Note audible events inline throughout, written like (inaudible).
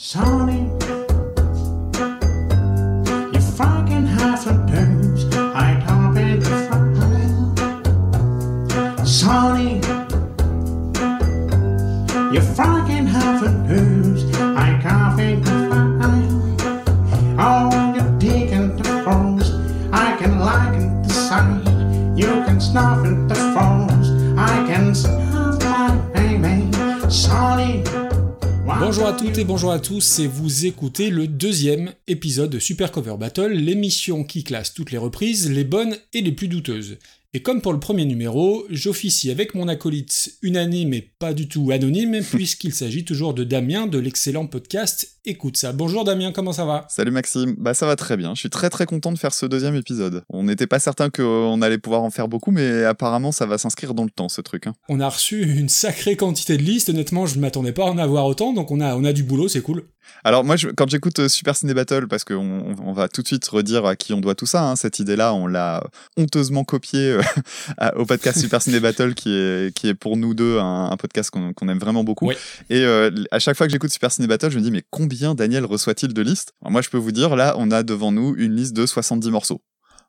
Sonny, you fucking half a booze. Bonjour à toutes et bonjour à tous, et vous écoutez le deuxième épisode de Super Cover Battle, l'émission qui classe toutes les reprises, les bonnes et les plus douteuses. Et comme pour le premier numéro, j'officie avec mon acolyte unanime et pas du tout anonyme, (laughs) puisqu'il s'agit toujours de Damien de l'excellent podcast Écoute ça. Bonjour Damien, comment ça va? Salut Maxime, bah ça va très bien, je suis très très content de faire ce deuxième épisode. On n'était pas certain qu'on allait pouvoir en faire beaucoup, mais apparemment ça va s'inscrire dans le temps ce truc. hein. On a reçu une sacrée quantité de listes, honnêtement je ne m'attendais pas à en avoir autant, donc on a, on a du boulot, c'est cool. Alors moi je- quand j'écoute euh, Super Ciné Battle, parce qu'on on, on va tout de suite redire à qui on doit tout ça, hein, cette idée-là on l'a honteusement copiée euh, (laughs) au podcast Super Ciné Battle qui est, qui est pour nous deux un, un podcast qu'on aime vraiment beaucoup. Et euh, à chaque fois que j'écoute Super Ciné Battle, je me dis mais combien Daniel reçoit-il de listes? Alors, Moi je peux vous dire, là on a devant nous une liste de 70 morceaux.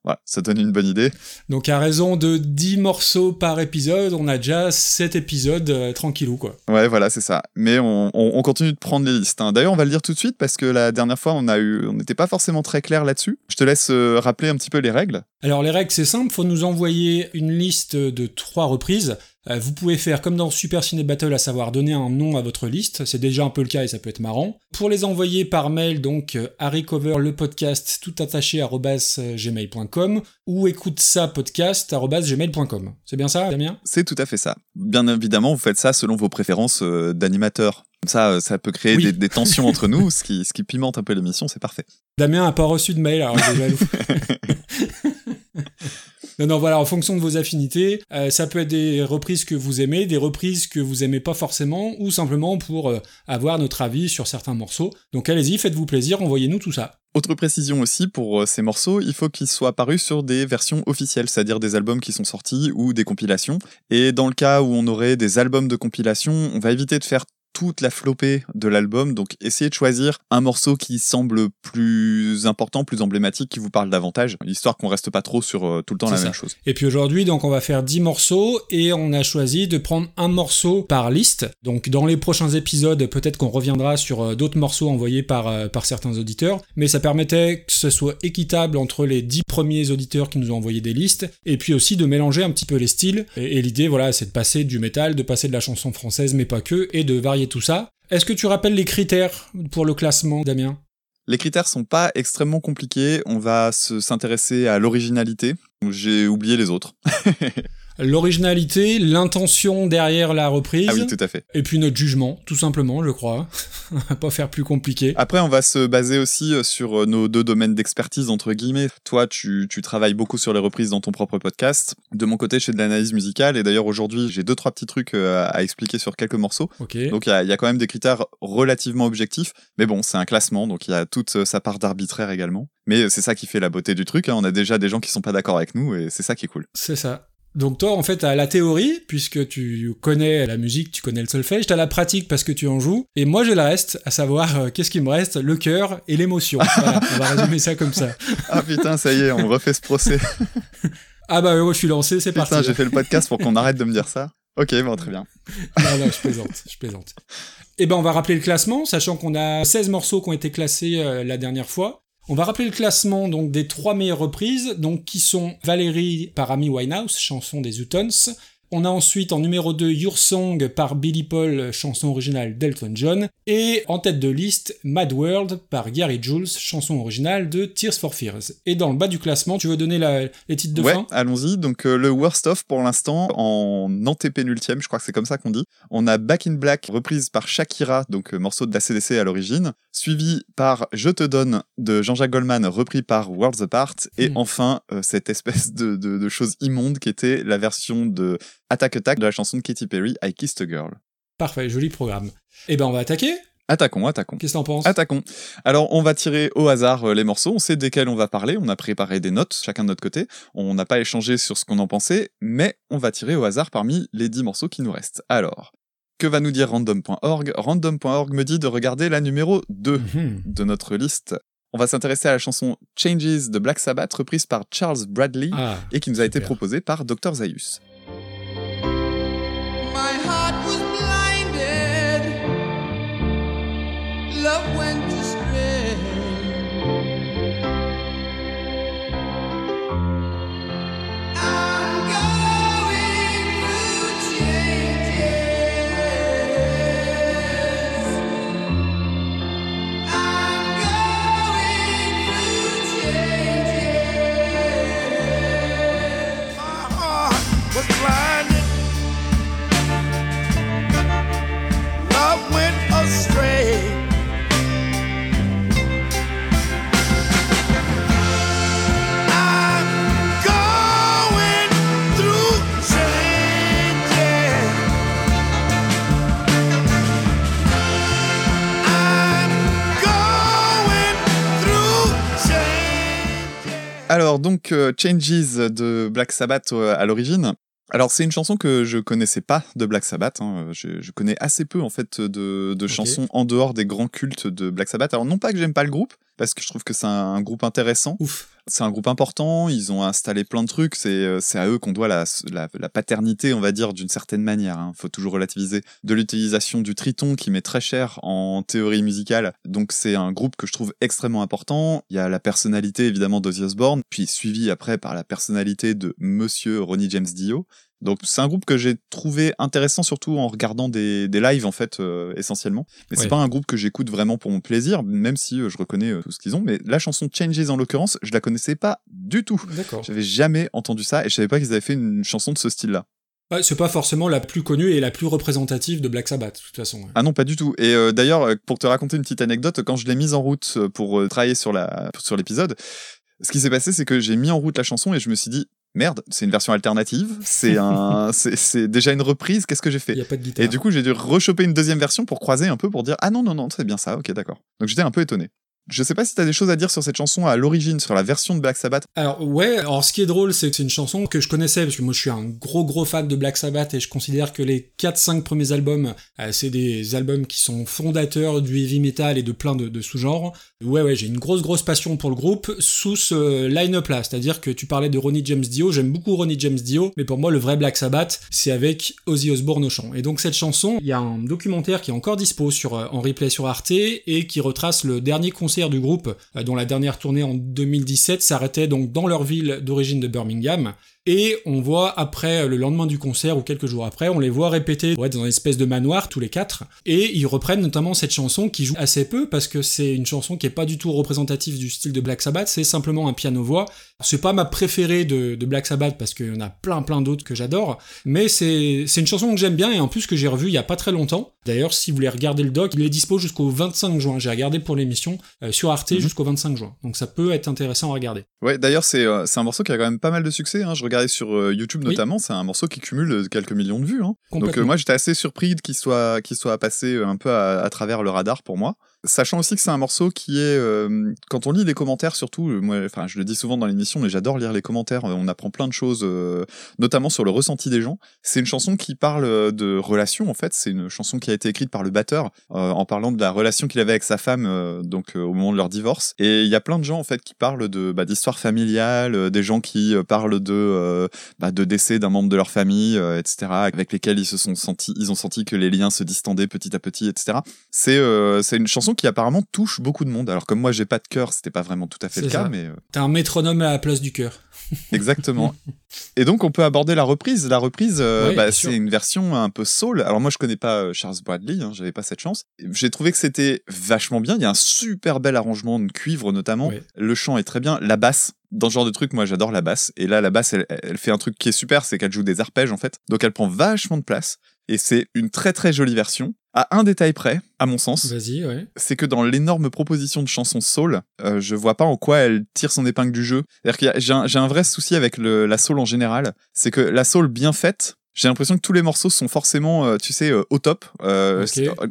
Voilà, ça donne une bonne idée. Donc à raison de 10 morceaux par épisode, on a déjà 7 épisodes euh, tranquillou quoi. Ouais, voilà, c'est ça. Mais on, on- on continue de prendre les listes. hein. D'ailleurs, on va le dire tout de suite parce que la dernière fois, on a eu, on n'était pas forcément très clair là-dessus. Je te laisse euh, rappeler un petit peu les règles. Alors les règles c'est simple, faut nous envoyer une liste de trois reprises. Euh, vous pouvez faire comme dans Super Ciné Battle, à savoir donner un nom à votre liste. C'est déjà un peu le cas et ça peut être marrant. Pour les envoyer par mail, donc euh, Harrycover le podcast tout attaché euh, gmail.com ou écoute ça podcast gmail.com. C'est bien ça, Damien? C'est tout à fait ça. Bien évidemment, vous faites ça selon vos préférences d'animateur. Comme ça, euh, ça peut créer Oui. des, des tensions entre nous, (laughs) ce qui, ce qui pimente un peu l'émission, c'est parfait. Damien a pas reçu de mail, alors il est. (laughs) Non, non, voilà, en fonction de vos affinités, euh, ça peut être des reprises que vous aimez, des reprises que vous aimez pas forcément, ou simplement pour euh, avoir notre avis sur certains morceaux. Donc allez-y, faites-vous plaisir, envoyez-nous tout ça. Autre précision aussi pour ces morceaux, il faut qu'ils soient parus sur des versions officielles, c'est-à-dire des albums qui sont sortis ou des compilations. Et dans le cas où on aurait des albums de compilation, on va éviter de faire toute la flopée de l'album, donc essayez de choisir un morceau qui semble plus important, plus emblématique, qui vous parle davantage, histoire qu'on reste pas trop sur euh, tout le temps la ça. même chose. Et puis aujourd'hui, donc on va faire 10 morceaux, et on a choisi de prendre un morceau par liste. Donc dans les prochains épisodes, peut-être qu'on reviendra sur euh, d'autres morceaux envoyés par, euh, par certains auditeurs, mais ça permettait que ce soit équitable entre les 10 premiers auditeurs qui nous ont envoyé des listes, et puis aussi de mélanger un petit peu les styles. Et, et l'idée, voilà, c'est de passer du métal, de passer de la chanson française, mais pas que, et de varier tout ça. Est-ce que tu rappelles les critères pour le classement, Damien? Les critères sont pas extrêmement compliqués, on va se- s'intéresser à l'originalité. J'ai oublié les autres. (laughs) L'originalité, l'intention derrière la reprise, Ah oui, tout à fait. et puis notre jugement, tout simplement, je crois. (laughs) On va pas faire plus compliqué. Après, on va se baser aussi euh, sur euh, nos deux domaines d'expertise, entre guillemets. Toi, tu, tu travailles beaucoup sur les reprises dans ton propre podcast. De mon côté, je fais de l'analyse musicale. Et d'ailleurs, aujourd'hui, j'ai deux, trois petits trucs euh, à expliquer sur quelques morceaux. Ok. Donc, il y y a quand même des critères relativement objectifs. Mais bon, c'est un classement, donc il y a toute sa part d'arbitraire également. Mais c'est ça qui fait la beauté du truc. hein. On a déjà des gens qui sont pas d'accord avec nous, et c'est ça qui est cool. C'est ça. Donc toi, en fait, t'as la théorie, puisque tu connais la musique, tu connais le solfège, t'as la pratique parce que tu en joues, et moi j'ai le reste, à savoir, euh, qu'est-ce qui me reste Le cœur et l'émotion. Voilà, (laughs) on va résumer ça comme ça. Ah putain, ça y est, on refait ce procès. (laughs) Ah bah ouais, je suis lancé, c'est parti. Putain, j'ai fait le podcast pour qu'on arrête de me dire ça. Ok, bon, très bien. Non, non, je plaisante, je plaisante. Et ben on va rappeler le classement, sachant qu'on a 16 morceaux qui ont été classés euh, la dernière fois. On va rappeler le classement donc des trois meilleures reprises, donc qui sont Valérie par Amy Winehouse, chanson des Utons. On a ensuite en numéro 2 Your Song par Billy Paul, chanson originale d'Elton John. Et en tête de liste, Mad World par Gary Jules, chanson originale de Tears for Fears. Et dans le bas du classement, tu veux donner la- les titres de ouais, fin? allons-y. Donc euh, le worst of pour l'instant en antépénultième, je crois que c'est comme ça qu'on dit. On a Back in Black reprise par Shakira, donc euh, morceau de la CDC à l'origine, suivi par Je te donne de Jean-Jacques Goldman repris par Worlds Apart et Mm. enfin euh, cette espèce de, de, de chose immonde qui était la version de Attack Attack de la chanson de Katy Perry I Kissed a Girl. Parfait, joli programme. Et ben on va attaquer Attaquons, attaquons. Qu'est-ce que t'en penses? Attaquons. Alors, on va tirer au hasard euh, les morceaux. On sait desquels on va parler. On a préparé des notes, chacun de notre côté. On n'a pas échangé sur ce qu'on en pensait, mais on va tirer au hasard parmi les 10 morceaux qui nous restent. Alors, Que va nous dire random.org Random.org me dit de regarder la numéro 2 Mhm. de notre liste. On va s'intéresser à la chanson Changes de Black Sabbath, reprise par Charles Bradley Ah, et qui nous a été proposée par Dr. Zaius. Alors donc euh, Changes de Black Sabbath euh, à l'origine. Alors c'est une chanson que je connaissais pas de Black Sabbath. hein. Je, je connais assez peu en fait de, chansons en dehors des grands cultes de Black Sabbath. Alors non pas que j'aime pas le groupe, parce que je trouve que c'est un, un groupe intéressant. Ouf. C'est un groupe important. Ils ont installé plein de trucs. C'est euh, c'est à eux qu'on doit la, la, la paternité, on va dire, d'une certaine manière. hein. Faut toujours relativiser de l'utilisation du triton qui met très cher en théorie musicale. Donc c'est un groupe que je trouve extrêmement important. Il y a la personnalité évidemment d'Ozzy Osbourne, puis suivi après par la personnalité de Monsieur Ronnie James Dio. Donc c'est un groupe que j'ai trouvé intéressant surtout en regardant des, des lives en fait euh, essentiellement. Mais c'est pas un groupe que j'écoute vraiment pour mon plaisir, même si euh, je reconnais euh, tout ce qu'ils ont. Mais la chanson Changes en l'occurrence, je la connaissais pas du tout. D'accord. J'avais jamais entendu ça et je savais pas qu'ils avaient fait une chanson de ce style-là. Ouais, c'est pas forcément la plus connue et la plus représentative de Black Sabbath, de toute façon. Ah non, pas du tout. Et euh, d'ailleurs, pour te raconter une petite anecdote, quand je l'ai mise en route pour travailler sur la sur l'épisode, ce qui s'est passé, c'est que j'ai mis en route la chanson et je me suis dit merde, c'est une version alternative, c'est un, (laughs) c'est c'est déjà une reprise. Qu'est-ce que j'ai Il fait n'y a pas de guitare. Et du coup, j'ai dû rechoper une deuxième version pour croiser un peu pour dire ah non non non, c'est bien ça, ok d'accord. Donc j'étais un peu étonné. Je sais pas si t'as des choses à dire sur cette chanson à l'origine, sur la version de Black Sabbath. Alors ouais, alors ce qui est drôle, c'est que c'est une chanson que je connaissais, parce que moi je suis un gros gros fan de Black Sabbath et je considère que les 4-5 premiers albums, euh, c'est des albums qui sont fondateurs du heavy metal et de plein de, sous-genres. Ouais ouais, j'ai une grosse grosse passion pour le groupe sous ce line-up là, c'est-à-dire que tu parlais de Ronnie James Dio, j'aime beaucoup Ronnie James Dio, mais pour moi le vrai Black Sabbath, c'est avec Ozzy Osbourne au chant. Et donc cette chanson, il y a un documentaire qui est encore dispo sur, euh, en replay sur Arte et qui retrace le dernier concert du groupe, euh, dont la dernière tournée en 2017 s'arrêtait donc dans leur ville d'origine de Birmingham. Et on voit après, euh, le lendemain du concert ou quelques jours après, on les voit répéter ouais, dans une espèce de manoir tous les quatre. Et ils reprennent notamment cette chanson qui joue assez peu parce que c'est une chanson qui est pas du tout représentative du style de Black Sabbath, c'est simplement un piano-voix. C'est pas ma préférée de, de Black Sabbath parce qu'il y en a plein plein d'autres que j'adore, mais c'est une chanson que j'aime bien et en plus que j'ai revue il y a pas très longtemps. D'ailleurs, si vous voulez regarder le doc, il est dispo jusqu'au 25 juin. J'ai regardé pour l'émission euh, sur Arte Mhm. jusqu'au 25 juin. Donc ça peut être intéressant à regarder. Ouais, d'ailleurs, c'est euh, un morceau qui a quand même pas mal de succès. Hein. Je sur euh, YouTube Oui. notamment, c'est un morceau qui cumule euh, quelques millions de vues. Hein. Donc euh, moi, j'étais assez surpris qu'il soit, qu'il soit passé un peu à, à travers le radar pour moi. Sachant aussi que c'est un morceau qui est, euh, quand on lit les commentaires surtout, euh, enfin, je le dis souvent dans l'émission, mais j'adore lire les commentaires. euh, On apprend plein de choses, notamment sur le ressenti des gens. C'est une chanson qui parle de relations en fait. C'est une chanson qui a été écrite par le batteur en parlant de la relation qu'il avait avec sa femme, donc au moment de leur divorce. Et il y a plein de gens en fait qui parlent de bah, d'histoire familiale, des gens qui parlent de bah, de décès d'un membre de leur famille, etc., avec lesquels ils se sont sentis, ils ont senti que les liens se distendaient petit à petit, etc. C'est c'est une chanson qui apparemment touche beaucoup de monde. Alors comme moi j'ai pas de cœur, c'était pas vraiment tout à fait le cas, mais euh, T'as un métronome à la place du cœur. (laughs) exactement. Et donc on peut aborder la reprise. La reprise, euh, bah, c'est une version un peu soul. Alors moi je connais pas euh, Charles Bradley, hein, j'avais pas cette chance. J'ai trouvé que c'était vachement bien. Il y a un super bel arrangement de cuivre notamment. Le chant est très bien. La basse, dans ce genre de truc, moi j'adore la basse. Et là la basse, elle, elle fait un truc qui est super, c'est qu'elle joue des arpèges en fait. Donc elle prend vachement de place. Et c'est une très très jolie version. À un détail près, à mon sens, ouais. c'est que dans l'énorme proposition de chansons soul, euh, je vois pas en quoi elle tire son épingle du jeu. C'est-à-dire j'ai un, vrai souci avec le, la soul en général, c'est que la soul bien faite, j'ai l'impression que tous les morceaux sont forcément, euh, tu sais, euh, au top. Euh,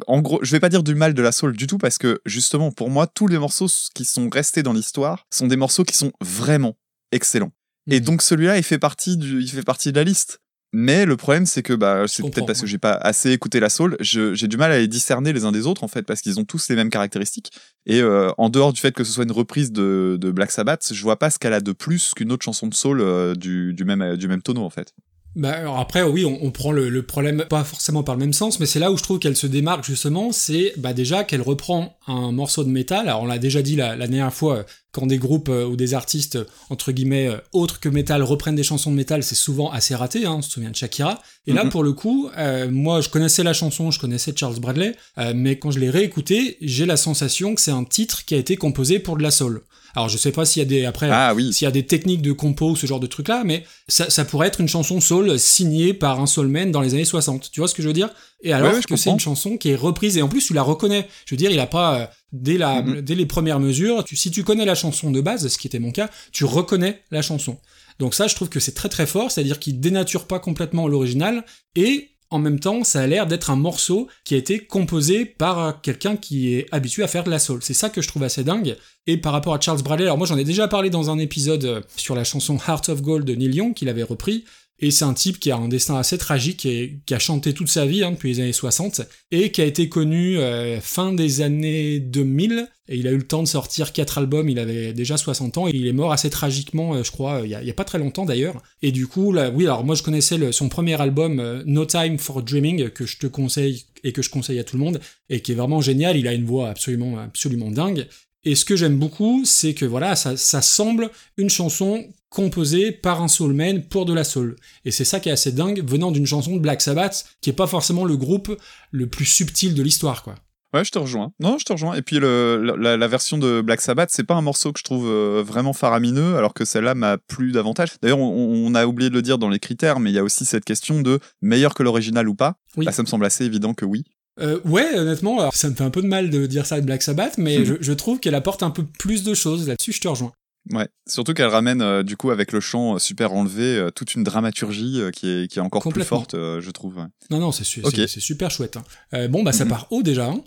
En gros, je vais pas dire du mal de la soul du tout parce que justement, pour moi, tous les morceaux qui sont restés dans l'histoire sont des morceaux qui sont vraiment excellents. Et Mhm. donc celui-là, il fait partie du, il fait partie de la liste. Mais le problème, c'est que bah, c'est peut-être parce que ouais. j'ai pas assez écouté la soul, j'ai du mal à les discerner les uns des autres en fait, parce qu'ils ont tous les mêmes caractéristiques. Et euh, en dehors du fait que ce soit une reprise de, de Black Sabbath, je vois pas ce qu'elle a de plus qu'une autre chanson de soul euh, du, du même du même tonneau en fait. Bah, alors après, oui, on, on prend le, le problème pas forcément par le même sens, mais c'est là où je trouve qu'elle se démarque justement, c'est bah, déjà qu'elle reprend un morceau de métal. Alors on l'a déjà dit la, la dernière fois, euh, quand des groupes euh, ou des artistes euh, entre guillemets euh, autres que métal reprennent des chansons de métal, c'est souvent assez raté. Hein, on se souvient de Shakira. Et là, Mhm. pour le coup, euh, moi, je connaissais la chanson, je connaissais Charles Bradley, euh, mais quand je l'ai réécouté, j'ai la sensation que c'est un titre qui a été composé pour de la soul. Alors je sais pas s'il y a des après Ah oui, s'il y a des techniques de compo ou ce genre de truc là, mais ça, ça pourrait être une chanson soul signée par un soulman dans les années 60. Tu vois ce que je veux dire? Et alors Ouais, ouais, je que c'est une chanson qui est reprise et en plus tu la reconnais. Je veux dire, il a pas euh, dès la Mhm. dès les premières mesures, tu- si tu connais la chanson de base, ce qui était mon cas, tu reconnais la chanson. Donc ça, je trouve que c'est très très fort, c'est-à-dire qu'il dénature pas complètement l'original et en même temps, ça a l'air d'être un morceau qui a été composé par euh, quelqu'un qui est habitué à faire de la soul. C'est ça que je trouve assez dingue. Et par rapport à Charles Bradley, alors moi j'en ai déjà parlé dans un épisode euh, sur la chanson Heart of Gold de Neil Young qu'il avait repris. Et c'est un type qui a un destin assez tragique et qui a chanté toute sa vie hein, depuis les années 60 et qui a été connu euh, fin des années 2000 et il a eu le temps de sortir quatre albums, il avait déjà 60 ans et il est mort assez tragiquement, euh, je crois, il y, a, pas très longtemps d'ailleurs. Et du coup, là, oui, alors moi je connaissais son premier album euh, No Time for Dreaming que je te conseille et que je conseille à tout le monde et qui est vraiment génial, il a une voix absolument absolument dingue. Et ce que j'aime beaucoup, c'est que voilà, ça semble une chanson composée par un soulman pour de la soul. Et c'est ça qui est assez dingue, venant d'une chanson de Black Sabbath, qui est pas forcément le groupe le plus subtil de l'histoire, quoi. Ouais, je te rejoins. Non, je te rejoins. Et puis le, la, la version de Black Sabbath, c'est pas un morceau que je trouve euh, vraiment faramineux, alors que celle-là m'a plu davantage. D'ailleurs, on, on a oublié de le dire dans les critères, mais il y a aussi cette question de meilleur que l'original ou pas. Oui. Bah, ça me semble assez évident que oui. Euh, ouais, honnêtement, alors, ça me fait un peu de mal de dire ça de Black Sabbath, mais Mhm. je, je trouve qu'elle apporte un peu plus de choses là-dessus, je te rejoins. Ouais. Surtout qu'elle ramène, euh, du coup, avec le chant euh, super enlevé, euh, toute une dramaturgie qui, est, qui est encore plus forte, je trouve. ouais. Non, non, c'est su- super chouette. hein. Bon, bah ça Mhm. part haut déjà. hein.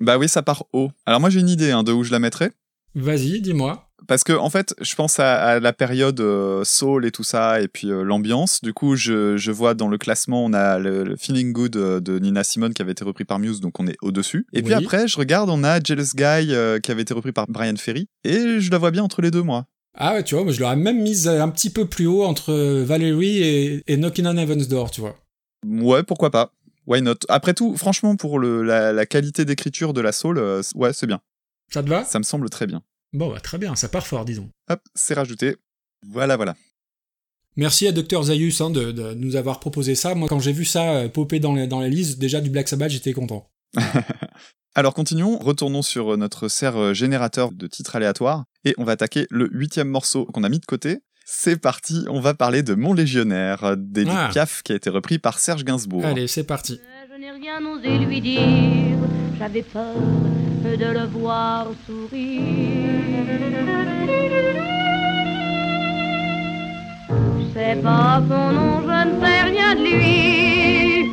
Bah oui, ça part haut. Alors moi, j'ai une idée hein, de où je la mettrais. Vas-y, dis-moi. Parce que en fait, je pense à, à la période euh, soul et tout ça, et puis euh, l'ambiance. Du coup, je, je vois dans le classement, on a le, le Feeling Good euh, de Nina Simone qui avait été repris par Muse, donc on est au-dessus. Et puis après, je regarde, on a Jealous Guy euh, qui avait été repris par Brian Ferry, et je la vois bien entre les deux, moi. Ah ouais, tu vois, moi je l'aurais même mise un petit peu plus haut entre Valerie et, et Knockin' on Heaven's Door, tu vois. Ouais, pourquoi pas. Why not? Après tout, franchement, pour le, la, la qualité d'écriture de la soul, ouais, c'est bien. Ça te va? Ça me semble très bien. Bon, bah très bien, ça part fort, disons. Hop, c'est rajouté. Voilà, voilà. Merci à Dr Zayus hein, de, de nous avoir proposé ça. Moi, quand j'ai vu ça euh, popper dans, les- dans la liste, déjà du Black Sabbath, j'étais content. (laughs) Alors continuons, retournons sur euh, notre serre euh, générateur de titres aléatoires et on va attaquer le huitième morceau qu'on a mis de côté. C'est parti, on va parler de Mon Légionnaire d'Edith Ah. Piaf qui a été repris par Serge Gainsbourg. Allez, c'est parti. Je n'ai rien osé lui dire, j'avais peur de le voir sourire. Je sais pas son nom, je ne sais rien de lui.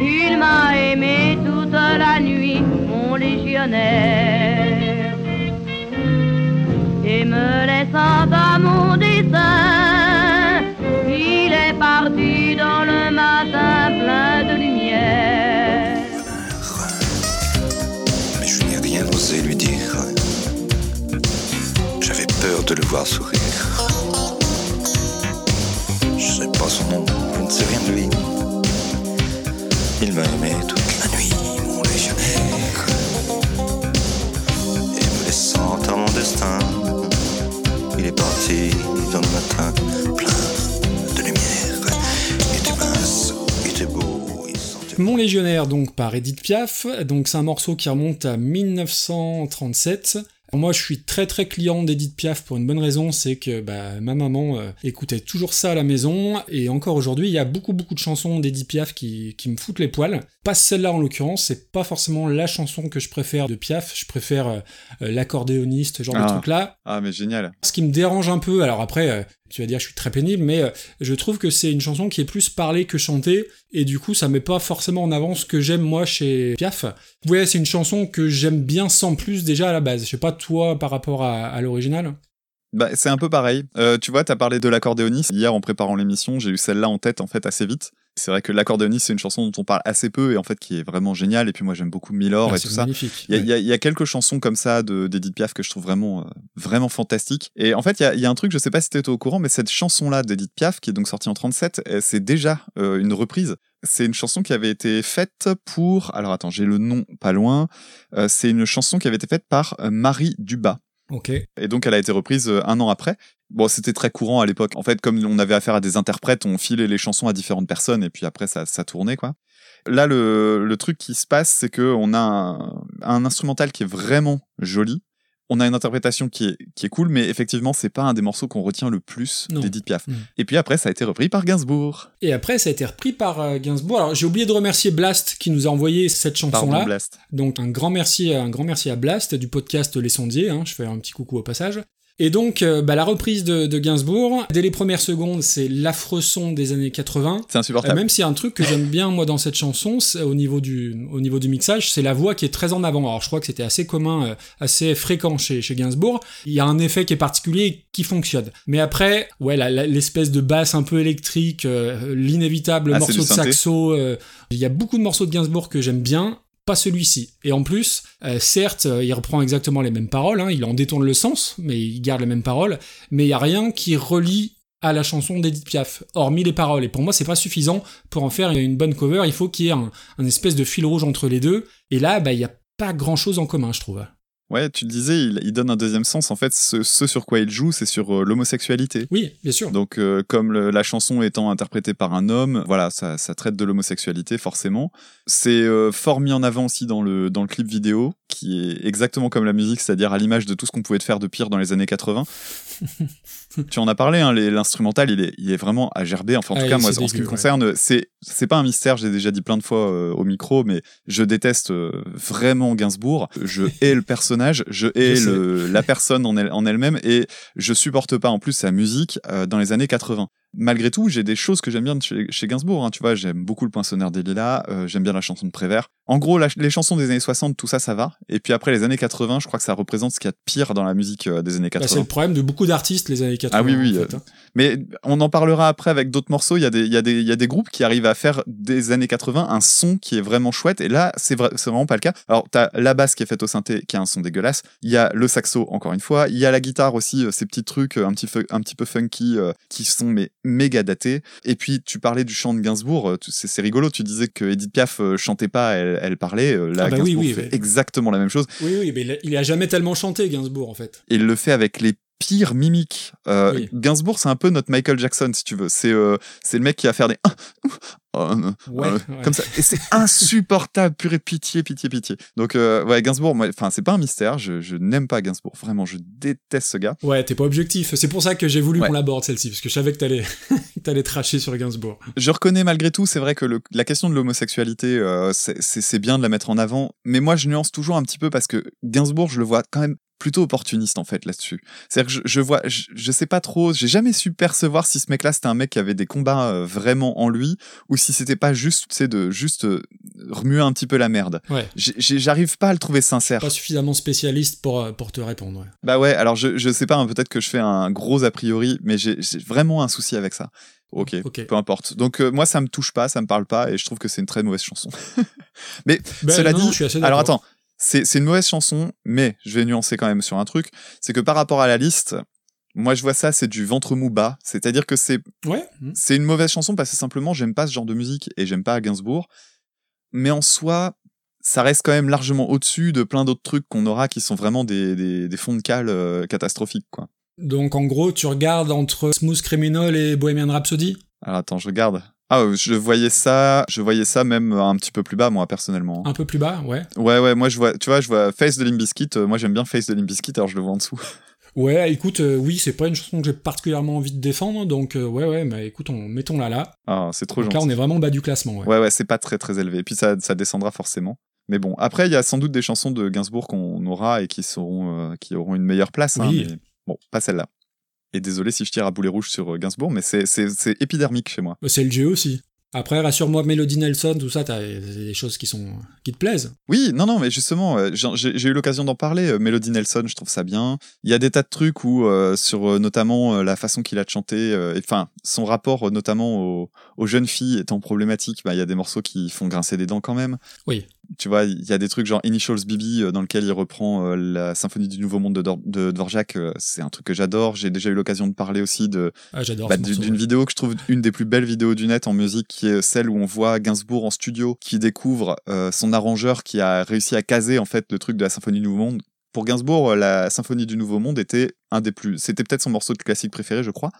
Il m'a aimé toute la nuit, mon légionnaire. Et me laissant à mon dessein, peur de le voir sourire. Je sais pas son nom, je ne sais rien de lui. Il m'a aimé toute la nuit, mon légionnaire. Et me laissant à mon destin, il est parti dans le matin plein de lumière. Il était mince, il était beau, Mon Légionnaire, donc, par Edith Piaf. Donc, c'est un morceau qui remonte à 1937. Moi, je suis très très client d'Edith Piaf pour une bonne raison, c'est que bah, ma maman euh, écoutait toujours ça à la maison, et encore aujourd'hui, il y a beaucoup beaucoup de chansons d'Edith Piaf qui, qui me foutent les poils. Pas celle-là en l'occurrence, c'est pas forcément la chanson que je préfère de Piaf, je préfère euh, euh, l'accordéoniste, genre de Ah. truc-là. Ah mais génial. Ce qui me dérange un peu, alors après, euh, tu vas dire je suis très pénible, mais euh, je trouve que c'est une chanson qui est plus parlée que chantée, et du coup ça met pas forcément en avant ce que j'aime moi chez Piaf. Ouais, c'est une chanson que j'aime bien sans plus déjà à la base. Je sais pas toi par rapport à, à l'original. Bah, c'est un peu pareil. Euh, tu vois, t'as parlé de l'accordéoniste. Hier, en préparant l'émission, j'ai eu celle-là en tête, en fait, assez vite. C'est vrai que l'accordéoniste, c'est une chanson dont on parle assez peu et en fait qui est vraiment géniale. Et puis moi, j'aime beaucoup Milor Ah, et tout ça. Il y, a, Ouais. il y a- il y a quelques chansons comme ça de d'Edith Piaf que je trouve vraiment, euh, vraiment fantastiques. Et en fait, il y a, il y a un truc, je sais pas si tu étais au courant, mais cette chanson-là d'Edith Piaf, qui est donc sortie en 37, euh, c'est déjà euh, une reprise. C'est une chanson qui avait été faite pour. Alors attends, j'ai le nom pas loin. Euh, c'est une chanson qui avait été faite par Marie Dubas. Ok. Et donc, elle a été reprise un an après. Bon, c'était très courant à l'époque. En fait, comme on avait affaire à des interprètes, on filait les chansons à différentes personnes et puis après, ça, ça tournait, quoi. Là, le, le truc qui se passe, c'est que on a un, un instrumental qui est vraiment joli. On a une interprétation qui est, qui est cool, mais effectivement, c'est pas un des morceaux qu'on retient le plus d'Edith Piaf. Mm. Et puis après, ça a été repris par Gainsbourg. Et après, ça a été repris par euh, Gainsbourg. Alors, j'ai oublié de remercier Blast qui nous a envoyé cette chanson-là. Blast. Donc, un grand merci, un grand merci à Blast du podcast Les Sondiers. hein. Je fais un petit coucou au passage. Et donc, euh, bah, la reprise de, de Gainsbourg, dès les premières secondes, c'est l'affreux son des années 80. C'est Euh, insupportable. même s'il y a un truc que j'aime bien moi dans cette chanson, c'est au niveau du au niveau du mixage, c'est la voix qui est très en avant. Alors je crois que c'était assez commun, euh, assez fréquent chez chez Gainsbourg. Il y a un effet qui est particulier et qui fonctionne. Mais après, ouais, l'espèce de basse un peu électrique, euh, l'inévitable Ah, morceau de synthé. saxo. euh, il y a beaucoup de morceaux de Gainsbourg que j'aime bien. Pas celui-ci. Et en plus, euh, certes, euh, il reprend exactement les mêmes paroles, hein, il en détourne le sens, mais il garde les mêmes paroles, mais il y a rien qui relie à la chanson d'Edith Piaf, hormis les paroles. Et pour moi, c'est pas suffisant pour en faire une bonne cover. Il faut qu'il y ait un, espèce de fil rouge entre les deux. Et là, bah, il y a pas grand chose en commun, je trouve. Ouais, tu le disais, il, il donne un deuxième sens. En fait, ce, ce sur quoi il joue, c'est sur euh, l'homosexualité. Oui, bien sûr. Donc, euh, comme le- la chanson étant interprétée par un homme, voilà, ça, ça traite de l'homosexualité forcément. C'est euh, fort mis en avant aussi dans le dans le clip vidéo, qui est exactement comme la musique, c'est-à-dire à, l'image de tout ce qu'on pouvait faire de pire dans les années 80. Tu en as parlé, hein, l'instrumental, il est, il est vraiment à gerber. Enfin, en Ah, tout cas, moi, en ce qui me ouais. concerne, c'est c'est pas un mystère. J'ai déjà dit plein de fois euh, au micro, mais je déteste euh, vraiment Gainsbourg. Je hais le personnage, je hais (laughs) Je sais. le, la personne en elle- en elle-même, et je supporte pas en plus sa musique euh, dans les années 80. Malgré tout, j'ai des choses que j'aime bien chez, chez Gainsbourg. hein, tu vois, j'aime beaucoup le Poinçonneur des Lilas, euh, j'aime bien la chanson de Prévert. En gros, la- les chansons des années 60, tout ça, ça va. Et puis après, les années 80, je crois que ça représente ce qu'il y a de pire dans la musique euh, des années Bah, 80. c'est le problème de beaucoup d'artistes les années 80. Ah oui, oui, en fait, euh, hein. Mais on en parlera après avec d'autres morceaux. Il y, a des, il, y a des, il y a des groupes qui arrivent à faire des années 80 un son qui est vraiment chouette. Et là, c'est c'est vraiment pas le cas. Alors, t'as la basse qui est faite au synthé, qui a un son dégueulasse. Il y a le saxo, encore une fois. Il y a la guitare aussi, ces petits trucs un petit, peu- un petit peu funky euh, qui sont mais méga datés. Et puis, tu parlais du chant de Gainsbourg. euh, C'est rigolo. Tu disais que Edith Piaf euh, chantait pas, elle, elle parlait. Euh, Là, Ah bah oui, Gainsbourg oui, fait oui. exactement la même chose. Oui, oui, mais il a- il a jamais tellement chanté, Gainsbourg, en fait. Et il le fait avec les pires mimiques. Euh, Oui. Gainsbourg, c'est un peu notre Michael Jackson, si tu veux. C'est euh, le mec qui va faire des Oh, euh, Ouais, euh, ouais. comme ça. Et c'est insupportable, purée pitié, pitié, pitié. Donc ouais, ouais, Gainsbourg, enfin c'est pas un mystère. Je, je n'aime pas Gainsbourg. Vraiment, je déteste ce gars. Ouais, t'es pas objectif. C'est pour ça que j'ai voulu Ouais. qu'on l'aborde celle-ci, parce que je savais que t'allais, (laughs) t'allais tracher sur Gainsbourg. Je reconnais malgré tout, c'est vrai que le- la question de l'homosexualité, euh, c'est bien de la mettre en avant. Mais moi, je nuance toujours un petit peu parce que Gainsbourg, je le vois quand même plutôt opportuniste en fait là-dessus. C'est-à-dire que je, je vois, je, je sais pas trop, j'ai jamais su percevoir si ce mec-là c'était un mec qui avait des combats euh, vraiment en lui ou si c'était pas juste, tu sais, de juste euh, remuer un petit peu la merde. Ouais. J'arrive pas à le trouver sincère. Pas suffisamment spécialiste pour, euh, pour te répondre. ouais. Bah ouais, alors je, je sais pas, hein, peut-être que je fais un gros a priori, mais j'ai vraiment un souci avec ça. Ok, Ok. peu importe. Donc euh, moi ça me touche pas, ça me parle pas, et je trouve que c'est une très mauvaise chanson. (laughs) mais Ben, cela non, dit, je suis assez alors attends, c'est une mauvaise chanson, mais je vais nuancer quand même sur un truc, c'est que par rapport à la liste, moi je vois ça, c'est du ventre mou bas, c'est-à-dire que c'est Ouais. hmm. c'est une mauvaise chanson parce que simplement j'aime pas ce genre de musique et j'aime pas Gainsbourg. Mais en soi, ça reste quand même largement au-dessus de plein d'autres trucs qu'on aura qui sont vraiment des, des, des fonds de cale euh, catastrophiques, quoi. Donc en gros, tu regardes entre Smooth Criminal et Bohemian Rhapsody? Alors attends, je regarde. Ah, je voyais ça, je voyais ça même un petit peu plus bas, moi, personnellement. un peu plus bas, ouais. Ouais, ouais, moi je vois, tu vois, je vois Face de Limp Bizkit, euh, moi j'aime bien Face de Limp Bizkit, alors je le vois en dessous. (laughs) Ouais, écoute, euh, oui, c'est pas une chanson que j'ai particulièrement envie de défendre, donc euh, ouais, ouais, mais écoute, on, mettons-la là. Ah, c'est trop Donc gentil. là, on est vraiment bas du classement, ouais. Ouais, ouais, c'est pas très très élevé. Et puis ça, ça descendra forcément. Mais bon, après, il y a sans doute des chansons de Gainsbourg qu'on aura et qui seront, qui auront une meilleure place. hein, Oui. mais bon, pas celle-là. Et désolé si je tire à boulet rouge sur euh, Gainsbourg, mais c'est, c'est, c'est épidermique chez moi. Euh, C'est le G aussi. Après, rassure-moi, Melody Nelson, tout ça, t'as des choses qui sont qui te plaisent. Oui, non, non, mais justement, euh, j'ai- eu l'occasion d'en parler. euh, Melody Nelson, je trouve ça bien. Il y a des tas de trucs où, euh, sur notamment la façon qu'il a de chanter, euh, et, enfin, son rapport notamment aux, aux jeunes filles étant problématique, bah, il y a des morceaux qui font grincer des dents quand même. Oui. Tu vois, il y a des trucs genre Initials BB euh, dans lequel il reprend euh, la symphonie du Nouveau Monde de, Dor- de Dvorak. euh, c'est un truc que j'adore. J'ai déjà eu l'occasion de parler aussi de Ah, bah, d'une ouais. vidéo que je trouve une des plus belles vidéos du net en musique, qui est celle où on voit Gainsbourg en studio, qui découvre euh, son arrangeur qui a réussi à caser en fait le truc de la symphonie du Nouveau Monde. Pour Gainsbourg, la symphonie du Nouveau Monde était un des plus, c'était peut-être son morceau de classique préféré, je crois.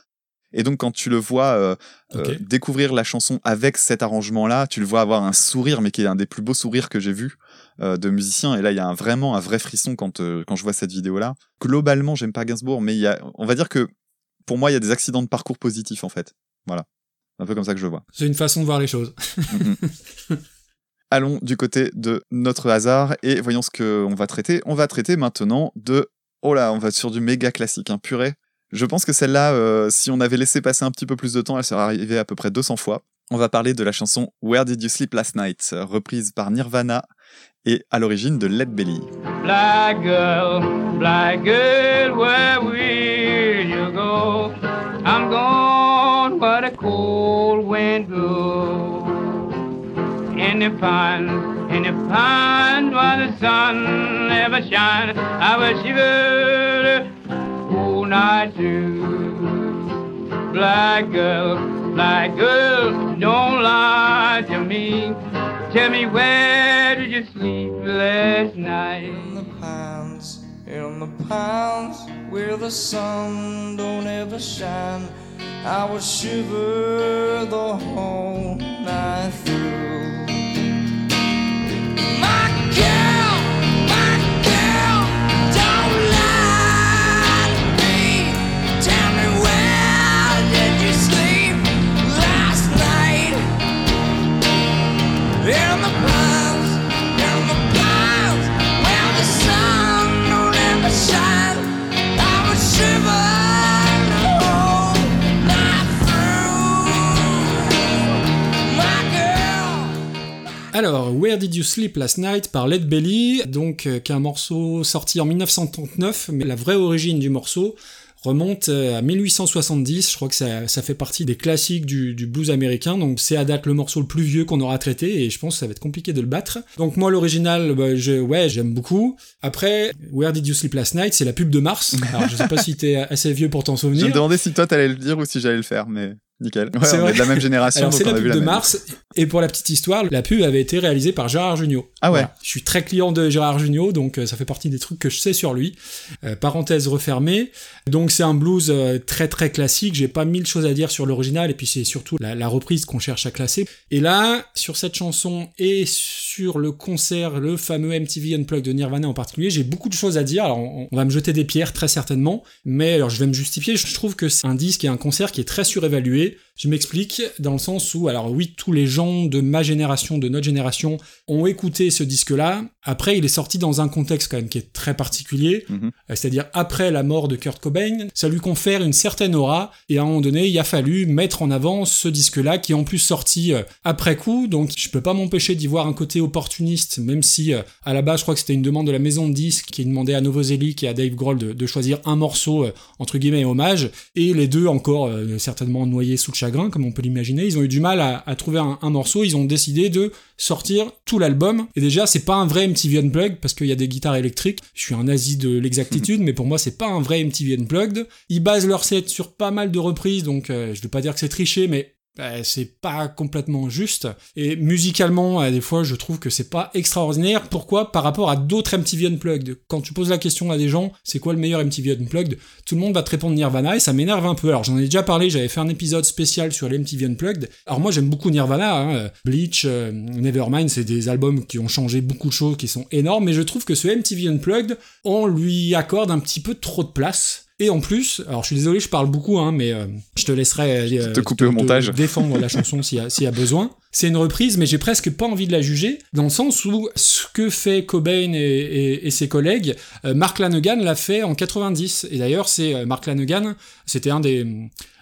Et donc quand tu le vois euh, euh, découvrir la chanson avec cet arrangement-là, tu le vois avoir un sourire, mais qui est un des plus beaux sourires que j'ai vu euh, de musicien. Et là, il y a un- vraiment un vrai frisson quand quand je vois cette vidéo-là. Globalement, j'aime pas Gainsbourg, mais y a, on va dire que pour moi, il y a des accidents de parcours positifs en fait. Voilà, un peu comme ça que je le vois. C'est une façon de voir les choses. Mhm. (laughs) Allons du côté de notre hasard et voyons ce qu'on va traiter. On va traiter maintenant de... Oh là, on va sur du méga classique, un purée. Je pense que celle-là, euh, si on avait laissé passer un petit peu plus de temps, elle serait arrivée à peu près 200 fois. On va parler de la chanson Where Did You Sleep Last Night, reprise par Nirvana et à l'origine de Led Belly. Black girl, black girl, where will you go? I'm gone where the cold wind. In the pine, in the pine where the sun never shines, I will shiver through. Black girl, black girl, don't lie to me. Tell me where did you sleep last night? in the pines, in the pines, where the sun don't ever shine. I would shiver the whole night through. Alors, Where Did You Sleep Last Night par Led Belly, donc euh, qui est un morceau sorti en 1939, mais la vraie origine du morceau remonte euh, à 1870. Je crois que ça, ça fait partie des classiques du, du blues américain, donc c'est à date le morceau le plus vieux qu'on aura traité et je pense que ça va être compliqué de le battre. Donc moi l'original, bah, je, ouais, j'aime beaucoup. Après, Where Did You Sleep Last Night, c'est la pub de Mars. (laughs) Alors je sais pas si t'es assez vieux pour t'en Je souvenir. me demandais si toi t'allais le dire ou si j'allais le faire, mais nickel. Ouais, on vrai. est de la même génération, Alors c'est la pub la de. Mars, et pour la petite histoire, la pub avait été réalisée par Gérard Jugnot. Ah ouais. Voilà. Je suis très client de Gérard Jugnot, donc euh, ça fait partie des trucs que je sais sur lui. Euh, parenthèse refermée. Donc c'est un blues euh, très très classique, j'ai pas mille choses à dire sur l'original, et puis c'est surtout la, la reprise qu'on cherche à classer. Et là, sur cette chanson et sur le concert, le fameux MTV Unplugged de Nirvana en particulier, j'ai beaucoup de choses à dire. Alors on, on va me jeter des pierres très certainement, mais alors je vais me justifier, je trouve que c'est un disque et un concert qui est très surévalué. Je m'explique dans le sens où, alors oui, tous les gens de ma génération, de notre génération, ont écouté ce disque-là. Après, il est sorti dans un contexte quand même qui est très particulier, Mhm. euh, c'est-à-dire après la mort de Kurt Cobain. Ça lui confère une certaine aura, et à un moment donné, il a fallu mettre en avant ce disque-là, qui est en plus sorti euh, après coup, donc je peux pas m'empêcher d'y voir un côté opportuniste, même si euh, à la base, je crois que c'était une demande de la maison de disques qui demandait à Novoselic et à Dave Grohl de, de choisir un morceau entre guillemets hommage, et les deux encore euh, certainement noyés sous le chagrin, comme on peut l'imaginer. Ils ont eu du mal à, à trouver un, un morceau. Ils ont décidé de sortir tout l'album. Et déjà, c'est pas un vrai MTV Unplugged parce qu'il y a des guitares électriques. Je suis un nazi de l'exactitude, mais pour moi, c'est pas un vrai MTV Unplugged. Ils basent leur set sur pas mal de reprises, donc euh, je vais pas dire que c'est triché, mais bah, c'est pas complètement juste. Et musicalement, euh, des fois, je trouve que c'est pas extraordinaire. Pourquoi? Par rapport à d'autres MTV Unplugged. Quand tu poses la question à des gens, c'est quoi le meilleur MTV Unplugged? Tout le monde va te répondre Nirvana et ça m'énerve un peu. Alors j'en ai déjà parlé, j'avais fait un épisode spécial sur les MTV Unplugged. Alors moi j'aime beaucoup Nirvana, hein. Bleach, euh, Nevermind, c'est des albums qui ont changé beaucoup de choses, qui sont énormes, mais je trouve que ce MTV Unplugged, on lui accorde un petit peu trop de place. Et en plus, alors je suis désolé, je parle beaucoup, hein, mais euh, je te laisserai euh, Te couper au montage. défendre la chanson s'il y, y a besoin. (laughs) C'est une reprise, mais j'ai presque pas envie de la juger, dans le sens où ce que fait Cobain et, ses collègues, euh, Mark Lanegan l'a fait en 90. Et d'ailleurs, c'est euh, Mark Lanegan, c'était un des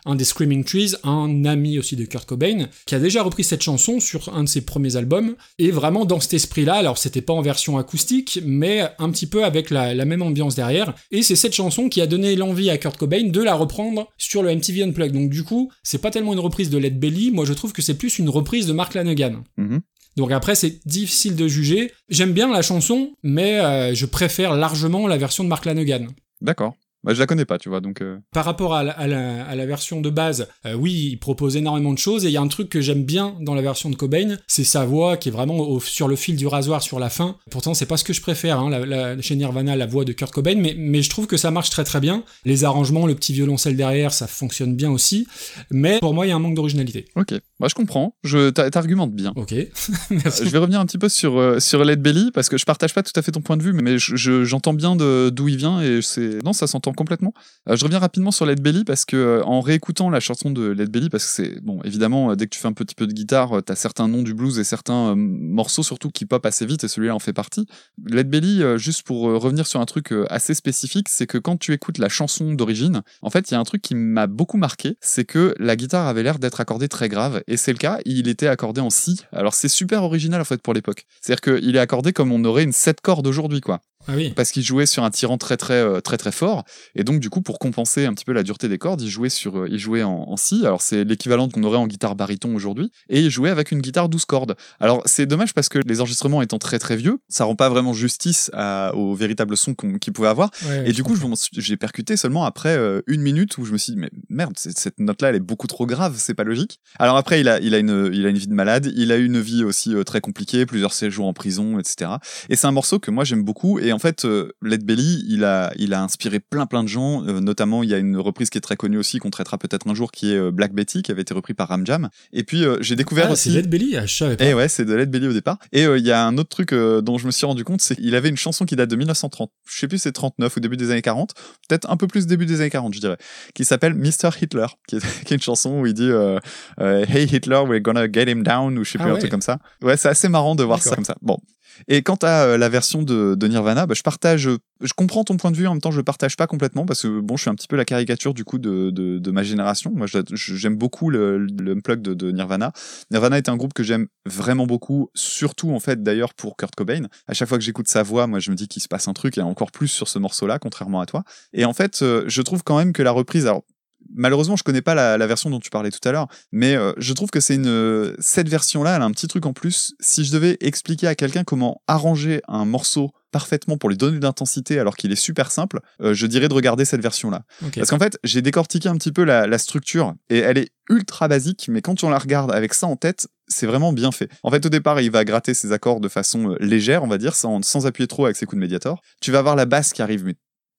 un des Screaming Trees, un ami aussi de Kurt Cobain, qui a déjà repris cette chanson sur un de ses premiers albums, et vraiment dans cet esprit-là, alors c'était pas en version acoustique, mais un petit peu avec la, même ambiance derrière, et c'est cette chanson qui a donné l'envie à Kurt Cobain de la reprendre sur le MTV Unplugged. Donc du coup, c'est pas tellement une reprise de Led Belly, moi je trouve que c'est plus une reprise de Lanegan. Mhm. Donc après, c'est difficile de juger. J'aime bien la chanson, mais euh, je préfère largement la version de Mark Lanegan. D'accord. Bah, je la connais pas, tu vois, donc. euh, Par rapport à la, à la- à la version de base, euh, oui, il propose énormément de choses, et il y a un truc que j'aime bien dans la version de Cobain, c'est sa voix qui est vraiment au- sur le fil du rasoir sur la fin. Pourtant, c'est pas ce que je préfère, hein, la, chez Nirvana, la voix de Kurt Cobain, mais, mais je trouve que ça marche très très bien. Les arrangements, le petit violoncelle derrière, ça fonctionne bien aussi, mais pour moi, il y a un manque d'originalité. Ok. Bah, je comprends. Je t'a- t'argumentes bien. Ok, (laughs) Euh, merci. Je vais revenir un petit peu sur, euh, sur Led Belly parce que je partage pas tout à fait ton point de vue, mais je- je- j'entends bien d'où il vient et c'est non, ça s'entend complètement. Euh, je reviens rapidement sur Led Belly parce que euh, en réécoutant la chanson de Led Belly, parce que c'est bon, évidemment, euh, dès que tu fais un petit peu de guitare, t'as certains noms du blues et certains morceaux surtout qui pop assez vite et celui-là en fait partie. Led Belly, juste pour revenir sur un truc assez spécifique, c'est que quand tu écoutes la chanson d'origine, en fait, il y a un truc qui m'a beaucoup marqué, c'est que la guitare avait l'air d'être accordée très grave et c'est le cas. Il était accordé en si. Alors c'est super original en fait pour l'époque. C'est-à-dire qu'il est accordé comme on aurait une 7 cordes aujourd'hui, quoi Ah oui. parce qu'il jouait sur un tirant très très euh, très très fort. Et donc du coup pour compenser un petit peu la dureté des cordes il jouait sur euh, il jouait en, en si alors c'est l'équivalent qu'on aurait en guitare baryton aujourd'hui. Et il jouait avec une guitare 12 cordes. Alors c'est dommage parce que les enregistrements étant très très vieux ça rend pas vraiment justice à- au véritable son qu'on- qu'il pouvait avoir. Ouais, et du coup j'ai percuté seulement après euh, une minute où je me suis dit mais merde cette note là elle est beaucoup trop grave c'est pas logique. Alors après il a il a une il a une vie de malade. Il a une vie aussi euh, très compliquée plusieurs séjours en prison etc et c'est un morceau que moi j'aime beaucoup. Et en fait, euh, Led Belly, il a, il a inspiré plein plein de gens. Euh, notamment, il y a une reprise qui est très connue aussi, qu'on traitera peut-être un jour, qui est euh, Black Betty, qui avait été repris par Ram Jam. Et puis j'ai découvert Ah, c'est aussi. Led Belly, ah, je savais pas. Et ouais, c'est de Led Belly au départ. Et il y a un autre truc dont je me suis rendu compte, c'est qu'il avait une chanson qui date de 1930. Je sais plus, c'est 39 ou début des années 40. Peut-être un peu plus début des années 40, je dirais. Qui s'appelle Mr. Hitler, (laughs) qui est, qui est une chanson où il dit euh, euh, Hey Hitler, we're gonna get him down, ou je sais Ah plus, un ouais. truc comme ça. Ouais, c'est assez marrant de voir ça comme ça. Bon. Et quant à euh, la version de, Nirvana, bah, je partage, je comprends ton point de vue, en même temps je le partage pas complètement parce que bon, je suis un petit peu la caricature du coup de, de, ma génération. Moi, j'aime beaucoup le, le unplug de, de Nirvana. Nirvana est un groupe que j'aime vraiment beaucoup, surtout en fait d'ailleurs pour Kurt Cobain. À chaque fois que j'écoute sa voix, moi je me dis qu'il se passe un truc et encore plus sur ce morceau-là, contrairement à toi. Et en fait, euh, je trouve quand même que la reprise, alors malheureusement je connais pas la, la version dont tu parlais tout à l'heure, mais euh, je trouve que c'est une euh, cette version-là, elle a un petit truc en plus. Si je devais expliquer à quelqu'un comment arranger un morceau parfaitement pour lui donner de l'intensité alors qu'il est super simple, euh, je dirais de regarder cette version-là. Parce qu'en fait, j'ai décortiqué un petit peu la, la structure et elle est ultra basique, mais quand on la regarde avec ça en tête, c'est vraiment bien fait. En fait, au départ, il va gratter ses accords de façon légère, on va dire, sans, sans appuyer trop avec ses coups de médiator. Tu vas avoir la basse qui arrive, mais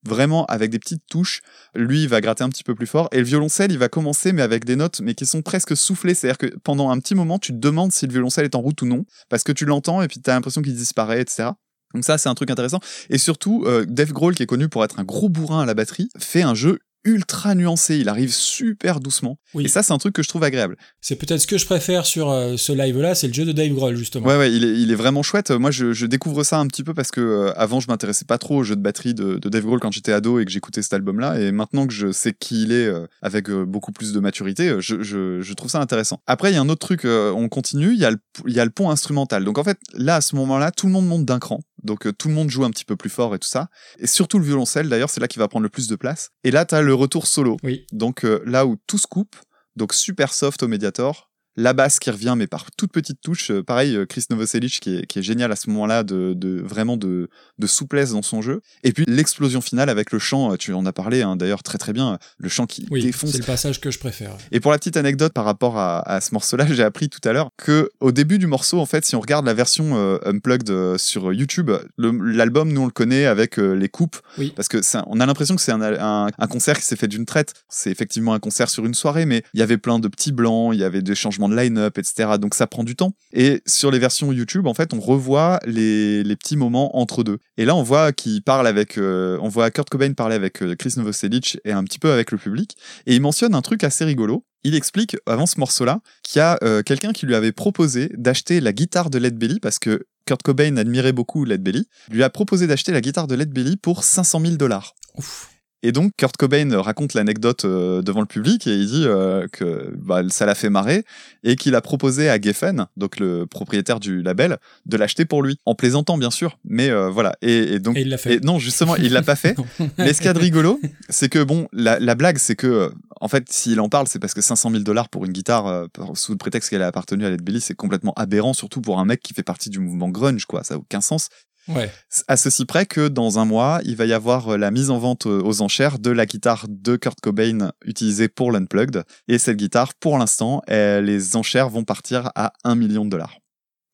vraiment avec des petites touches. Lui, il va gratter un petit peu plus fort. Et le violoncelle, il va commencer, mais avec des notes, mais qui sont presque soufflées. C'est-à-dire que pendant un petit moment, tu te demandes si le violoncelle est en route ou non, parce que tu l'entends et puis tu as l'impression qu'il disparaît, etc. Donc ça, c'est un truc intéressant. Et surtout, euh, Dave Grohl, qui est connu pour être un gros bourrin à la batterie, fait un jeu ultra nuancé. Il arrive super doucement. Oui. Et ça, c'est un truc que je trouve agréable. C'est peut-être ce que je préfère sur euh, ce live-là, c'est le jeu de Dave Grohl, justement. Ouais, ouais, il est, il est vraiment chouette. Moi, je, je découvre ça un petit peu parce que euh, avant, je m'intéressais pas trop au jeu de batterie de, de Dave Grohl quand j'étais ado et que j'écoutais cet album-là. Et maintenant que je sais qui il est euh, avec beaucoup plus de maturité, je, je, je trouve ça intéressant. Après, il y a un autre truc, on continue, il y, a le, il y a le pont instrumental. Donc en fait, là, à ce moment-là, tout le monde monte d'un cran. Donc euh, tout le monde joue un petit peu plus fort et tout ça. Et surtout le violoncelle, d'ailleurs, c'est là qui va prendre le plus de place. Et là, t'as le retour solo. Oui. Donc euh, là où tout se coupe, donc super soft au médiator, la basse qui revient mais par toutes petites touches. Euh, pareil, euh, Chris Novoselic qui est, qui est génial à ce moment-là de, de vraiment de, de souplesse dans son jeu. Et puis l'explosion finale avec le chant, euh, tu en as parlé hein, d'ailleurs très très bien, le chant qui Oui, défonce. c'est le passage que je préfère. Et pour la petite anecdote par rapport à, à ce morceau-là, (laughs) j'ai appris tout à l'heure que au début du morceau, en fait, si on regarde la version euh, unplugged sur YouTube, l'album, nous on le connaît avec euh, les coupes, Oui. parce que on a l'impression que c'est un, un, un concert qui s'est fait d'une traite. C'est effectivement un concert sur une soirée, mais il y avait plein de petits blancs, il y avait des changements de line-up, etc. Donc ça prend du temps. Et sur les versions YouTube, en fait, on revoit les, les petits moments entre deux. Et là, on voit qu'il parle avec, euh, on voit Kurt Cobain parler avec euh, Chris Novoselic et un petit peu avec le public. Et il mentionne un truc assez rigolo. Il explique, avant ce morceau-là, qu'il y a euh, quelqu'un qui lui avait proposé d'acheter la guitare de Led Belly parce que Kurt Cobain admirait beaucoup Led Belly. Lui a proposé d'acheter la guitare de Led Belly pour 500 000 dollars. Ouf. Et donc Kurt Cobain raconte l'anecdote euh, devant le public et il dit euh, que bah, ça l'a fait marrer et qu'il a proposé à Geffen, donc le propriétaire du label, de l'acheter pour lui, en plaisantant bien sûr, mais euh, voilà. Et, et donc Et il l'a fait. et non justement il l'a pas fait. Mais ce qu'il y a de rigolo, (laughs) c'est que bon, la, la blague, c'est que, en fait, s'il en parle, c'est parce que 500 000 dollars pour une guitare, euh, sous le prétexte qu'elle a appartenu à Led Belly, c'est complètement aberrant, surtout pour un mec qui fait partie du mouvement grunge, quoi. Ça a aucun sens. Ouais. À ceci près que dans un mois, il va y avoir euh, la mise en vente euh, aux enchères de la guitare de Kurt Cobain utilisée pour l'Unplugged. Et cette guitare, pour l'instant, euh, les enchères vont partir à 1 million de dollars.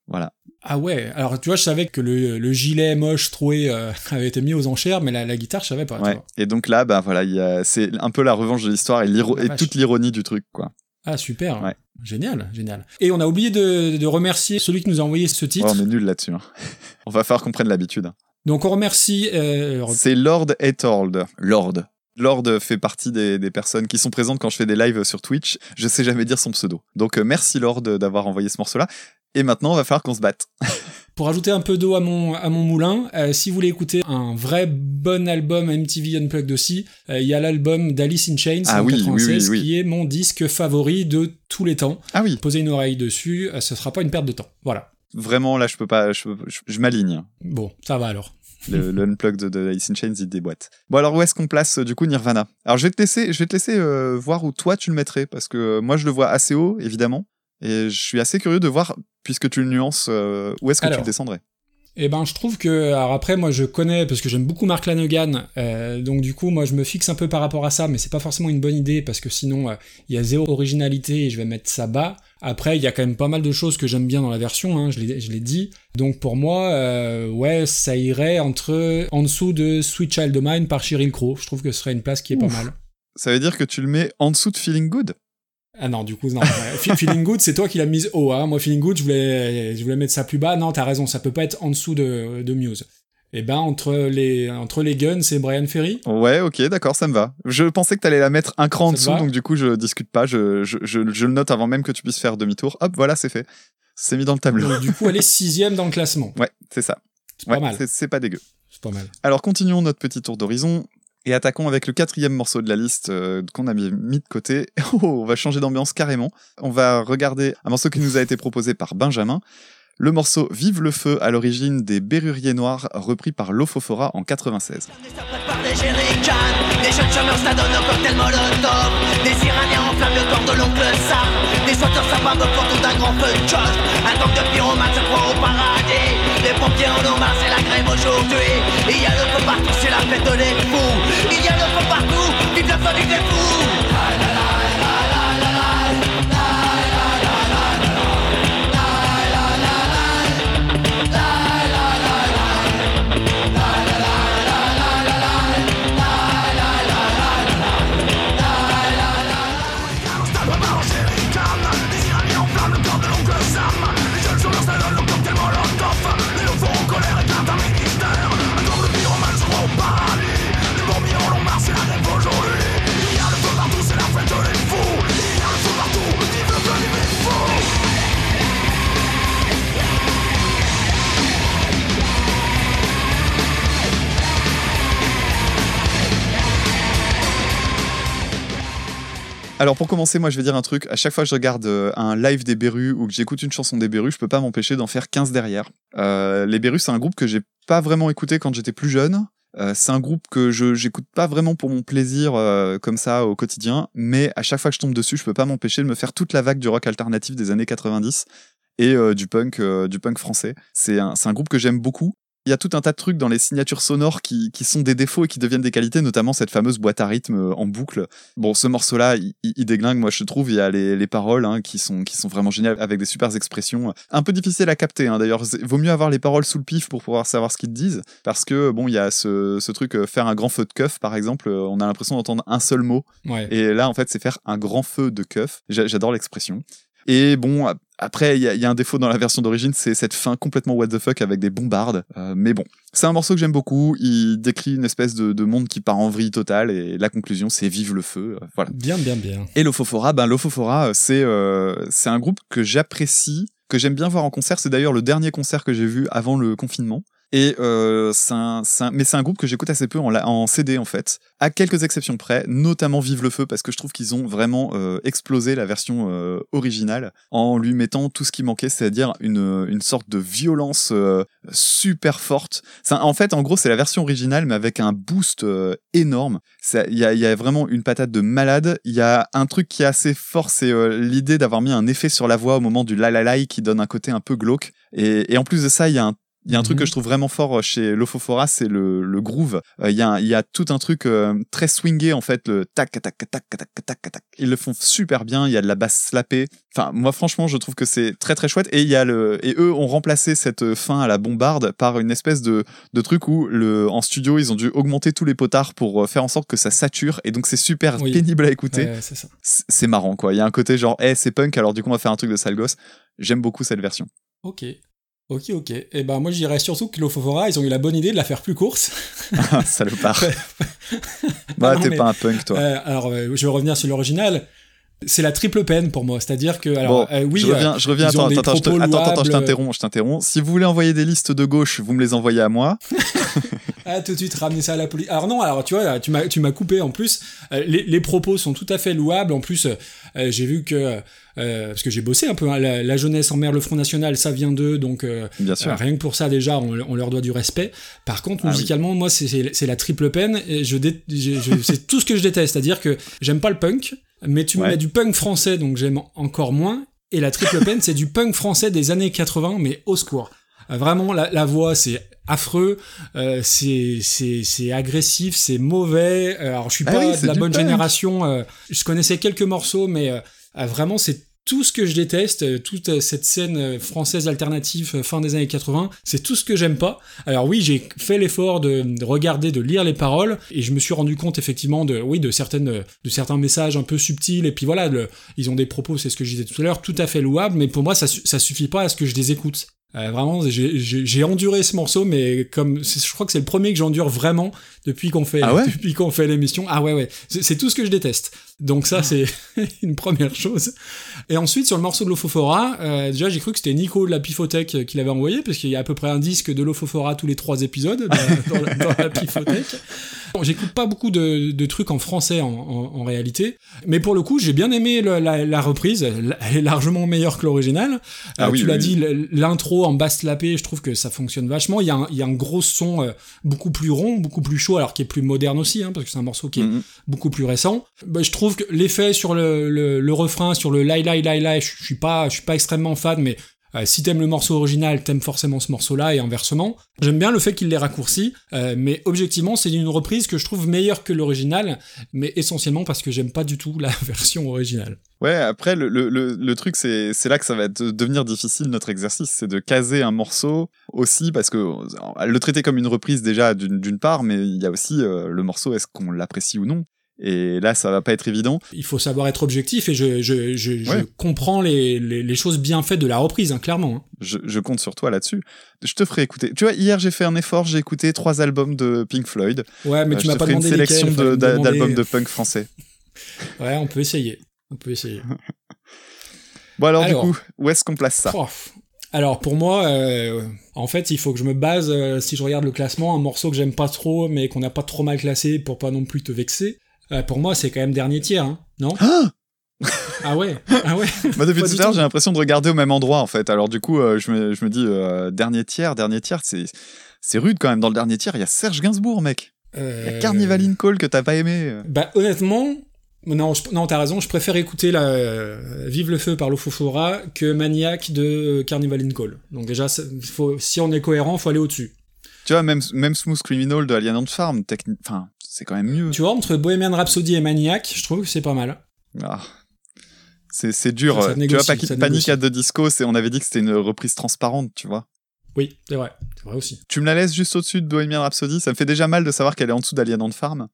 Voilà. Ah ouais, alors tu vois, je savais que le, le gilet moche troué euh, (laughs) avait été mis aux enchères, mais la, la guitare, je savais pas. Ouais. Et donc là, bah voilà, c'est un peu la revanche de l'histoire et, La et toute l'ironie du truc, quoi. Ah super, Ouais. génial, génial. Et on a oublié de, de remercier celui qui nous a envoyé ce titre. Ouais, on est nul là-dessus. hein. (laughs) on va falloir qu'on prenne l'habitude. hein. Donc on remercie... euh, C'est Lord Etold. Lord. Lord fait partie des, des personnes qui sont présentes quand je fais des lives sur Twitch. Je sais jamais dire son pseudo. Donc euh, merci Lord d'avoir envoyé ce morceau-là. Et maintenant, il va falloir qu'on se batte. (laughs) Pour ajouter un peu d'eau à mon, à mon moulin, euh, si vous voulez écouter un vrai bon album MTV Unplugged aussi, euh, il y a l'album d'Alice in Chains Ah en oui, oui, 96 oui, oui. qui est mon disque favori de tous les temps. Ah oui, Posez une oreille dessus, euh, ce sera pas une perte de temps. Voilà. vraiment, là, je peux pas, je, je, je m'aligne. Bon, ça va alors. Le, (laughs) le unplug de, Alice in Chains, il déboîte. Bon, alors où est-ce qu'on place euh, du coup Nirvana? Alors je vais te laisser, je vais te laisser euh, voir où toi tu le mettrais parce que euh, moi je le vois assez haut évidemment et je suis assez curieux de voir puisque tu le nuances euh, où est-ce que tu le descendrais? Eh ben, je trouve que, alors après, moi, je connais parce que j'aime beaucoup Mark Lanegan, euh, donc du coup, moi, je me fixe un peu par rapport à ça, mais c'est pas forcément une bonne idée parce que sinon, euh, il y a zéro originalité et je vais mettre ça bas. Après, il y a quand même pas mal de choses que j'aime bien dans la version, hein, je l'ai, je l'ai dit. Donc pour moi, euh, ouais, ça irait entre en dessous de Sweet Child of Mine par Sheryl Crow. Je trouve que ce serait une place qui est Ouf. pas mal. Ça veut dire que tu le mets en dessous de Feeling Good? Ah non, du coup, non. Feeling Good, c'est toi qui l'as mise haut. Hein. Moi, Feeling Good, je voulais, je voulais mettre ça plus bas. Non, t'as raison, ça peut pas être en dessous de, de Muse. Eh ben, entre les, entre les Guns et Brian Ferry. Ouais, ok, d'accord, ça me va. Je pensais que t'allais la mettre un cran en Ça dessous, donc du coup je discute pas, je, je, je, je le note avant même que tu puisses faire demi-tour. Hop, voilà, c'est fait. C'est mis dans le tableau. Donc, du coup, elle est sixième dans le classement. Ouais, c'est ça. C'est pas mal. c'est- c'est pas dégueu. C'est pas mal. Alors continuons notre petit tour d'horizon et attaquons avec le quatrième morceau de la liste euh, qu'on a mis de côté. (laughs) Oh, on va changer d'ambiance carrément. On va regarder un morceau qui nous a été proposé par Benjamin. Le morceau Vive le feu à l'origine des Berruriers Noirs, repris par Lofofora en 96. Par des jerrycans, des jeunes chômeurs s'adonnent au cocktail molotov Des Iraniens enflamment le corps de l'oncle Sam Des sauteurs s'abandonnent autour d'un grand feu de choc Un gang de pyromanes se croit au paradis Les pompiers en ont c'est la grève aujourd'hui. Il y a le feu partout, c'est la fête des fous. Il y a le feu partout, vive le feu, vive les fous Alors pour commencer, moi je vais dire un truc. À chaque fois que je regarde euh, un live des Berus ou que j'écoute une chanson des Berus, je peux pas m'empêcher d'en faire 15 derrière. Euh, les Berus, c'est un groupe que j'ai pas vraiment écouté quand j'étais plus jeune. Euh, c'est un groupe que je j'écoute pas vraiment pour mon plaisir comme ça au quotidien, mais à chaque fois que je tombe dessus, je peux pas m'empêcher de me faire toute la vague du rock alternatif des années 90 et du punk du punk français. C'est un groupe que j'aime beaucoup. Il y a tout un tas de trucs dans les signatures sonores qui, qui sont des défauts et qui deviennent des qualités, notamment cette fameuse boîte à rythme euh, en boucle. Bon, ce morceau-là, il, déglingue, moi je trouve. Il y a les, les paroles hein, qui, sont, qui sont vraiment géniales, avec des super expressions. Un peu difficile à capter, hein. d'ailleurs. Vaut mieux avoir les paroles sous le pif pour pouvoir savoir ce qu'ils disent. Parce que, bon, il y a ce, ce truc, euh, faire un grand feu de keuf, par exemple. euh, on a l'impression d'entendre un seul mot. Ouais. Et là, en fait, c'est faire un grand feu de keuf. J'a- J'adore l'expression. Et bon, ap- après, il y, a- il y a un défaut dans la version d'origine, c'est cette fin complètement what the fuck avec des bombardes. Euh, mais bon, c'est un morceau que j'aime beaucoup. Il décrit une espèce de, de monde qui part en vrille totale. Et la conclusion, c'est vive le feu. Euh, voilà. Bien, bien, bien. Et l'Ofofora, ben l'Ofofora, euh, c'est euh, c'est un groupe que j'apprécie, que j'aime bien voir en concert. C'est d'ailleurs le dernier concert que j'ai vu avant le confinement. Et euh, c'est un, un- mais c'est un groupe que j'écoute assez peu en, en CD en fait, à quelques exceptions près, notamment Vive le feu parce que je trouve qu'ils ont vraiment euh, explosé la version euh, originale en lui mettant tout ce qui manquait, c'est-à-dire une, une sorte de violence euh, super forte. En fait, en gros, c'est la version originale mais avec un boost euh, énorme. Il y a, y a vraiment une patate de malade. Il y a un truc qui est assez fort, c'est euh, l'idée d'avoir mis un effet sur la voix au moment du la la la qui donne un côté un peu glauque. Et, et en plus de ça, il y a un il y a un truc Mhm. que je trouve vraiment fort euh, chez Lofofora, c'est le, le groove. Euh, Il y, a y a tout un truc euh, très swingé en fait, le tac tac tac tac tac tac tac. Ils le font super bien. Il y a de la basse slappée. Enfin, moi franchement, je trouve que c'est très très chouette. Et il y a le et eux ont remplacé cette fin à la bombarde par une espèce de de truc où le en studio ils ont dû augmenter tous les potards pour faire en sorte que ça sature. Et donc c'est super Oui. pénible à écouter. Ouais, c'est marrant quoi. Il y a un côté genre, eh c'est punk. Alors du coup on va faire un truc de sale gosse. J'aime beaucoup cette version. Ok. Ok, ok. Et ben moi je dirais surtout que Lofofora, ils ont eu la bonne idée de la faire plus courte. (laughs) Ah, Salopard. (laughs) bah t'es mais- pas un punk toi. Euh, alors euh, je vais revenir sur l'original. C'est la triple peine pour moi, c'est-à-dire que alors bon, euh, oui, je reviens, je reviens. Attends, attends, attends, t'interromps, je t'interromps. Si vous voulez envoyer des listes de gauche, vous me les envoyez à moi. (laughs) Ah, tout de suite ramener ça à la police. Alors non, alors tu vois, tu m'as, tu m'as coupé en plus. Euh, les, les propos sont tout à fait louables. En plus, euh, euh, j'ai vu que euh, parce que j'ai bossé un peu hein, la, la jeunesse en mer, le Front National, ça vient d'eux, donc euh, Bien sûr. rien que pour ça déjà, on, on leur doit du respect. Par contre, Ah oui. musicalement, moi, c'est, la triple peine. Et je, c'est tout ce que je déteste, c'est-à-dire que j'aime pas le punk, mais tu me Ouais. mets du punk français, donc j'aime encore moins. Et la triple peine, c'est du punk français des années 80, mais au secours. Vraiment, la, la voix, c'est affreux, euh, c'est c'est c'est agressif, c'est mauvais. Euh, alors, je suis Ah pas oui, de la bonne punk. génération. euh, je connaissais quelques morceaux, mais euh, euh, vraiment, c'est tout ce que je déteste. Toute cette scène française alternative fin des années 80, c'est tout ce que j'aime pas. Alors oui, j'ai fait l'effort de, de regarder, de lire les paroles, et je me suis rendu compte effectivement de oui de certaines de certains messages un peu subtils. Et puis voilà, le- ils ont des propos, c'est ce que je disais tout à l'heure, tout à fait louables, mais pour moi, ça ça suffit pas à ce que je les écoute. Euh, vraiment, j'ai- enduré ce morceau, mais comme je crois que c'est le premier que j'endure vraiment depuis qu'on fait Ah ouais? depuis qu'on fait l'émission. Ah ouais ouais, c'est tout ce que je déteste. Donc ça c'est (laughs) une première chose. Et ensuite sur le morceau de l'Ofofora, euh, déjà j'ai cru que c'était Nico de la Pifothèque euh, qui l'avait envoyé parce qu'il y a à peu près un disque de l'Ofofora tous les trois épisodes dans, dans la, dans la Pifothèque. (laughs) Bon, J'écoute pas beaucoup de, de trucs en français en, en- en réalité, mais pour le coup j'ai bien aimé le- la, la reprise. Elle est largement meilleure que l'original. Ah Euh, oui, tu oui, l'as oui. dit, l'intro en basse lapée, je trouve que ça fonctionne vachement. Il y a un, il y a un gros son beaucoup plus rond, beaucoup plus chaud, alors qui est plus moderne aussi, hein, parce que c'est un morceau qui est Mhm. beaucoup plus récent. Bah, je trouve que l'effet sur le, le, le refrain, sur le lai lai lai, je je suis pas, je suis pas extrêmement fan, mais euh, si t'aimes le morceau original, t'aimes forcément ce morceau-là et inversement. J'aime bien le fait qu'il l'ait raccourci, euh, mais objectivement, c'est une reprise que je trouve meilleure que l'original, mais essentiellement parce que j'aime pas du tout (laughs) la version originale. Ouais, après, le, le, le, truc, c'est là que ça va devenir difficile, notre exercice, c'est de caser un morceau aussi, parce que euh, le traiter comme une reprise déjà d'une part, mais il y a aussi le morceau, est-ce qu'on l'apprécie ou non? Et là, ça va pas être évident. Il faut savoir être objectif et je, je, je, je Ouais. comprends les, les, les choses bien faites de la reprise, hein, clairement. hein. Je, compte sur toi là-dessus. Je te ferai écouter. Tu vois, hier, j'ai fait un effort, j'ai écouté trois albums de Pink Floyd. Ouais, mais Euh, tu m'as pas ferai une demandé sélection de- demander. d'albums de punk français. (laughs) Ouais, on peut essayer. On peut essayer. (laughs) Bon, alors, Alors. du coup, où est-ce qu'on place ça? Alors pour moi, euh, en fait, il faut que je me base, euh, si je regarde le classement, un morceau que j'aime pas trop, mais qu'on n'a pas trop mal classé pour pas non plus te vexer. Euh, pour moi, c'est quand même dernier tiers, hein, non Ah Ah ouais, ah ouais. Moi, (laughs) depuis tout à l'heure, j'ai l'impression de regarder au même endroit, en fait. Alors, du coup, euh, je, me, je me dis, euh, dernier tiers, dernier tiers, c'est c'est rude quand même. Dans le dernier tiers, il y a Serge Gainsbourg, mec. Il y a Euh, Carnival in Call que t'as pas aimé. Bah honnêtement, non, je- non, t'as raison. Je préfère écouter la euh, Vive le feu par l'Ofofora que Maniac de Carnival in Call. Donc déjà, faut, si on est cohérent, faut aller au-dessus. Tu vois, même, même Smooth Criminal de Alien on Farm, techni- enfin, c'est quand même mieux. Tu vois, entre Bohemian Rhapsody et Maniac, je trouve que c'est pas mal. Ah. C'est c'est dur. Ça, ça tu négocie, vois, Paki- ça Panic négocie. at the Disco, c'est- on avait dit que c'était une reprise transparente, tu vois. Oui, c'est vrai, c'est vrai aussi. Tu me la laisses juste au-dessus de Bohemian Rhapsody, ça me fait déjà mal de savoir qu'elle est en dessous d'Alien on Farm.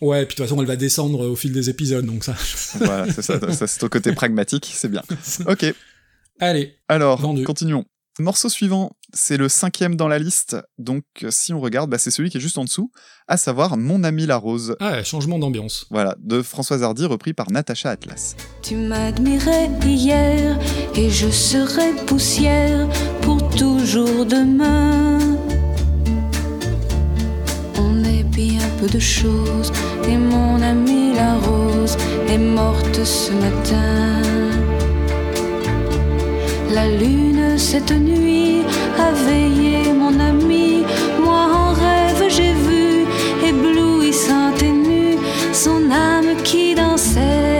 Ouais, et puis de toute façon, elle va descendre au fil des épisodes, donc ça. (laughs) voilà, c'est ça, ça c'est ton côté pragmatique, c'est bien. (laughs) Ok, Allez, alors, Vendu. continuons. Morceau suivant, c'est le cinquième dans la liste, donc euh, si on regarde, bah, c'est celui qui est juste en dessous, à savoir Mon ami la rose. ah, changement d'ambiance. Voilà, de Françoise Hardy, repris par Natacha Atlas. Tu m'admirais hier et je serai poussière pour toujours demain. peu de choses. Et mon amie la rose est morte ce matin. La lune cette nuit a veillé mon ami. Moi en rêve j'ai vu, éblouissante et nue, son âme qui dansait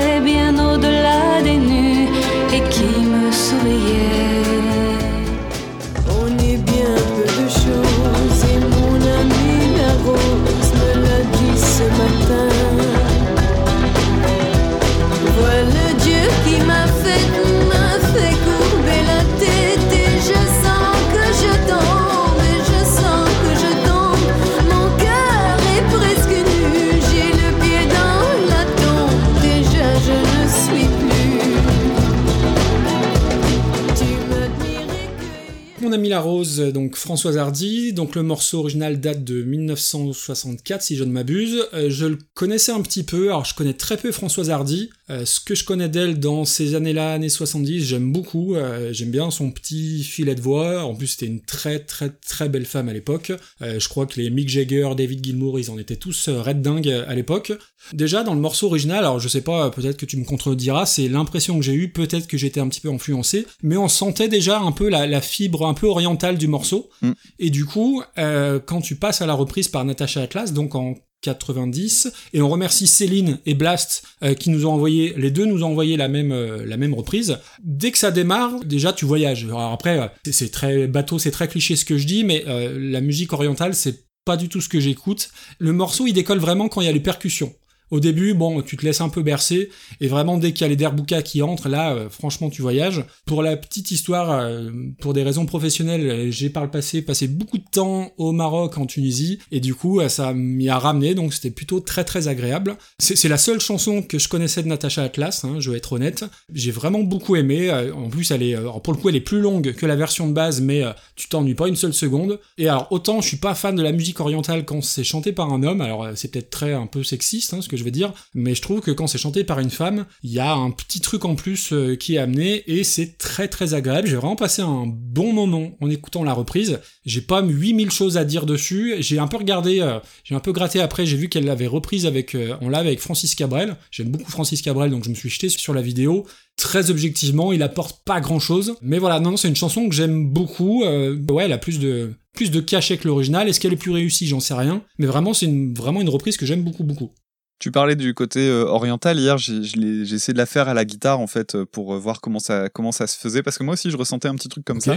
que Mon ami la rose, donc Françoise Hardy, donc le morceau original date de 1964 si je ne m'abuse. Euh, je le connaissais un petit peu, alors je connais très peu Françoise Hardy. Euh, ce que je connais d'elle dans ces années-là, années 70, j'aime beaucoup. Euh, j'aime bien son petit filet de voix. En plus, c'était une très très très belle femme à l'époque. Euh, je crois que les Mick Jagger, David Gilmour, ils en étaient tous euh, red dingues à l'époque. Déjà dans le morceau original, alors je sais pas, peut-être que tu me contrediras, c'est l'impression que j'ai eue, peut-être que j'étais un petit peu influencé, mais on sentait déjà un peu la, la fibre un peu orientale du morceau. Mm. Et du coup, euh, quand tu passes à la reprise par Natasha Atlas, donc en 90 et on remercie Céline et Blast euh, qui nous ont envoyé les deux nous ont envoyé la même euh, reprise. Dès que ça démarre déjà tu voyages. Après euh, c'est- très bateau c'est très cliché ce que je dis mais la musique orientale c'est pas du tout ce que j'écoute. Le morceau il décolle vraiment quand il y a les percussions au début, bon, tu te laisses un peu bercer, et vraiment dès qu'il y a les derbuka qui entrent, là, euh, franchement, tu voyages. Pour la petite histoire, euh, pour des raisons professionnelles, euh, j'ai par le passé passé beaucoup de temps au Maroc, en Tunisie, et du coup, ça m'y a ramené, donc c'était plutôt très très agréable. C'est la seule chanson que je connaissais de Natasha Atlas, hein, je vais être honnête. J'ai vraiment beaucoup aimé. En plus, elle est, pour le coup, elle est plus longue que la version de base, mais tu t'ennuies pas une seule seconde. Et alors, autant je suis pas fan de la musique orientale quand c'est chanté par un homme, alors c'est peut-être très un peu sexiste, hein, ce que je vais dire, mais je trouve que quand c'est chanté par une femme, il y a un petit truc en plus euh, qui est amené et c'est très très agréable. J'ai vraiment passé un bon moment en écoutant la reprise. J'ai pas 8000 choses à dire dessus. J'ai un peu regardé, euh, j'ai un peu gratté après, j'ai vu qu'elle l'avait reprise avec, euh, en live avec Francis Cabrel. J'aime beaucoup Francis Cabrel, donc je me suis jeté sur la vidéo. Très objectivement, il apporte pas grand chose. Mais voilà, non, non, c'est une chanson que j'aime beaucoup. Euh, ouais, elle a plus de, plus de cachet que l'original. Est-ce qu'elle est plus réussie? J'en sais rien. Mais vraiment, c'est vraiment une reprise que j'aime beaucoup, beaucoup. Tu parlais du côté euh, oriental hier, j'ai essayé de la faire à la guitare en fait euh, pour euh, voir comment ça comment ça se faisait parce que moi aussi je ressentais un petit truc comme ça.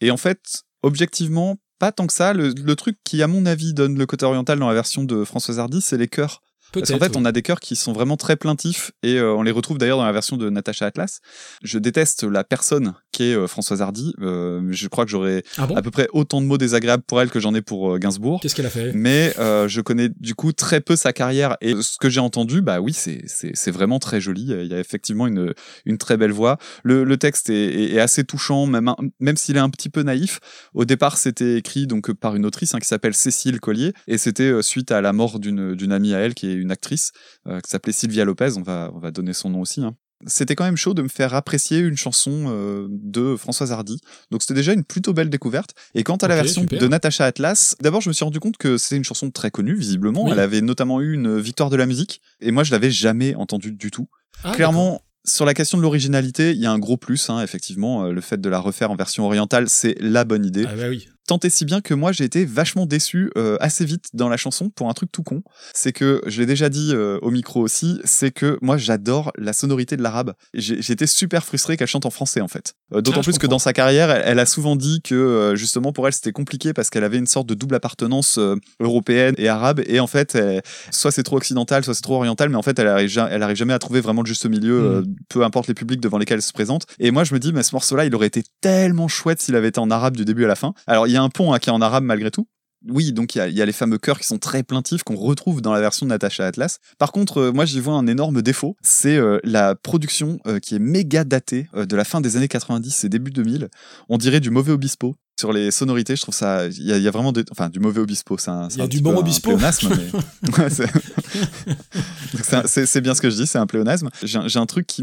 Et en fait, objectivement, pas tant que ça. Le, le truc qui, à mon avis, donne le côté oriental dans la version de Françoise Hardy, c'est les chœurs. Parce qu'en fait, on a des chœurs qui sont vraiment très plaintifs et euh, on les retrouve d'ailleurs dans la version de Natasha Atlas. Je déteste la personne qui est euh, Françoise Hardy. Euh, je crois que j'aurais Ah bon? à peu près autant de mots désagréables pour elle que j'en ai pour euh, Gainsbourg. Qu'est-ce qu'elle a fait? Mais je connais du coup très peu sa carrière et ce que j'ai entendu, bah oui, c'est vraiment très joli. Il y a effectivement une une très belle voix. Le, le texte est, est, est assez touchant, même un- même s'il est un petit peu naïf. Au départ, c'était écrit donc par une autrice hein, qui s'appelle Cécile Collier et c'était suite à la mort d'une d'une amie à elle qui est une actrice euh, qui s'appelait Sylvia Lopez. On va on va donner son nom aussi. hein. C'était quand même chaud de me faire apprécier une chanson euh, de Françoise Hardy. Donc c'était déjà une plutôt belle découverte. Et quant à la version super. de Natasha Atlas, d'abord je me suis rendu compte que c'est une chanson très connue, visiblement. Oui. Elle avait notamment eu une victoire de la musique. Et moi je l'avais jamais entendue du tout. Ah, Clairement, sur la question de l'originalité, il y a un gros plus, hein, effectivement. Euh, Le fait de la refaire en version orientale, c'est la bonne idée. Ah bah oui. Tant et si bien que moi j'ai été vachement déçu euh, assez vite dans la chanson pour un truc tout con. C'est que, je l'ai déjà dit euh, au micro aussi, c'est que moi j'adore la sonorité de l'arabe. Été super frustré qu'elle chante en français en fait. Euh, D'autant Ah, plus que dans sa carrière, elle, elle a souvent dit que justement pour elle c'était compliqué parce qu'elle avait une sorte de double appartenance européenne et arabe. Et en fait, elle- soit c'est trop occidental, soit c'est trop oriental, mais en fait elle arrive, ja- elle arrive jamais à trouver vraiment le juste milieu, euh, peu importe les publics devant lesquels elle se présente. Et moi je me dis, mais ce morceau-là, il aurait été tellement chouette s'il avait été en arabe du début à la fin. Alors il y a un pont hein, qui est en arabe malgré tout. Oui, donc il y a, il y a les fameux chœurs qui sont très plaintifs qu'on retrouve dans la version de Natasha Atlas. Par contre, euh, moi j'y vois un énorme défaut, c'est euh, la production euh, qui est méga datée de la fin des années 90 et début 2000. On dirait du mauvais Obispo. Sur les sonorités, je trouve ça, il y, a- il y a vraiment des, enfin du mauvais Obispo, Il y a du bon Obispo. pléonasme, mais- (laughs) Ouais, (laughs) c'est- bien ce que je dis, c'est un pléonasme. J'ai un- truc qui,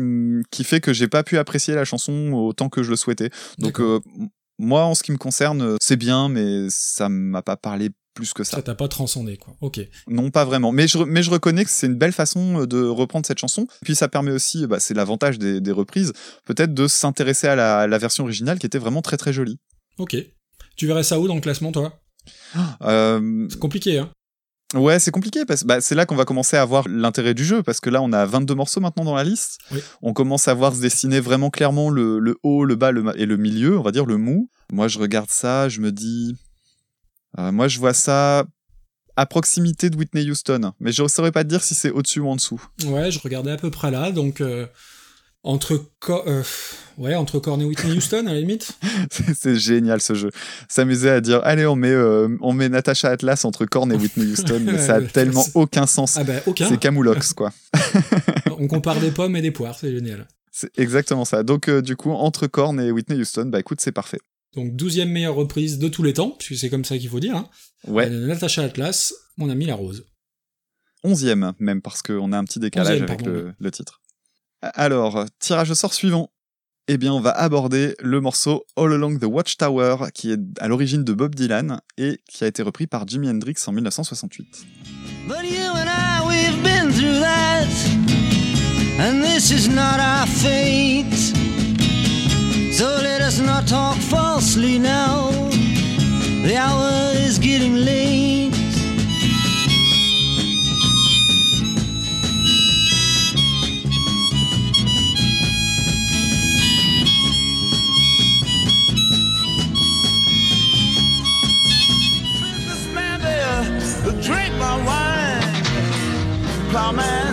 qui fait que j'ai pas pu apprécier la chanson autant que je le souhaitais. Donc moi, en ce qui me concerne, euh, c'est bien, mais ça m'a pas parlé plus que ça. Ça t'a pas transcendé, quoi. Ok. Non, pas vraiment. Mais je, mais je reconnais que c'est une belle façon de reprendre cette chanson. Puis ça permet aussi, bah, c'est l'avantage des, des reprises, peut-être de s'intéresser à la, la version originale qui était vraiment très très jolie. Ok. Tu verrais ça où dans le classement, toi? Euh, C'est compliqué, hein ouais, c'est compliqué parce que bah, c'est là qu'on va commencer à voir l'intérêt du jeu parce que là on a 22 morceaux maintenant dans la liste. Oui. On commence à voir se dessiner vraiment clairement le, le haut, le bas le, et le milieu, on va dire le mou. Moi je regarde ça, je me dis. euh, moi je vois ça à proximité de Whitney Houston, mais je ne saurais pas te dire si c'est au-dessus ou en dessous. Ouais, je regardais à peu près là, donc euh, entre Co- euh, ouais entre Korn et Whitney Houston à la limite. (laughs) C'est- génial ce jeu. S'amuser à dire allez on met euh, on met Natasha Atlas entre Korn et Whitney Houston, (laughs) mais ça a tellement (laughs) aucun sens. Ah bah aucun. C'est Camoulox quoi. On compare des pommes et des poires, c'est génial. C'est exactement ça. Donc euh, du coup entre Korn et Whitney Houston, bah écoute c'est parfait. Donc douzième meilleure reprise de tous les temps, puisque c'est comme ça qu'il faut dire. Hein. Ouais. Euh, Natacha Atlas, mon ami la rose. Onzième même parce qu'on a un petit décalage avec pardon, le, le titre. Alors tirage au sort suivant. Eh bien on va aborder le morceau All Along the Watchtower qui est à l'origine de Bob Dylan et qui a été repris par Jimi Hendrix en 1968. But you and I, we've been through that. And this is not our fate. So let us not talk falsely now. The hour is getting late. My wine. Plowman,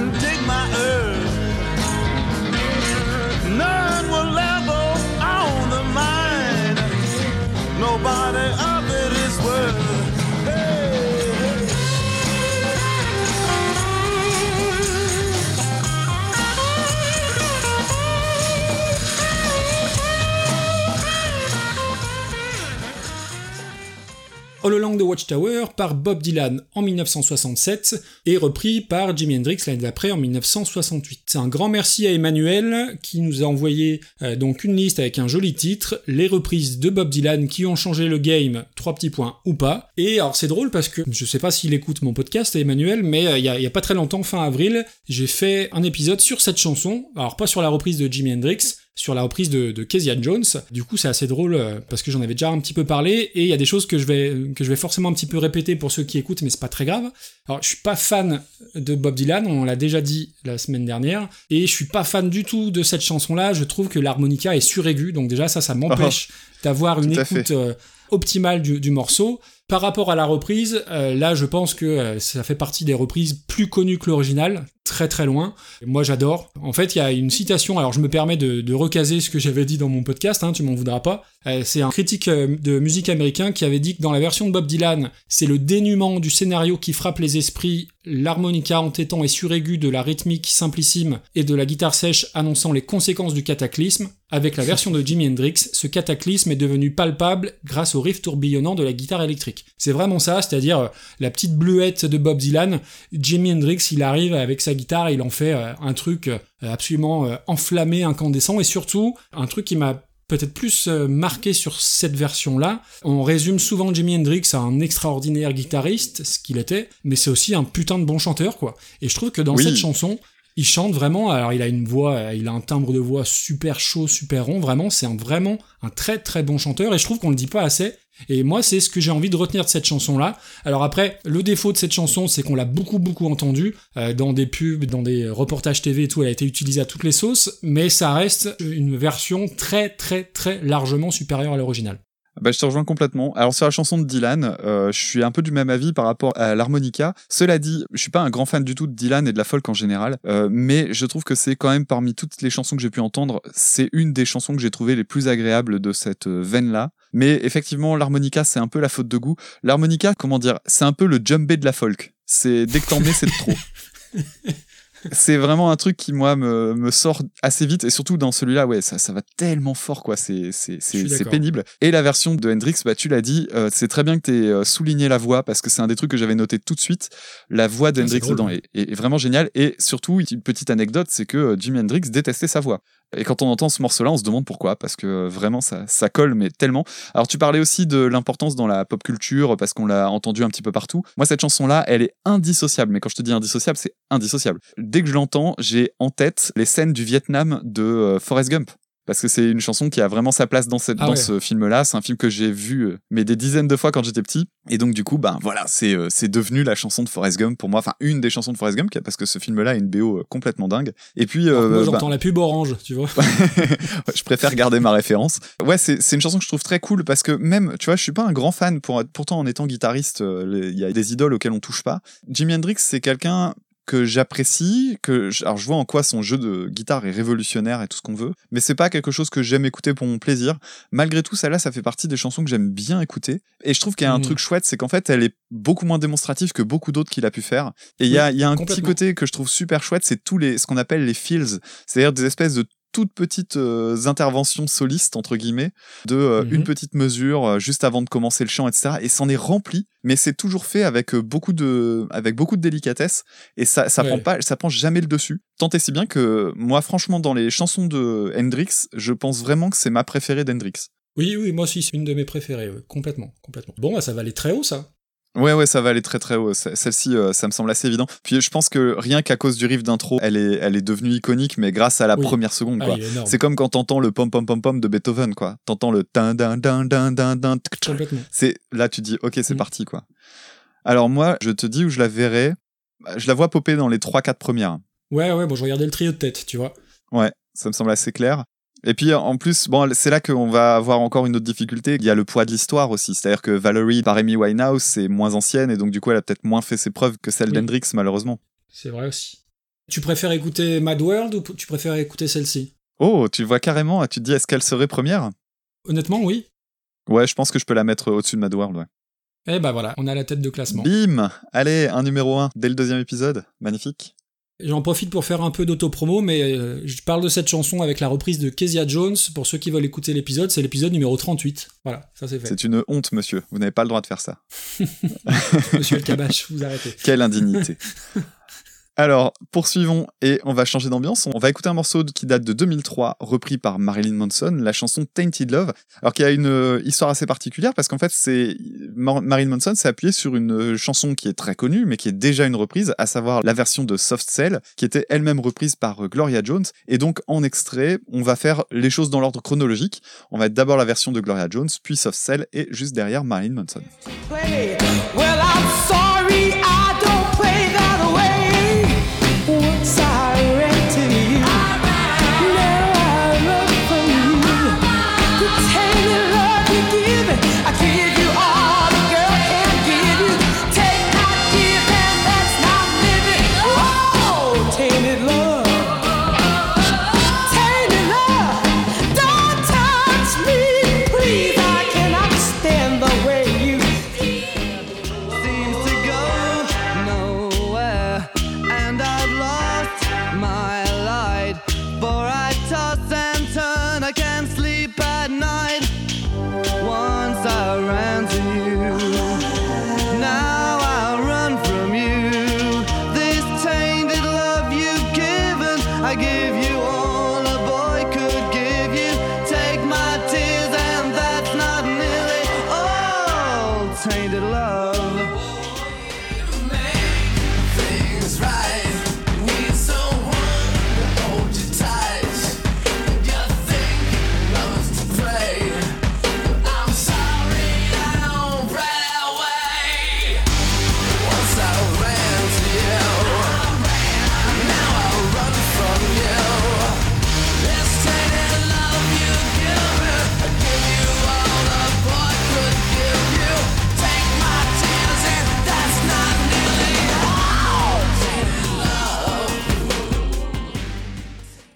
All Along the Watchtower par Bob Dylan en 1967 et repris par Jimi Hendrix l'année d'après en 1968. C'est un grand merci à Emmanuel qui nous a envoyé euh, donc une liste avec un joli titre, les reprises de Bob Dylan qui ont changé le game, trois petits points ou pas. Et alors c'est drôle parce que je sais pas s'il écoute mon podcast Emmanuel, mais euh, il y, a, il y a pas très longtemps, fin avril, j'ai fait un épisode sur cette chanson, alors pas sur la reprise de Jimi Hendrix, sur la reprise de, de Kezia Jones. Du coup, c'est assez drôle euh, parce que j'en avais déjà un petit peu parlé et il y a des choses que je vais que je vais forcément un petit peu répéter pour ceux qui écoutent, mais c'est pas très grave. Alors, je suis pas fan de Bob Dylan, on l'a déjà dit la semaine dernière, et je suis pas fan du tout de cette chanson-là. Je trouve que l'harmonica est suraiguë, donc déjà ça, ça m'empêche d'avoir une écoute euh, optimale du, du morceau. Par rapport à la reprise, euh, là je pense que euh, ça fait partie des reprises plus connues que l'original, très très loin. Moi j'adore. En fait il y a une citation, alors je me permets de, recaser ce que j'avais dit dans mon podcast, hein, tu m'en voudras pas. Euh, c'est un critique euh, de musique américain qui avait dit que dans la version de Bob Dylan, c'est le dénuement du scénario qui frappe les esprits, l'harmonica entêtant et suraigu de la rythmique simplissime et de la guitare sèche annonçant les conséquences du cataclysme. Avec la version de Jimi Hendrix, ce cataclysme est devenu palpable grâce au riff tourbillonnant de la guitare électrique. C'est vraiment ça, c'est-à-dire euh, la petite bleuette de Bob Dylan. Jimi Hendrix, il arrive avec sa guitare, il en fait euh, un truc euh, absolument euh, enflammé, incandescent, et surtout un truc qui m'a peut-être plus marqué sur cette version-là. On résume souvent Jimi Hendrix à un extraordinaire guitariste, ce qu'il était, mais c'est aussi un putain de bon chanteur, quoi. Et je trouve que dans Oui. cette chanson, il chante vraiment, alors il a une voix, euh, il a un timbre de voix super chaud, super rond, vraiment, c'est un, vraiment un très très bon chanteur, et je trouve qu'on le dit pas assez. Et moi, c'est ce que j'ai envie de retenir de cette chanson-là. Alors après, le défaut de cette chanson, c'est qu'on l'a beaucoup beaucoup entendue euh, dans des pubs, dans des reportages TV et tout. Elle a été utilisée à toutes les sauces, mais ça reste une version très très très largement supérieure à l'original. Bah, je te rejoins complètement. Alors sur la chanson de Dylan, euh, je suis un peu du même avis par rapport à l'harmonica. Cela dit, je suis pas un grand fan du tout de Dylan et de la folk en général, euh, mais je trouve que c'est quand même parmi toutes les chansons que j'ai pu entendre, c'est une des chansons que j'ai trouvées les plus agréables de cette euh, veine-là. Mais effectivement, l'harmonica, c'est un peu la faute de goût. L'harmonica, comment dire, c'est un peu le djembé de la folk. C'est dès que t'en mets, c'est trop. (laughs) c'est vraiment un truc qui moi me, me sort assez vite. Et surtout dans celui-là ouais ça, ça va tellement fort quoi. C'est pénible. Et la version de Hendrix bah tu l'as dit euh, c'est très bien que tu aies souligné la voix parce que c'est un des trucs que j'avais noté tout de suite. La voix de Ah, c'est Hendrix dedans ouais. est, est vraiment géniale. Et surtout une petite anecdote c'est que euh, Jimi Hendrix détestait sa voix et quand on entend ce morceau-là, on se demande pourquoi, parce que euh, vraiment ça, ça colle, mais tellement. Alors tu parlais aussi de l'importance dans la pop culture, parce qu'on l'a entendu un petit peu partout. Moi, cette chanson-là, elle est indissociable, mais quand je te dis indissociable, c'est indissociable. Dès que je l'entends, j'ai en tête les scènes du Vietnam de euh, Forrest Gump. Parce que c'est une chanson qui a vraiment sa place dans, cette, Ah dans ouais. ce film-là. C'est un film que j'ai vu euh, mais des dizaines de fois quand j'étais petit. Et donc du coup, ben voilà, c'est euh, c'est devenu la chanson de Forrest Gump pour moi. Enfin, une des chansons de Forrest Gump, parce que ce film-là a une BO euh, complètement dingue. Et puis, euh, Moi, ben, j'entends la pub orange, tu vois. (laughs) Je préfère garder ma référence. Ouais, c'est c'est une chanson que je trouve très cool parce que même, tu vois, je suis pas un grand fan. Pour, pourtant, en étant guitariste, euh, il y a des idoles auxquelles on touche pas. Jimi Hendrix, c'est quelqu'un que j'apprécie, que je- alors je vois en quoi son jeu de guitare est révolutionnaire et tout ce qu'on veut, mais c'est pas quelque chose que j'aime écouter pour mon plaisir. Malgré tout, celle-là, ça fait partie des chansons que j'aime bien écouter. Et je trouve qu'il y a un Mhm. truc chouette, c'est qu'en fait, elle est beaucoup moins démonstrative que beaucoup d'autres qu'il a pu faire. Et il y a, il y a un petit côté que je trouve super chouette, c'est tous les, ce qu'on appelle les feels, c'est-à-dire des espèces de toutes petites euh, interventions solistes entre guillemets de euh, Mhm. une petite mesure euh, juste avant de commencer le chant etc et c'en est rempli mais c'est toujours fait avec beaucoup de avec beaucoup de délicatesse et ça ça Ouais. prend pas ça prend jamais le dessus tant et si bien que moi franchement dans les chansons de Hendrix je pense vraiment que c'est ma préférée d'Hendrix Oui, oui, moi aussi, c'est une de mes préférées, complètement, complètement. Bon, bah, ça va aller très haut, ça. Ouais, ouais, ça va aller très très haut. Ce- Celle-ci, euh, ça me semble assez évident. Puis je pense que rien qu'à cause du riff d'intro, elle est, elle est devenue iconique, mais grâce à la Oui. première seconde, Ah, quoi. C'est comme quand t'entends le pom pom pom pom de Beethoven, quoi. T'entends le din din din din din din. C'est là, tu dis, ok, c'est Mm. parti, quoi. Alors moi, je te dis où je la verrai. Bah, Je la vois popper dans les 3-4 premières. Ouais, ouais, bon, je regardais le trio de tête, tu vois. Ouais, ça me semble assez clair. Et puis en plus, bon, c'est là qu'on va avoir encore une autre difficulté. Il y a le poids de l'histoire aussi. C'est-à-dire que Valerie par Amy Winehouse, c'est moins ancienne et donc du coup, elle a peut-être moins fait ses preuves que celle Oui. d'Hendrix, malheureusement. C'est vrai aussi. Tu préfères écouter Mad World ou tu préfères écouter celle-ci? Oh, tu vois carrément, tu te dis est-ce qu'elle serait première? Honnêtement, oui. Ouais, je pense que je peux la mettre au-dessus de Mad World, ouais. Eh bah voilà, on a la tête de classement. Bim Allez, un numéro 1 dès le deuxième épisode. Magnifique. J'en profite pour faire un peu d'autopromo, mais euh, je parle de cette chanson avec la reprise de Kezia Jones. Pour ceux qui veulent écouter l'épisode, c'est l'épisode numéro 38. Voilà, ça c'est fait. C'est une honte, monsieur. Vous n'avez pas le droit de faire ça. (laughs) Monsieur le Cabache, vous arrêtez. Quelle indignité. (laughs) Alors, poursuivons et on va changer d'ambiance. On va écouter un morceau qui date de 2003, repris par Marilyn Manson, la chanson Tainted Love. Alors qu'il y a une euh, histoire assez particulière parce qu'en fait, c'est Mar- Marilyn Manson s'est appuyé sur une euh, chanson qui est très connue, mais qui est déjà une reprise, à savoir la version de Soft Cell, qui était elle-même reprise par euh, Gloria Jones. Et donc, en extrait, on va faire les choses dans l'ordre chronologique. On va être d'abord la version de Gloria Jones, puis Soft Cell, et juste derrière Marilyn Manson.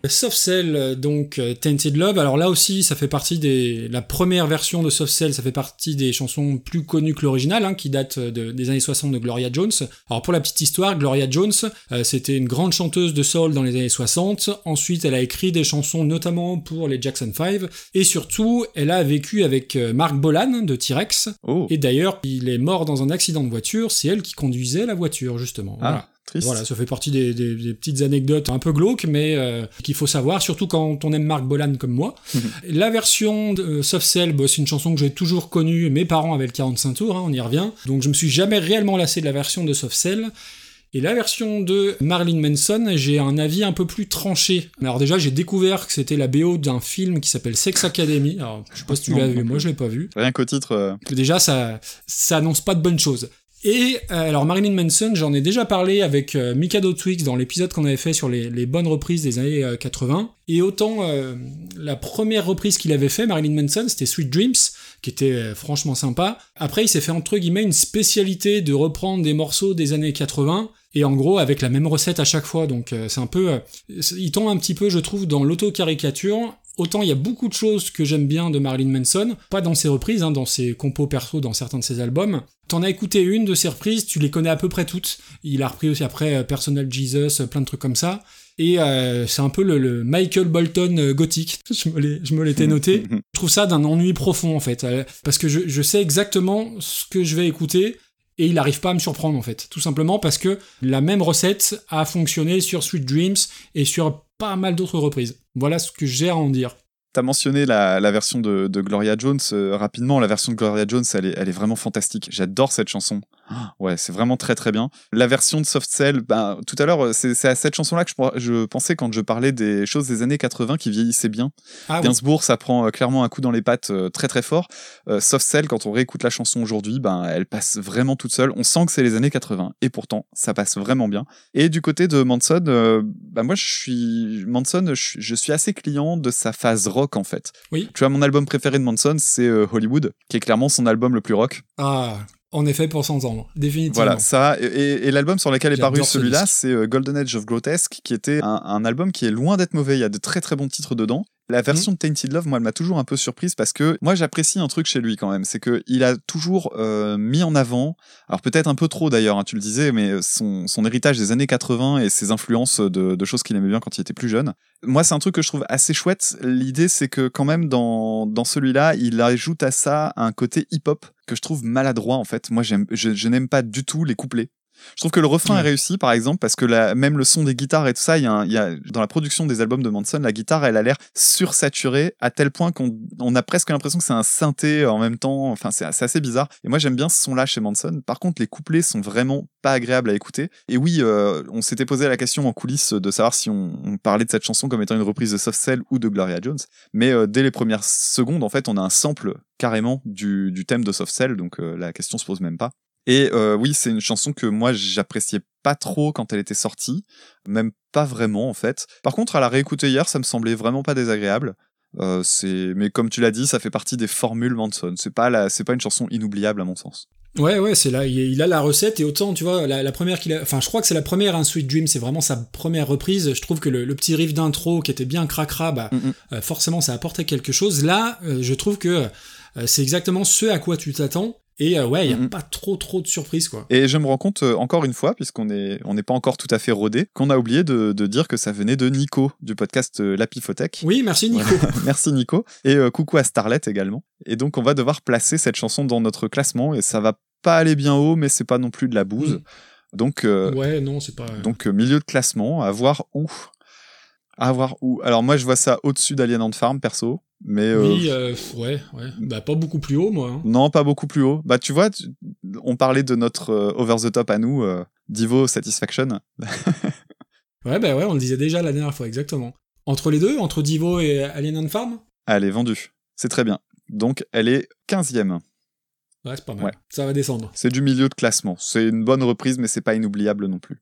Soft Cell, euh, donc euh, Tainted Love. Alors là aussi, ça fait partie des. La première version de Soft Cell, ça fait partie des chansons plus connues que l'original, hein, qui date de- des années 60 de Gloria Jones. Alors pour la petite histoire, Gloria Jones, euh, c'était une grande chanteuse de soul dans les années 60. Ensuite, elle a écrit des chansons notamment pour les Jackson 5. Et surtout, elle a vécu avec euh, Mark Bolan de T-Rex. Oh, Et d'ailleurs, il est mort dans un accident de voiture. C'est elle qui conduisait la voiture, justement. Voilà. Triste. Voilà, ça fait partie des, des- des petites anecdotes un peu glauques, mais euh, qu'il faut savoir, surtout quand on aime Marc Bolan comme moi. (laughs) la version de euh, Soft Cell, bah, c'est une chanson que j'ai toujours connue. Mes parents avaient le 45 tours, hein, on y revient. Donc je me suis jamais réellement lassé de la version de Soft Cell. Et la version de Marilyn Manson, j'ai un avis un peu plus tranché. Alors déjà, j'ai découvert que c'était la BO d'un film qui s'appelle Sex Academy. Alors, je sais pas si tu l'as vu, moi je l'ai pas vu. Rien qu'au titre. euh, déjà ça, ça annonce pas de bonnes choses. Et euh, alors Marilyn Manson, j'en ai déjà parlé avec euh, Mikado Twix dans l'épisode qu'on avait fait sur les, bonnes reprises des années euh, 80. Et autant euh, la première reprise qu'il avait fait, Marilyn Manson, c'était Sweet Dreams, qui était euh, franchement sympa. Après, il s'est fait entre guillemets une spécialité de reprendre des morceaux des années 80. Et en gros, avec la même recette à chaque fois, donc euh, c'est un peu, euh, il tombe un petit peu, je trouve, dans l'auto-caricature. Autant il y a beaucoup de choses que j'aime bien de Marilyn Manson, pas dans ses reprises, hein, dans ses compos perso, dans certains de ses albums. T'en as écouté une de ses reprises, tu les connais à peu près toutes. Il a repris aussi après euh, Personal Jesus, euh, plein de trucs comme ça. Et euh, c'est un peu le, le Michael Bolton euh, gothique. (laughs) Je me l'ai- je me l'étais noté. (laughs) Je trouve ça d'un ennui profond en fait, parce que je, je sais exactement ce que je vais écouter et il n'arrive pas à me surprendre en fait. Tout simplement parce que la même recette a fonctionné sur Sweet Dreams et sur pas mal d'autres reprises. Voilà ce que j'ai à en dire. T'as mentionné la, version de, Gloria Jones euh, rapidement. La version de Gloria Jones, elle est vraiment fantastique. J'adore cette chanson. Ouais, c'est vraiment très très bien. La version de Soft Cell, ben, tout à l'heure, euh, c'est à cette chanson-là que je, je pensais quand je parlais des choses des années 80 qui vieillissaient bien. Ah oui. Gainsbourg, ça prend euh, clairement un coup dans les pattes euh, très très fort. Euh, Soft Cell, quand on réécoute la chanson aujourd'hui, ben, elle passe vraiment toute seule. On sent que c'est les années 80 et pourtant, ça passe vraiment bien. Et du côté de Manson, euh, ben, moi je suis Manson, je, suis- je suis assez client de sa phase rock en fait. Oui. Tu vois, mon album préféré de Manson, c'est Hollywood, qui est clairement son album le plus rock. Ah, en effet, pour s'entendre. Définitivement. Voilà, ça. Et, et- et l'album sur lequel est paru ce celui-là, c'est euh, Golden Age of Grotesque, qui était un, un album qui est loin d'être mauvais. Il y a de très très bons titres dedans. La version de Tainted Love, moi, elle m'a toujours un peu surprise parce que moi, j'apprécie un truc chez lui quand même. C'est que il a toujours euh, mis en avant, alors peut-être un peu trop d'ailleurs, hein, tu le disais, mais son, son héritage des années 80 et ses influences de, de choses qu'il aimait bien quand il était plus jeune. Moi, c'est un truc que je trouve assez chouette. L'idée, c'est que quand même dans, dans celui-là, il ajoute à ça un côté hip-hop que je trouve maladroit en fait. Moi, j'aime, je, je n'aime pas du tout les couplets. Je trouve que le refrain Ouais. est réussi, par exemple, parce que la, même le son des guitares et tout ça, il y, a un- il y a dans la production des albums de Manson, la guitare, elle a l'air sursaturée à tel point qu'on on a presque l'impression que c'est un synthé en même temps. Enfin, c'est assez bizarre. Et moi, j'aime bien ce son-là chez Manson. Par contre, les couplets sont vraiment pas agréables à écouter. Et oui, euh, on s'était posé la question en coulisses de savoir si on, on parlait de cette chanson comme étant une reprise de Soft Cell ou de Gloria Jones. Mais euh, dès les premières secondes, en fait, on a un sample carrément du, du thème de Soft Cell, donc euh, la question se pose même pas. Et euh, oui, c'est une chanson que moi j'appréciais pas trop quand elle était sortie, même pas vraiment en fait. Par contre, à la réécouter hier, ça me semblait vraiment pas désagréable. Euh, c'est, mais comme tu l'as dit, ça fait partie des formules Manson. C'est pas la, c'est pas une chanson inoubliable à mon sens. Ouais, ouais, c'est là, il a la recette et autant, tu vois, la, la première qu'il a, enfin, je crois que c'est la première, un Sweet Dream, c'est vraiment sa première reprise. Je trouve que le, le petit riff d'intro qui était bien cracra, bah, Mm, mm. euh, forcément, ça apportait quelque chose. Là, euh, je trouve que euh, c'est exactement ce à quoi tu t'attends. Et euh, ouais, il y a pas trop trop de surprises, quoi. Et je me rends compte euh, encore une fois, puisqu'on est, on n'est pas encore tout à fait rodé, qu'on a oublié de, de dire que ça venait de Nico du podcast euh, La Pifothèque. Oui, merci Nico. Voilà. (laughs) Merci Nico. Et euh, coucou à Starlet également. Et donc on va devoir placer cette chanson dans notre classement et ça va pas aller bien haut, mais c'est pas non plus de la bouse. Donc, euh, Ouais, non, c'est pas. donc milieu de classement, à voir où. À voir où. Alors moi je vois ça au-dessus d'Alien Farm perso, mais euh, Oui, euh, ouais, ouais. Bah, pas beaucoup plus haut, moi. hein. non pas beaucoup plus haut. Bah tu vois, tu- on parlait de notre euh, over the top à nous, euh, Divo Satisfaction. (laughs) Ouais, bah ouais, on le disait déjà la dernière fois, exactement. Entre les deux, entre Divo et Alien on Farm? Elle est vendue. C'est très bien. Donc elle est 15e. Ouais, c'est pas mal. Ouais. Ça va descendre. C'est du milieu de classement. C'est une bonne reprise, mais c'est pas inoubliable non plus.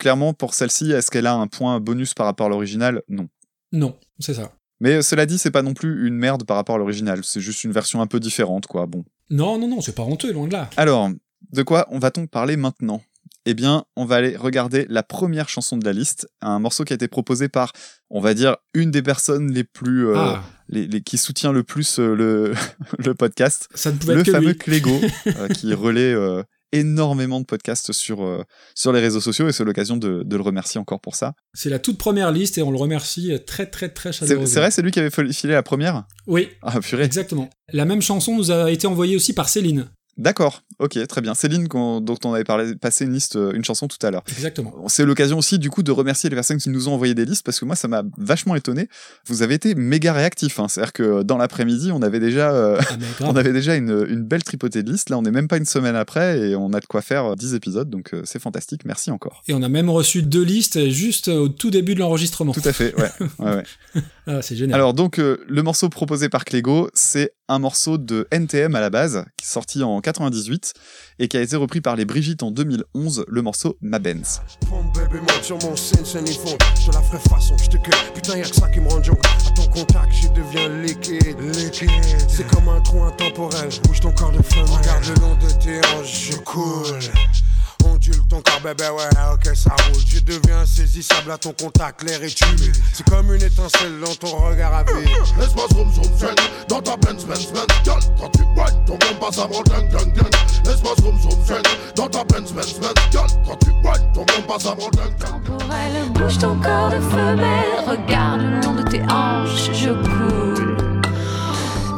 Clairement, pour celle-ci, est-ce qu'elle a un point bonus par rapport à l'original? Non. Non, c'est ça. Mais cela dit, c'est pas non plus une merde par rapport à l'original. C'est juste une version un peu différente, quoi. Bon. Non, non, non, c'est pas honteux, loin de là. Alors, de quoi on va-t-on parler maintenant? Eh bien, on va aller regarder la première chanson de la liste, un morceau qui a été proposé par, on va dire, une des personnes les plus, euh, Ah, les, les- qui soutient le plus euh, le, (laughs) le podcast, ça ne pouvait le être que fameux lui. Clégo, (laughs) euh, qui relaie euh, énormément de podcasts sur, euh, sur les réseaux sociaux, et c'est l'occasion de, de le remercier encore pour ça. C'est la toute première liste et on le remercie très très très C'est chaleureusement. c'est vrai, c'est lui qui avait filé la première? Oui, Ah, purée. exactement. La même chanson nous a été envoyée aussi par Céline. D'accord, ok, très bien. Céline, dont on avait parlé, passé une liste, euh, une chanson tout à l'heure. Exactement. C'est l'occasion aussi, du coup, de remercier les personnes qui nous ont envoyé des listes, parce que moi, ça m'a vachement étonné. Vous avez été méga réactifs. Hein. C'est-à-dire que dans l'après-midi, on avait déjà, euh, Ah, (laughs) on avait déjà une, une belle tripotée de listes. Là, on n'est même pas une semaine après, et on a de quoi faire euh, 10 épisodes, donc euh, c'est fantastique. Merci encore. Et on a même reçu deux listes juste au tout début de l'enregistrement. Tout à fait, ouais. (laughs) ouais, ouais. Ah, c'est génial. Alors donc euh, le morceau proposé par Clégo, c'est un morceau de NTM à la base, qui est sorti en 98 et qui a été repris par les Brigitte en 2011, le morceau Ma Benz. Pompe, bébé, monte sur mon scène, scène et fond. Je te la ferai façon, je te cueille. Putain, y'a que ça qui me rend junk. À ton contact, je deviens liquide. Liquide. C'est comme un trou intemporel. Bouge ton corps de femme. Regarde le long de tes hanches, je coule. Ondule ton corps, bébé, ouais, ok, ça roule. Je deviens insaisissable à ton contact, l'air est humide. C'est comme une étincelle dans ton regard à vide. Laisse-moi zoom zoom dans ta Benz Benz Benz Girl, quand tu whine, ton bon passe avant ding ding ding Laisse-moi zoom zoom dans ta Benz Benz Benz Girl, quand tu whine, ton bon passe avant ding ding ding Elle bouge ton corps de femelle, regarde le long de tes hanches, je coule.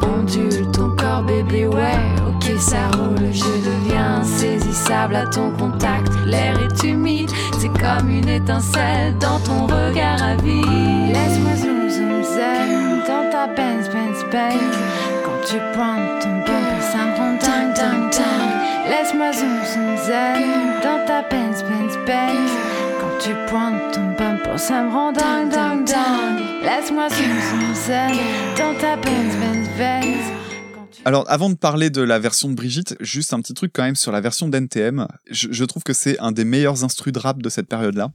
Ondule ton corps, bébé, ouais, ok, ça roule. Je deviens insaisissable à ton contact. L'air est humide, c'est comme une étincelle dans ton regard à vide. Laisse-moi zoom, zoom, zen dans ta Benz, Benz, Benz. Quand tu prends ton bumper, ça me rend dingue, dingue, dingue. Laisse-moi zoom, zoom, zen dans ta Benz, Benz, Benz. Quand tu pointes ton bumper, ça me rend dingue, dingue, dingue. Laisse-moi zoom, zoom, zen dans ta Benz, Benz, Benz. Alors avant de parler de la version de Brigitte, juste un petit truc quand même sur la version d'NTM. Je, trouve que c'est un des meilleurs instrus de rap de cette période-là.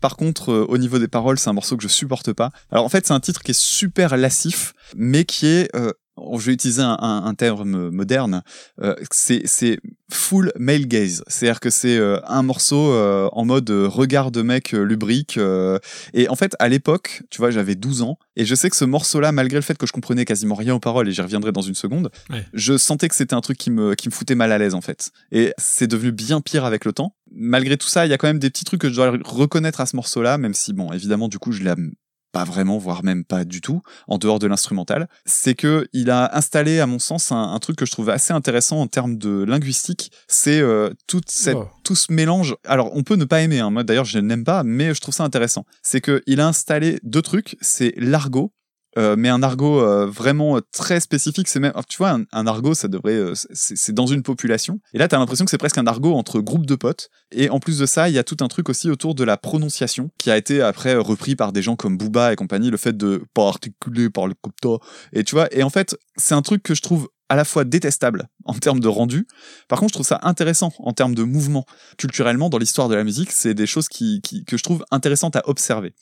Par contre, euh, au niveau des paroles, c'est un morceau que je supporte pas. Alors en fait, c'est un titre qui est super lassif, mais qui est, euh, je vais utiliser un, un- un terme moderne, euh, c'est full male gaze. C'est-à-dire que c'est euh, un morceau euh, en mode euh, regard de mec euh, lubrique. euh, et en fait, à l'époque, tu vois, j'avais 12 ans, et je sais que ce morceau-là, malgré le fait que je comprenais quasiment rien aux paroles, et j'y reviendrai dans une seconde, Ouais. je sentais que c'était un truc qui me, qui me foutait mal à l'aise en fait. Et c'est devenu bien pire avec le temps. Malgré tout ça, il y a quand même des petits trucs que je dois reconnaître à ce morceau-là, même si, bon, évidemment, du coup, je l'aime pas vraiment, voire même pas du tout, en dehors de l'instrumental. C'est que il a installé, à mon sens, un, un truc que je trouve assez intéressant en termes de linguistique. C'est euh, toute cette, Oh. tout ce mélange. Alors, on peut ne pas aimer. Hein. Moi, d'ailleurs, je n'aime pas, mais je trouve ça intéressant. C'est que il a installé deux trucs. C'est l'argot euh, mais un argot euh, vraiment euh, très spécifique. C'est même, tu vois, un, argot, ça devrait, euh, c'est dans une population. Et là, t'as l'impression que c'est presque un argot entre groupes de potes. Et en plus de ça, il y a tout un truc aussi autour de la prononciation qui a été après repris par des gens comme Booba et compagnie. Le fait de pas articuler par le copta. Et tu vois, et en fait, c'est un truc que je trouve à la fois détestable en termes de rendu. Par contre, je trouve ça intéressant en termes de mouvement. Culturellement, dans l'histoire de la musique, c'est des choses qui, qui- que je trouve intéressantes à observer.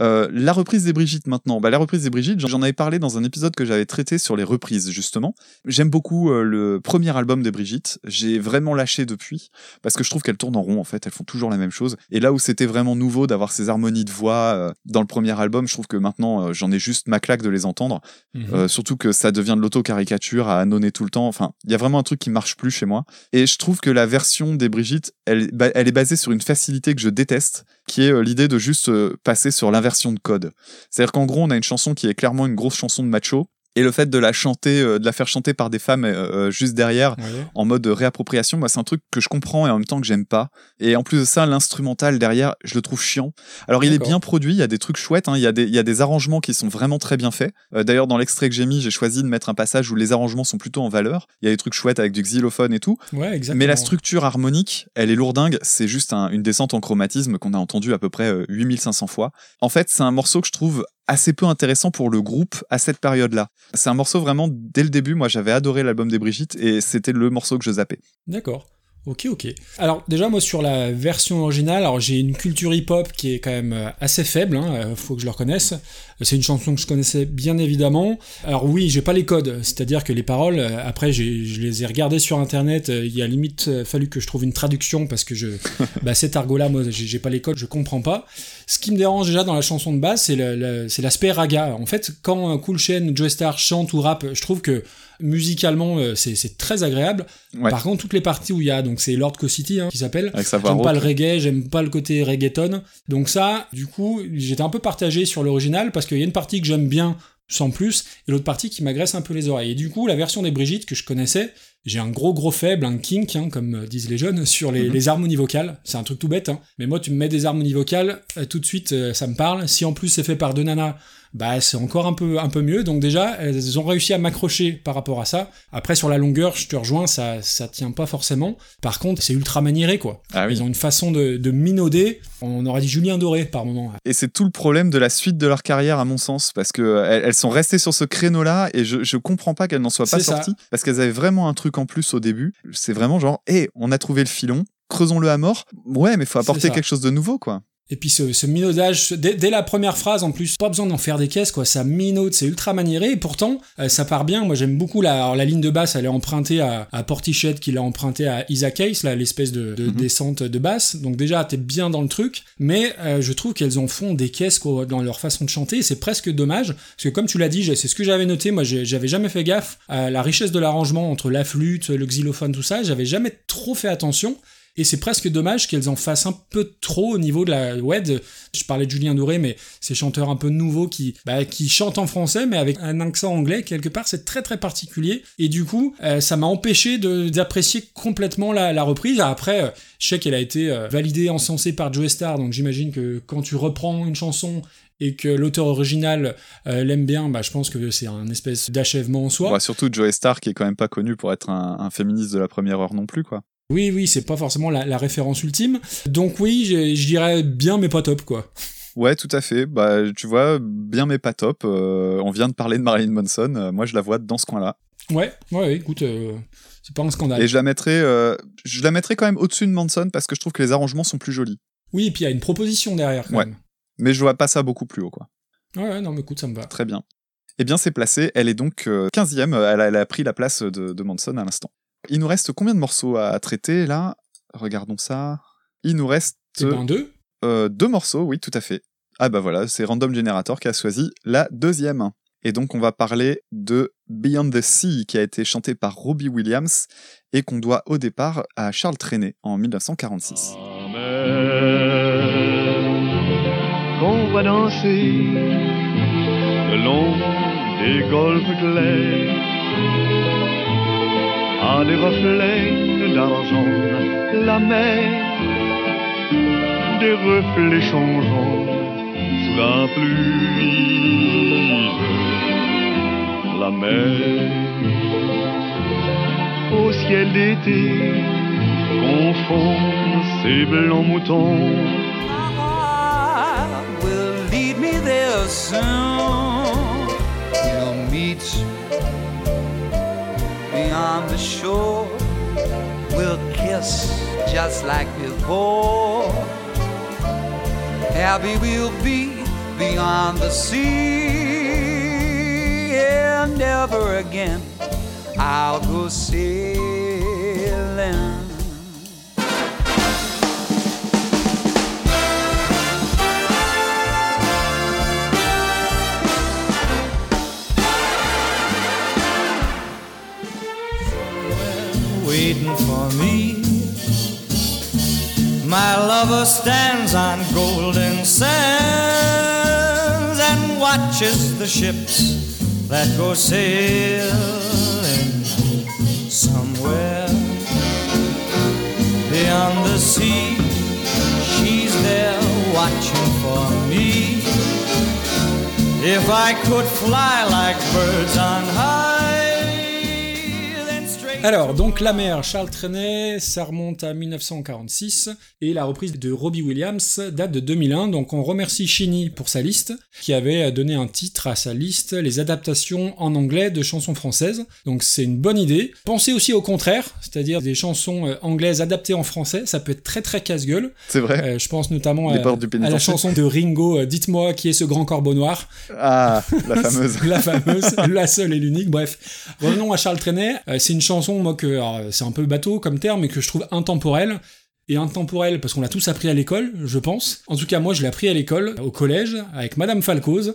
Euh, la reprise des Brigitte maintenant. Bah, la reprise des Brigitte, j'en avais parlé dans un épisode que j'avais traité sur les reprises justement. J'aime beaucoup euh, le premier album des Brigitte. J'ai vraiment lâché depuis parce que je trouve qu'elles tournent en rond en fait. Elles font toujours la même chose. Et là où c'était vraiment nouveau d'avoir ces harmonies de voix euh, dans le premier album, je trouve que maintenant j'en ai juste ma claque de les entendre. Mhm. Surtout que ça devient de l'auto-caricature à annonner tout le temps. Enfin, il y a vraiment un truc qui marche plus chez moi. Et je trouve que la version des Brigitte, elle, elle est basée sur une facilité que je déteste, qui est euh, l'idée de juste euh, passer sur l'inversion de code. C'est-à-dire qu'en gros, on a une chanson qui est clairement une grosse chanson de macho. Et le fait de la chanter, euh, de la faire chanter par des femmes euh, euh, juste derrière, en mode réappropriation, moi c'est un truc que je comprends et en même temps que j'aime pas. Et en plus de ça, l'instrumental derrière, je le trouve chiant. Alors il est bien produit, il y a des trucs chouettes, hein, il y, a des- il y a des arrangements qui sont vraiment très bien faits. Euh, D'ailleurs dans l'extrait que j'ai mis, j'ai choisi de mettre un passage où les arrangements sont plutôt en valeur. Il y a des trucs chouettes avec du xylophone et tout. Ouais, exactement. Mais la structure harmonique, elle est lourdingue, c'est juste un- une descente en chromatisme qu'on a entendu à peu près euh, 8500 fois. En fait, c'est un morceau que je trouve assez peu intéressant pour le groupe à cette période-là. C'est un morceau vraiment, dès le début, moi j'avais adoré l'album des Brigitte et c'était le morceau que je zappais. D'accord. Ok, ok. Alors déjà moi sur la version originale, alors j'ai une culture hip-hop qui est quand même euh, assez faible, hein, euh, faut que je le reconnaisse. C'est une chanson que je connaissais bien évidemment. Alors oui, j'ai pas les codes, c'est-à-dire que les paroles, euh, après je les ai regardées sur internet, il y a limite fallu que je trouve une traduction parce que je, (laughs) bah, cet argot-là, moi j'ai pas les codes, je comprends pas. Ce qui me dérange déjà dans la chanson de base, c'est l'aspect raga. En fait, quand Cool Chain Joe Star chante ou rappe, je trouve que musicalement euh, c'est très agréable. Ouais. Par contre, toutes les parties où il y a, donc c'est Lord Co-City hein, qui s'appelle, j'aime pas le reggae, j'aime pas le côté reggaeton. Donc ça, du coup, j'étais un peu partagé sur l'original parce qu'il y a une partie que j'aime bien sans plus et l'autre partie qui m'agresse un peu les oreilles. Et du coup, la version des Brigitte que je connaissais, j'ai un gros gros faible, un kink, hein, comme euh, disent les jeunes, sur les, Mhm. les harmonies vocales. C'est un truc tout bête, hein. mais moi tu me mets des harmonies vocales, euh, tout de suite euh, ça me parle. Si en plus c'est fait par deux nanas, bah c'est encore un peu un peu mieux. Donc déjà elles ont réussi à m'accrocher par rapport à ça. Après sur la longueur, je te rejoins, ça ça tient pas forcément. Par contre c'est ultra maniéré quoi. Ah oui. Ils ont une façon de, de minauder. On aurait dit Julien Doré par moment. Et c'est tout le problème de la suite de leur carrière, à mon sens, parce que euh, elles, elles sont restées sur ce créneau-là et je, je comprends pas qu'elles n'en soient pas ça. sorties parce qu'elles avaient vraiment un truc en plus au début. C'est vraiment genre, hé, on a trouvé le filon, creusons-le à mort. Ouais, mais faut apporter quelque chose de nouveau, quoi. Et puis ce, ce minaudage, dès, dès la première phrase en plus, pas besoin d'en faire des caisses, quoi. Ça minaude, c'est ultra maniéré, et pourtant, euh, ça part bien. Moi, j'aime beaucoup la, alors, la ligne de basse, elle est empruntée à, à Portichet, qui l'a empruntée à Isa Case, là, l'espèce de, de Mhm. descente de basse. Donc déjà, t'es bien dans le truc, mais euh, je trouve qu'elles en font des caisses, quoi, dans leur façon de chanter, c'est presque dommage, parce que comme tu l'as dit, c'est ce que j'avais noté, moi, j'avais jamais fait gaffe à la richesse de l'arrangement entre la flûte, le xylophone, tout ça, j'avais jamais trop fait attention. Et c'est presque dommage qu'elles en fassent un peu trop au niveau de la de- je parlais de Julien Doré, mais ces chanteurs un peu nouveaux qui bah, chantent en français mais avec un accent anglais quelque part, c'est très très particulier. Et du coup, euh, ça m'a empêché d'apprécier complètement la, la reprise. Après, euh, je sais qu'elle a été euh, validée, encensée par Joe Star, donc j'imagine que quand tu reprends une chanson et que l'auteur original euh, l'aime bien, bah, je pense que c'est un espèce d'achèvement en soi. Bah, surtout Joe Star, qui est quand même pas connu pour être un, un féministe de la première heure non plus, quoi. Oui, oui, c'est pas forcément la, la référence ultime. Donc oui, je, dirais bien, mais pas top, quoi. Ouais, tout à fait. Bah, tu vois, bien mais pas top. Euh, on vient de parler de Marilyn Manson. Euh, moi, je la vois dans ce coin-là. Ouais, ouais, écoute, euh, c'est pas un scandale. Et je la mettrais, euh, je la mettrais quand même au-dessus de Manson parce que je trouve que les arrangements sont plus jolis. Oui, et puis il y a une proposition derrière, quand Ouais. même. Mais je vois pas ça beaucoup plus haut, quoi. Ouais, non, mais écoute, ça me va. Très bien. Eh bien, c'est placé. Elle est donc euh, 15e. Elle a, elle a pris la place de, de Manson à l'instant. Il nous reste combien de morceaux à traiter là? Regardons ça. Il nous reste Eh ben, deux. euh, deux morceaux, oui, tout à fait. Ah bah voilà, c'est Random Generator qui a choisi la deuxième. Et donc on va parler de Beyond the Sea qui a été chanté par Robbie Williams et qu'on doit au départ à Charles Trenet en 1946. qu'on va danser le long des golfes clairs à des reflets d'argent la mer des reflets changeants sous la pluie la mer au ciel d'été confond ses blancs moutons there soon. Meet beyond the shore. We'll kiss just like before. Happy we'll be beyond the sea. And never again I'll go sailing. My lover stands on golden sands and watches the ships that go sailing somewhere beyond the sea. She's there watching for me. If I could fly like birds on high, Alors, donc La mer, Charles Trenet, ça remonte à 1946, et la reprise de Robbie Williams date de 2001, donc on remercie Chini pour sa liste, qui avait donné un titre à sa liste, les adaptations en anglais de chansons françaises, donc c'est une bonne idée. Pensez aussi au contraire, c'est-à-dire des chansons euh, anglaises adaptées en français, ça peut être très très casse-gueule. C'est vrai. Euh, je pense notamment à, à la chanson de Ringo, euh, Dites-moi qui est ce grand corbeau noir. Ah, la fameuse. (laughs) la fameuse, la seule et l'unique. Bref, revenons à Charles Trenet. C'est une chanson, moi, que alors, c'est un peu bateau comme terme, mais que je trouve intemporelle. Et intemporelle parce qu'on l'a tous appris à l'école, je pense. En tout cas, moi, je l'ai appris à l'école, au collège, avec Madame Falcoz.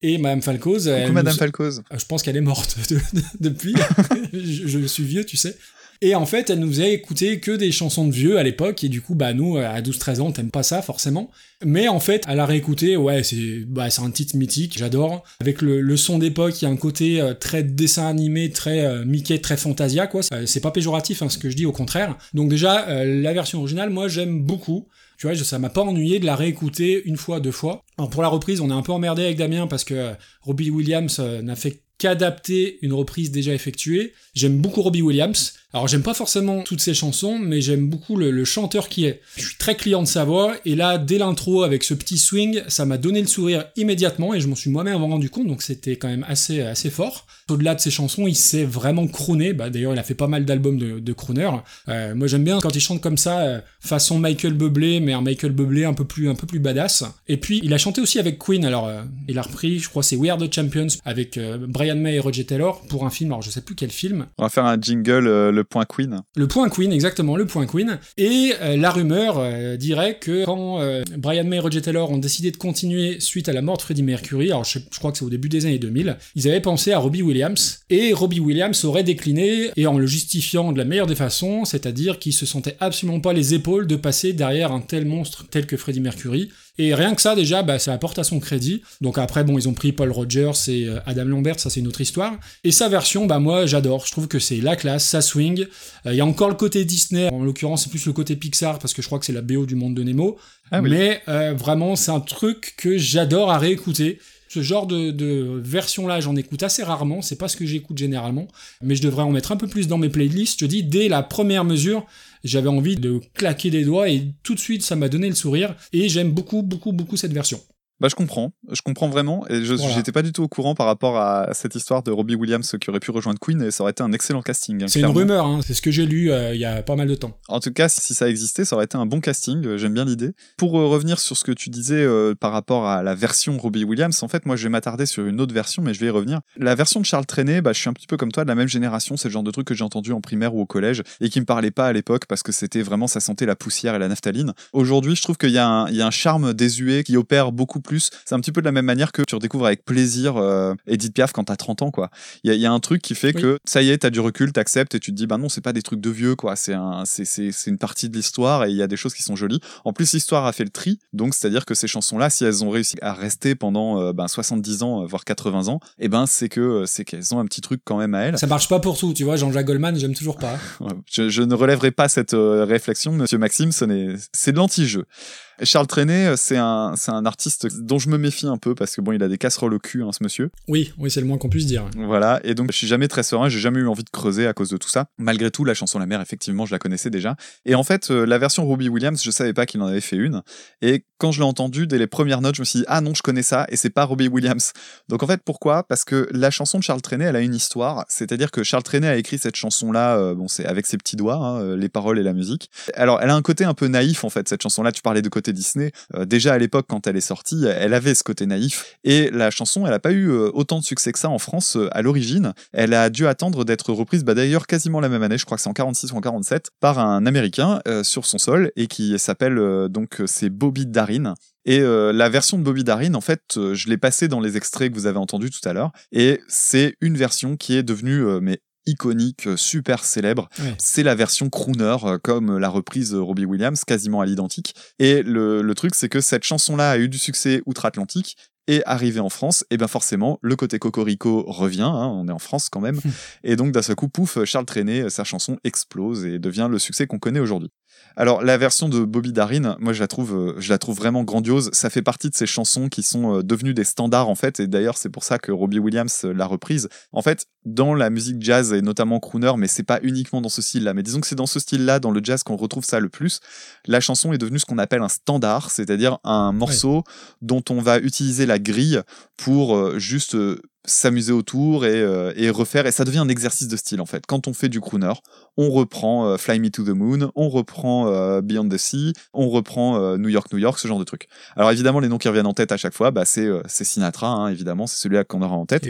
Et Madame Falcoz, Madame nous- Falcoz. je pense qu'elle est morte (laughs) de- de- depuis. (laughs) je, je suis vieux, tu sais. Et en fait, elle nous faisait écouter que des chansons de vieux à l'époque, et du coup, bah nous, à 12-13 ans, t'aimes pas ça forcément. Mais en fait, à la réécouter, ouais, c'est bah, un titre mythique, j'adore. Avec le, le son d'époque, il y a un côté euh, très dessin animé, très euh, Mickey, très Fantasia, quoi. C'est pas péjoratif, hein, ce que je dis, au contraire. Donc déjà, euh, la version originale, moi, j'aime beaucoup. Tu vois, ça m'a pas ennuyé de la réécouter une fois, deux fois. Alors pour la reprise, on est un peu emmerdé avec Damien parce que Robbie Williams n'a fait qu'adapter une reprise déjà effectuée. J'aime beaucoup Robbie Williams. Alors j'aime pas forcément toutes ses chansons, mais j'aime beaucoup le, chanteur qui est. Je suis très client de sa voix, et là, dès l'intro, avec ce petit swing, ça m'a donné le sourire immédiatement, et je m'en suis moi-même rendu compte, donc c'était quand même assez, assez fort. Au-delà de ses chansons, il sait vraiment crooner, bah, d'ailleurs il a fait pas mal d'albums de, de. Euh, moi j'aime bien quand il chante comme ça, euh, façon Michael Bublé, mais un Michael Bublé un peu plus, un peu plus badass. Et puis il a chanté aussi avec Queen, alors euh, il a repris, je crois c'est We Are the Champions, avec Brian May et Roger Taylor, pour un film, alors je sais plus quel film, On va faire un jingle, le point Queen. le point Queen, exactement, le point Queen. Et euh, la rumeur euh, dirait que quand euh, Brian May et Roger Taylor ont décidé de continuer suite à la mort de Freddie Mercury, alors je, je crois que c'est au début des années 2000, ils avaient pensé à Robbie Williams. Et Robbie Williams aurait décliné, et en le justifiant de la meilleure des façons, c'est-à-dire qu'il se sentait absolument pas les épaules de passer derrière un tel monstre tel que Freddie Mercury. Et rien que ça, déjà, bah, ça apporte à son crédit. Donc après, bon, ils ont pris Paul Rogers et euh, Adam Lambert, ça c'est une autre histoire. Et sa version, bah moi, j'adore. Je trouve que c'est la classe, ça swing. Euh, Il y a encore le côté Disney, en l'occurrence, c'est plus le côté Pixar, parce que je crois que c'est la BO du monde de Nemo. Ah oui. Mais euh, vraiment, c'est un truc que j'adore à réécouter. Ce genre de, de version-là, j'en écoute assez rarement, c'est pas ce que j'écoute généralement, mais je devrais en mettre un peu plus dans mes playlists. Je dis, dès la première mesure, j'avais envie de claquer des doigts et tout de suite, ça m'a donné le sourire, et j'aime beaucoup, beaucoup, beaucoup cette version. Bah, je comprends, je comprends vraiment, et je Voilà. j'étais pas du tout au courant par rapport à cette histoire de Robbie Williams qui aurait pu rejoindre Queen, et ça aurait été un excellent casting. hein, C'est une rumeur, hein, c'est ce que j'ai lu euh, il y a pas mal de temps. En tout cas, si ça existait, ça aurait été un bon casting. euh, J'aime bien l'idée. Pour euh, revenir sur ce que tu disais euh, par rapport à la version Robbie Williams, en fait, moi, je vais m'attarder sur une autre version, mais je vais y revenir. La version de Charles Trenet, bah, je suis un petit peu comme toi, de la même génération. C'est le genre de truc que j'ai entendu en primaire ou au collège et qui me parlait pas à l'époque parce que c'était vraiment, ça sentait la poussière et la naphtaline. Aujourd'hui, je trouve qu'il y, a un- il y a un charme désuet qui opère beaucoup plus. C'est un petit peu de la même manière que tu redécouvres avec plaisir euh, Edith Piaf quand t'as 30 ans, quoi. Il y, a- il y a un truc qui fait Oui. que ça y est, t'as du recul, t'acceptes et tu te dis, bah non, c'est pas des trucs de vieux, quoi. C'est un, c'est, une partie de l'histoire et il y a des choses qui sont jolies. En plus, l'histoire a fait le tri, donc c'est-à-dire que ces chansons-là, si elles ont réussi à rester pendant euh, ben, 70 ans, voire 80 ans, et ben c'est que euh, c'est qu'elles ont un petit truc quand même à elles. Ça marche pas pour tout, tu vois, Jean-Jacques Goldman, j'aime toujours pas. (laughs) Je, je ne relèverai pas cette euh, réflexion, monsieur Maxime, ce n'est, c'est de l'anti-jeu. Charles Trenet, euh, c'est un, c'est un artiste dont je me méfie un peu parce que bon, il a des casseroles au cul, hein, ce monsieur. Oui, oui, c'est le moins qu'on puisse dire. Voilà, et donc je suis jamais très serein, j'ai jamais eu envie de creuser à cause de tout ça. Malgré tout, la chanson La mer, effectivement, je la connaissais déjà. Et en fait, euh, la version Robbie Williams, je savais pas qu'il en avait fait une. Et quand je l'ai entendue, dès les premières notes, je me suis dit, ah non, je connais ça, et c'est pas Robbie Williams. Donc en fait, pourquoi? Parce que la chanson de Charles Trenet, elle a une histoire. C'est-à-dire que Charles Trenet a écrit cette chanson-là, euh, bon, c'est avec ses petits doigts, hein, les paroles et la musique. Alors, elle a un côté un peu naïf, en fait, cette chanson-là. Tu parlais de côté Disney. Euh, déjà à l'époque, quand elle est sortie, elle avait ce côté naïf. Et la chanson, elle a pas eu euh, autant de succès que ça en France euh, à l'origine. Elle a dû attendre d'être reprise, bah d'ailleurs quasiment la même année, je crois que c'est en 46 ou en 47, par un Américain sur son sol et qui s'appelle donc c'est Bobby Darin. Et la version de Bobby Darin, en fait, je l'ai passée dans les extraits que vous avez entendus tout à l'heure. Et c'est une version qui est devenue mais iconique, euh, super célèbre. C'est la version crooner, euh, comme la reprise euh, Robbie Williams, quasiment à l'identique. Et le, le truc, c'est que cette chanson-là a eu du succès outre-Atlantique. Et arrivé en France, et ben forcément, le côté cocorico revient, hein, on est en France quand même. et donc, d'un seul coup, pouf, Charles Trenet, sa chanson explose et devient le succès qu'on connaît aujourd'hui. Alors la version de Bobby Darin, moi je la trouve, euh, je la trouve vraiment grandiose. Ça fait partie de ces chansons qui sont euh, devenues des standards en fait, et d'ailleurs c'est pour ça que Robbie Williams euh, l'a reprise. En fait, dans la musique jazz et notamment crooner, mais c'est pas uniquement dans ce style-là, mais disons que c'est dans ce style-là, dans le jazz, qu'on retrouve ça le plus. La chanson est devenue ce qu'on appelle un standard, c'est-à-dire un morceau dont on va utiliser la grille pour euh, juste euh, s'amuser autour et, euh, et refaire. Et ça devient un exercice de style en fait. Quand on fait du crooner, on reprend euh, Fly Me to the Moon, on reprend euh, Beyond the Sea, on reprend New York, New York, ce genre de trucs. Alors évidemment, les noms qui reviennent en tête à chaque fois, bah, c'est c'est Sinatra, hein, évidemment, c'est celui-là qu'on aura en tête.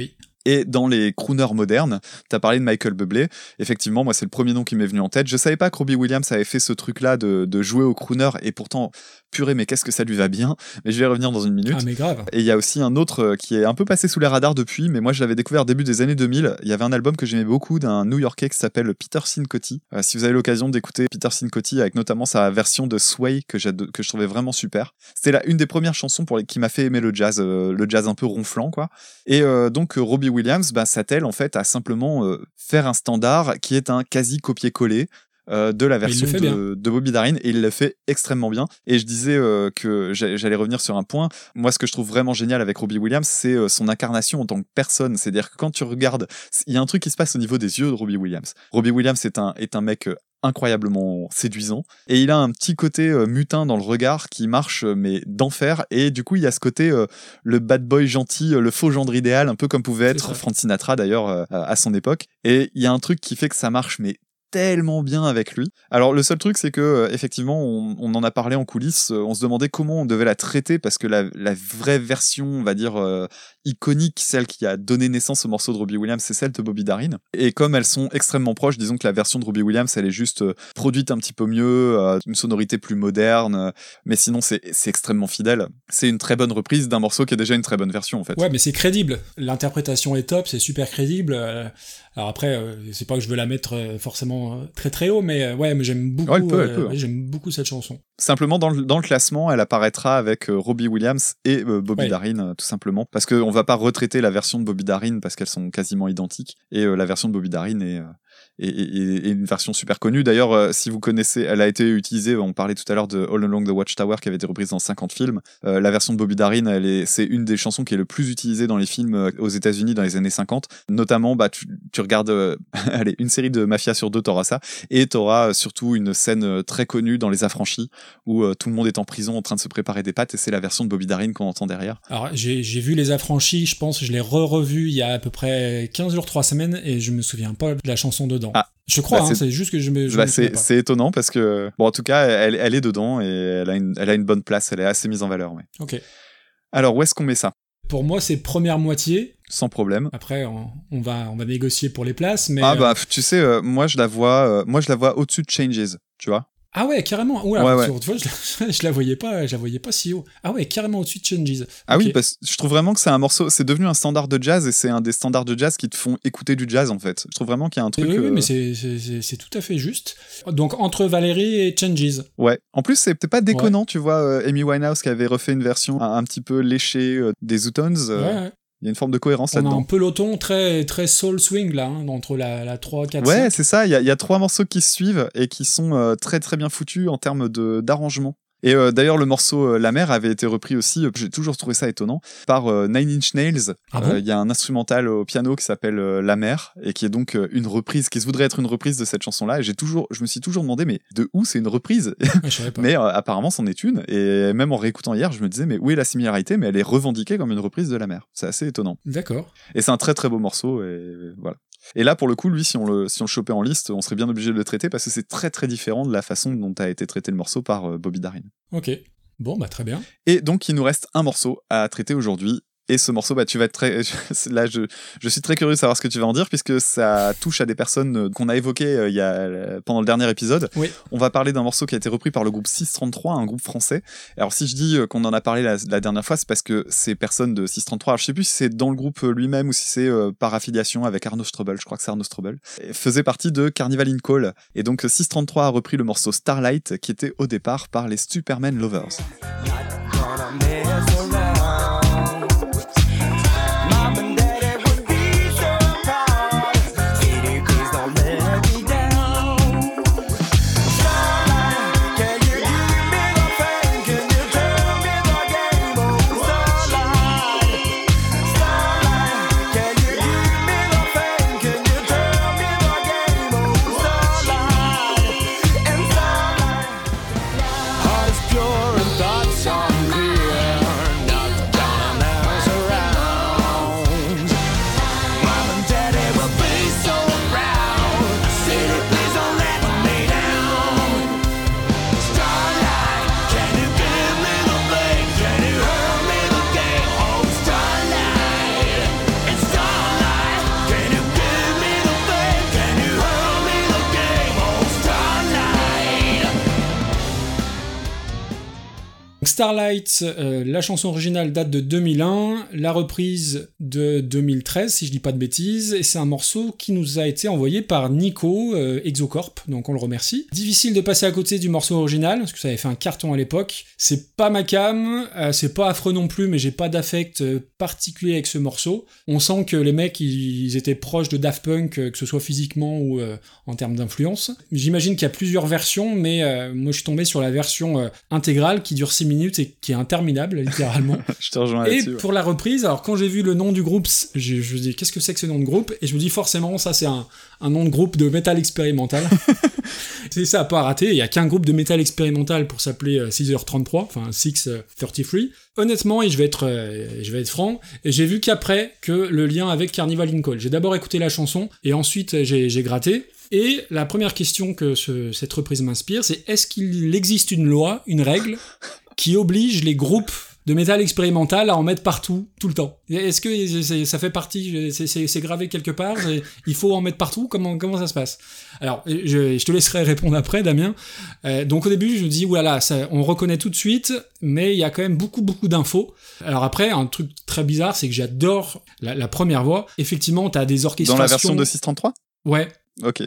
Et dans les crooners modernes, t'as parlé de Michael Bublé. Effectivement, moi, c'est le premier nom qui m'est venu en tête. Je savais pas que Robbie Williams avait fait ce truc-là de, de jouer au crooner, et pourtant, purée, mais qu'est-ce que ça lui va bien. Mais je vais y revenir dans une minute. Ah, mais grave. Et il y a aussi un autre euh, qui est un peu passé sous les radars depuis, mais moi je l'avais découvert début des années 2000. Il y avait un album que j'aimais beaucoup d'un New Yorkais qui s'appelle Peter Sincotti. Euh, si vous avez l'occasion d'écouter Peter Sincotti avec notamment sa version de Sway que, je trouvais vraiment super. C'était là une des premières chansons pour les, qui m'a fait aimer le jazz, euh, le jazz un peu ronflant quoi. Et euh, donc Robbie Williams bah, s'attelle en fait à simplement faire un standard qui est un quasi copier-coller euh, de la version de, de Bobby Darin et il le fait extrêmement bien. Et je disais euh, que j'a- j'allais revenir sur un point. Moi, ce que je trouve vraiment génial avec Robbie Williams, c'est euh, son incarnation en tant que personne. C'est-à-dire que quand tu regardes, il y a un truc qui se passe au niveau des yeux de Robbie Williams. Robbie Williams est un, est un mec incroyablement séduisant et il a un petit côté euh, mutin dans le regard qui marche euh, mais d'enfer et du coup il y a ce côté euh, le bad boy gentil le faux gendre idéal un peu comme pouvait être Frank Sinatra d'ailleurs à son époque et il y a un truc qui fait que ça marche mais tellement bien avec lui. Alors le seul truc c'est que euh, effectivement on, en a parlé en coulisses, euh, on se demandait comment on devait la traiter parce que la, la vraie version, on va dire euh, iconique, celle qui a donné naissance au morceau de Robbie Williams, c'est celle de Bobby Darin. Et comme elles sont extrêmement proches, disons que la version de Robbie Williams, elle est juste euh, produite un petit peu mieux, euh, une sonorité plus moderne, euh, mais sinon c'est extrêmement fidèle. C'est une très bonne reprise d'un morceau qui est déjà une très bonne version en fait. Ouais, mais c'est crédible. L'interprétation est top, c'est super crédible. Alors après, c'est pas que je veux la mettre forcément très très haut, mais ouais, mais j'aime beaucoup. Ouais, elle peut, elle euh, peut, hein. ouais, j'aime beaucoup cette chanson. Simplement dans le, dans le classement, elle apparaîtra avec Robbie Williams et Bobby Ouais. Darin tout simplement parce qu'on va pas retraiter la version de Bobby Darin parce qu'elles sont quasiment identiques. Et euh, la version de Bobby Darin est, est une version super connue. D'ailleurs, euh, si vous connaissez, elle a été utilisée. On parlait tout à l'heure de All Along the Watchtower qui avait été reprise dans 50 films. Euh, la version de Bobby Darin, c'est une des chansons qui est le plus utilisée dans les films euh, aux États-Unis dans les années 50. Notamment, bah tu, regardes, (laughs) une série de Mafia sur deux, t'auras ça et t'auras surtout une scène très connue dans Les Affranchis où tout le monde est en prison en train de se préparer des pâtes et c'est la version de Bobby Darin qu'on entend derrière. Alors j'ai j'ai vu Les Affranchis, je pense, je l'ai re-revu il y a à peu près 15 jours, 3 semaines, et je me souviens pas de la chanson dedans. Je crois, Bah, hein, c'est- juste que je me. Bah, c'est étonnant parce que bon en tout cas elle, elle est dedans et elle a une elle a une bonne place elle est assez mise en valeur ouais. Ok. Alors où est-ce qu'on met ça? Pour moi, c'est première moitié. Sans problème. Après, on, on va, on va négocier pour les places, mais. ah euh, bah tu sais euh, moi je la vois euh, moi je la vois au-dessus de Changes tu vois? Ah ouais, carrément. Oula, Ouais, ouais. tu vois, je, la, (laughs) je la voyais pas, je la voyais pas si haut. Ah ouais, carrément au-dessus de Changes. Ah oui parce que je trouve vraiment que c'est un morceau c'est devenu un standard de jazz et c'est un des standards de jazz qui te font écouter du jazz en fait. Je trouve vraiment qu'il y a un truc Oui, oui, euh, mais c'est- tout à fait juste. Donc entre Valérie et Changes. Ouais. En plus, c'est peut-être pas déconnant, tu vois, euh, Amy Winehouse qui avait refait une version un, un petit peu léchée euh, des Zootons. euh, y a une forme de cohérence On a un là-dedans. peloton très, très soul swing là, hein, entre la, la 3, 4, Ouais, 5. c'est ça. Il y, a- il y a trois morceaux qui se suivent et qui sont euh, très très bien foutus en termes d'arrangement. Et euh, d'ailleurs, le morceau euh, La mer avait été repris aussi, euh, j'ai toujours trouvé ça étonnant, par euh, Nine Inch Nails. Ah Euh, bon Il y a un instrumental au piano qui s'appelle euh, La mer et qui est donc euh, une reprise, qui se voudrait être une reprise de cette chanson-là. Et j'ai toujours, je me suis toujours demandé, mais de où c'est une reprise pas. (laughs) Mais euh, apparemment, c'en est une. Et même en réécoutant hier, je me disais, mais où est la similarité? Mais elle est revendiquée comme une reprise de La mer. C'est assez étonnant. D'accord. Et c'est un très très beau morceau. Et voilà. Et là, pour le coup, lui, si on le, si on le chopait en liste, on serait bien obligé de le traiter parce que c'est très très différent de la façon dont a été traité le morceau par euh, Bobby Darin. Ok. Bon, bah très bien. Et donc, il nous reste un morceau à traiter aujourd'hui. Et ce morceau, bah, tu vas être très. (laughs) Là, je, je suis très curieux de savoir ce que tu vas en dire, puisque ça touche à des personnes euh, qu'on a évoquées euh, il y a, euh, pendant le dernier épisode. Oui. On va parler d'un morceau qui a été repris par le groupe 633, un groupe français. Alors, si je dis qu'on en a parlé la, la dernière fois, c'est parce que ces personnes de 633, alors je sais plus si c'est dans le groupe lui-même ou si c'est euh, par affiliation avec Arnaud Strobel, je crois que c'est Arnaud Strobel, faisait partie de Carnival in Call. Et donc, euh, 633 a repris le morceau Starlight, qui était au départ par les Superman Lovers. Starlight, euh, la chanson originale date de 2001, la reprise de 2013, si je dis pas de bêtises, et c'est un morceau qui nous a été envoyé par Nico, euh, Exocorp, donc on le remercie. Difficile de passer à côté du morceau original, parce que ça avait fait un carton à l'époque. C'est pas ma cam, euh, c'est pas affreux non plus, mais j'ai pas d'affect particulier avec ce morceau. On sent que les mecs, ils, étaient proches de Daft Punk, que ce soit physiquement ou en termes d'influence. J'imagine qu'il y a plusieurs versions, mais moi je suis tombé sur la version intégrale qui dure 6 minutes et qui est interminable, littéralement. (laughs) Je te rejoins Et ouais. pour la reprise, alors quand j'ai vu le nom du groupe, je, je me dis qu'est-ce que c'est que ce nom de groupe? Et je me dis forcément ça c'est un, un nom de groupe de métal expérimental. (laughs) c'est ça à pas rater, il y a qu'un groupe de métal expérimental pour s'appeler euh, 6h33, enfin 633. Honnêtement, et je vais être, euh, je vais être franc, j'ai vu qu'après que le lien avec Carnival in Call. J'ai d'abord écouté la chanson et ensuite euh, j'ai j'ai gratté. Et la première question que ce- cette reprise m'inspire, c'est est-ce qu'il existe une loi, une règle, qui oblige les groupes de métal expérimental à en mettre partout, tout le temps Est-ce que ça fait partie, c'est- gravé quelque part Il faut en mettre partout? Comment, comment ça se passe? Alors, je, je te laisserai répondre après, Damien. Euh, donc au début, je me dis, ça, on reconnaît tout de suite, mais il y a quand même beaucoup, beaucoup d'infos. Alors après, un truc très bizarre, c'est que j'adore la, la première voix. Effectivement, t'as des Dans orchestrations... la version de 633 Ouais, Ok.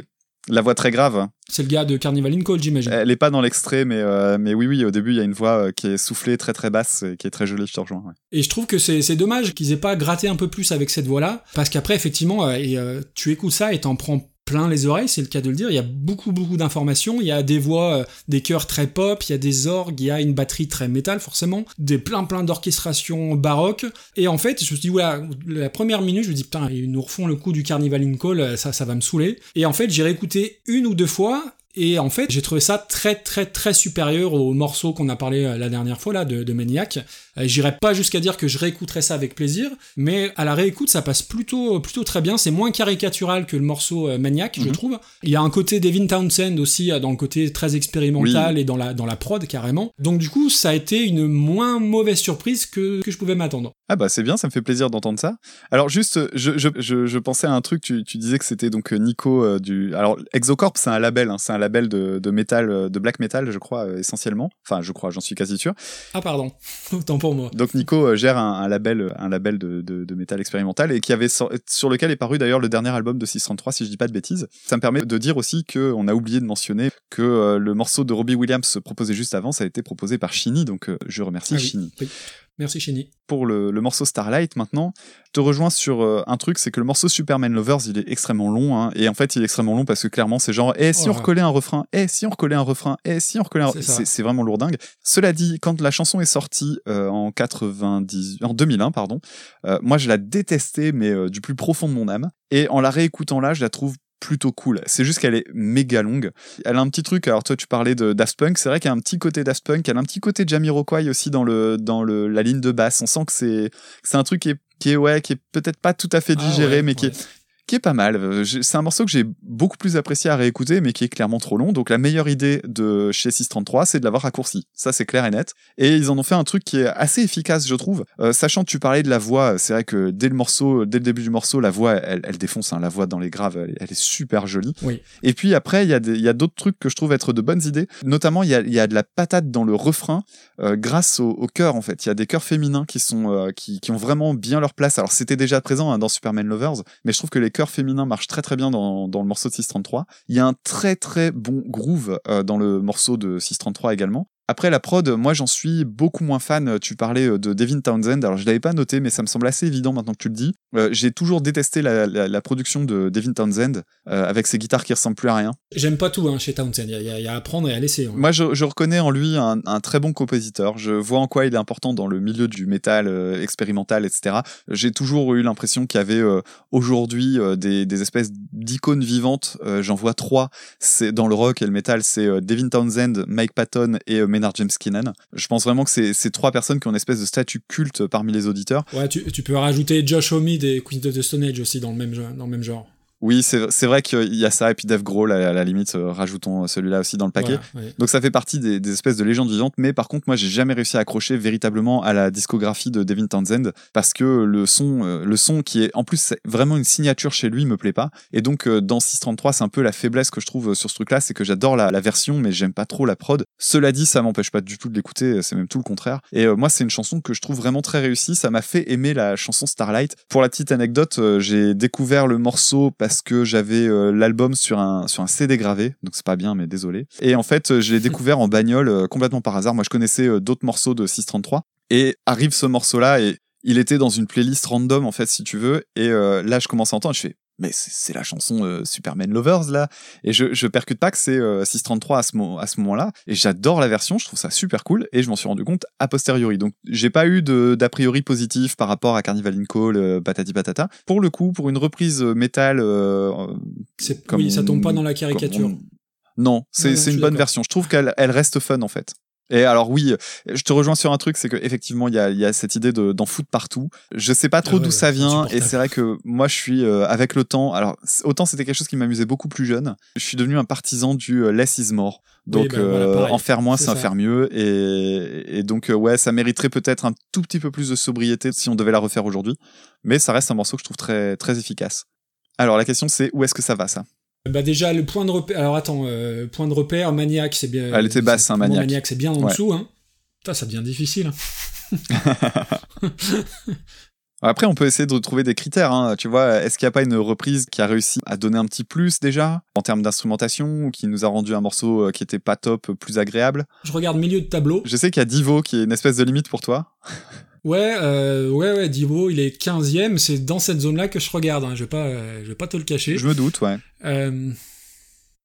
La voix très grave. c'est le gars de Carnival in Call, j'imagine. Elle est pas dans l'extrait, mais, euh, mais oui, oui, au début, il y a une voix euh, qui est soufflée très très basse et qui est très jolie, je te rejoins. ouais. Et je trouve que c'est c'est dommage qu'ils aient pas gratté un peu plus avec cette voix-là, parce qu'après, effectivement, et, euh, tu écoutes ça et t'en prends plein les oreilles, c'est le cas de le dire. Il y a beaucoup, beaucoup d'informations. Il y a des voix, euh, des chœurs très pop, il y a des orgues, il y a une batterie très métal, forcément, des plein, plein d'orchestrations baroques. Et en fait, je me suis dit, la première minute, je me dis, putain, ils nous refont le coup du Carnival in Call, euh, ça, ça va me saouler. Et en fait, j'ai réécouté une ou deux fois, et en fait, j'ai trouvé ça très très très supérieur au morceau qu'on a parlé euh, la dernière fois là de Maniac. Euh, J'irai pas jusqu'à dire que je réécouterai ça avec plaisir, mais à la réécoute, ça passe plutôt plutôt très bien. C'est moins caricatural que le morceau euh, Maniac, je Mhm. trouve. Il y a un côté Devin Townsend aussi euh, dans le côté très expérimental et dans la dans la prod carrément. Donc du coup, ça a été une moins mauvaise surprise que que je pouvais m'attendre. Ah bah c'est bien, ça me fait plaisir d'entendre ça. Alors juste, je, je, je, je pensais à un truc, tu, tu disais que c'était donc euh, Nico euh, du... Alors Exocorp, c'est un label, hein, c'est un label de, de métal, euh, de black metal, je crois, euh, essentiellement. Enfin, je crois, j'en suis quasi sûr. Ah pardon, (laughs) autant pour moi. Donc Nico euh, gère un, un label, euh, un label de, de, de métal expérimental et qui avait sur lequel est paru d'ailleurs le dernier album de 633, si je dis pas de bêtises. Ça me permet de dire aussi que on a oublié de mentionner que euh, le morceau de Robbie Williams proposé juste avant, ça a été proposé par Shinny, donc euh, je remercie Ah oui, oui. Merci Chini. pour le, le morceau Starlight maintenant, je te rejoins sur euh, un truc, c'est que le morceau Superman Lovers, il est extrêmement long, hein, et en fait, il est extrêmement long parce que clairement, c'est genre, eh, si Oh on là. recollait un refrain, eh, si on recollait un refrain, eh, si on recollait un C'est vraiment lourdingue. Cela dit, quand la chanson est sortie euh, en 90, en 2001, pardon, euh, moi, je la détestais, mais du plus profond de mon âme, et en la réécoutant là, je la trouve plutôt cool. C'est juste qu'elle est méga longue. Elle a un petit truc. Alors toi, tu parlais de Daft Punk. C'est vrai qu'il y a un petit côté Daft Punk. Elle a un petit côté Jamiroquai aussi dans le dans le la ligne de basse. On sent que c'est c'est un truc qui est qui est ouais qui est peut-être pas tout à fait Ah digéré, ouais, mais qui est qui est pas mal. Euh, C'est un morceau que j'ai beaucoup plus apprécié à réécouter, mais qui est clairement trop long. Donc la meilleure idée de chez 633, c'est de l'avoir raccourci. Ça, c'est clair et net. Et ils en ont fait un truc qui est assez efficace, je trouve. Euh, sachant que tu parlais de la voix, c'est vrai que dès le morceau, dès le début du morceau, la voix, elle, elle défonce. hein. La voix dans les graves, elle, elle est super jolie. Oui. Et puis après, il y a d'autres trucs que je trouve être de bonnes idées. Notamment, il y a, y a de la patate dans le refrain euh, grâce au, au chœur en fait. Il y a des chœurs féminins qui sont euh, qui, qui ont vraiment bien leur place. Alors c'était déjà présent hein, dans Superman Lovers, mais je trouve que les chœurs féminins marchent très très bien dans, dans le morceau de 633. Il y a un très très bon groove euh, dans le morceau de 633 également. Après la prod, moi j'en suis beaucoup moins fan. Tu parlais euh, de Devin Townsend, alors je l'avais pas noté, mais ça me semble assez évident maintenant que tu le dis. Euh, J'ai toujours détesté la, la- la production de Devin Townsend euh, avec ses guitares qui ressemblent plus à rien. J'aime pas tout hein, chez Townsend, il y, a- y y à prendre et à laisser. hein. Moi, je, je reconnais en lui un, un très bon compositeur. Je vois en quoi il est important dans le milieu du métal euh, expérimental, etc. J'ai toujours eu l'impression qu'il y avait aujourd'hui des, des espèces d'icônes vivantes. J'en vois trois. C'est dans le rock et le métal, c'est Devin Townsend, Mike Patton et James Keenan. Je pense vraiment que c'est ces trois personnes qui ont une espèce de statut culte parmi les auditeurs. Ouais, tu, peux rajouter Josh Homme des Queens of the Stone Age aussi dans le même, dans le même genre. Oui, c'est vrai qu'il y a ça, et puis Dave Grohl, à, à la limite, euh, rajoutons celui-là aussi dans le paquet. Voilà. Donc ça fait partie des, des espèces de légendes vivantes, mais par contre, moi, j'ai jamais réussi à accrocher véritablement à la discographie de Devin Townsend, parce que le son, euh, le son qui est, en plus, vraiment une signature chez lui, me plaît pas. Et donc, euh, dans 633, c'est un peu la faiblesse que je trouve euh, sur ce truc-là, c'est que j'adore la, la version, mais j'aime pas trop la prod. Cela dit, ça m'empêche pas du tout de l'écouter, c'est même tout le contraire. Et euh, moi, c'est une chanson que je trouve vraiment très réussie, ça m'a fait aimer la chanson Starlight. Pour la petite anecdote, euh, j'ai découvert le morceau parce que j'avais euh, l'album sur un, sur un CD gravé, donc c'est pas bien, mais désolé. Et en fait, euh, je l'ai découvert en bagnole euh, complètement par hasard. Moi, je connaissais d'autres morceaux de 633. Et arrive ce morceau-là et il était dans une playlist random, en fait, si tu veux. Et là, je commence à entendre, je fais, mais c'est la chanson euh, Superman Lovers, là. Et je, je percute pas que c'est euh, 633 à ce, mo- à ce moment-là. Et j'adore la version, je trouve ça super cool. Et je m'en suis rendu compte a posteriori. Donc, j'ai pas eu d'a priori positif par rapport à Carnival in Call, euh, patati patata. Pour le coup, pour une reprise euh, métal, euh, comme oui, ça tombe pas dans la caricature. on- Non, c'est une bonne version. Je trouve qu'elle elle reste fun en fait. Et alors oui, je te rejoins sur un truc, c'est que effectivement il y a, y a cette idée de- d'en foutre partout. Je sais pas trop d'où ça vient, et c'est vrai que moi je suis euh, avec le temps. Alors autant c'était quelque chose qui m'amusait beaucoup plus jeune. Je suis devenu un partisan du euh, less is more. Donc bah, voilà, euh, en faire moins, C'est en faire mieux. Et, et donc euh, ouais, ça mériterait peut-être un tout petit peu plus de sobriété si on devait la refaire aujourd'hui. Mais ça reste un morceau que je trouve très très efficace. Alors la question c'est où est-ce que ça va ça? Bah déjà le point de repère. Alors attends, euh, point de repère, maniaque, c'est bien. Elle était basse, hein, vraiment Maniac. c'est bien en Ouais. dessous. Hein. Putain, ça devient difficile. (laughs) Après, on peut essayer de trouver des critères. hein. Tu vois, est-ce qu'il n'y a pas une reprise qui a réussi à donner un petit plus déjà en termes d'instrumentation ou qui nous a rendu un morceau euh, qui était pas top, plus agréable? Je regarde milieu de tableau. Je sais qu'il y a Divo qui est une espèce de limite pour toi. Ouais, euh, ouais, ouais, Divo, il est 15ème. C'est dans cette zone-là que je regarde. hein. Je vais pas, euh, je vais pas te le cacher. Je me doute, ouais. Euh,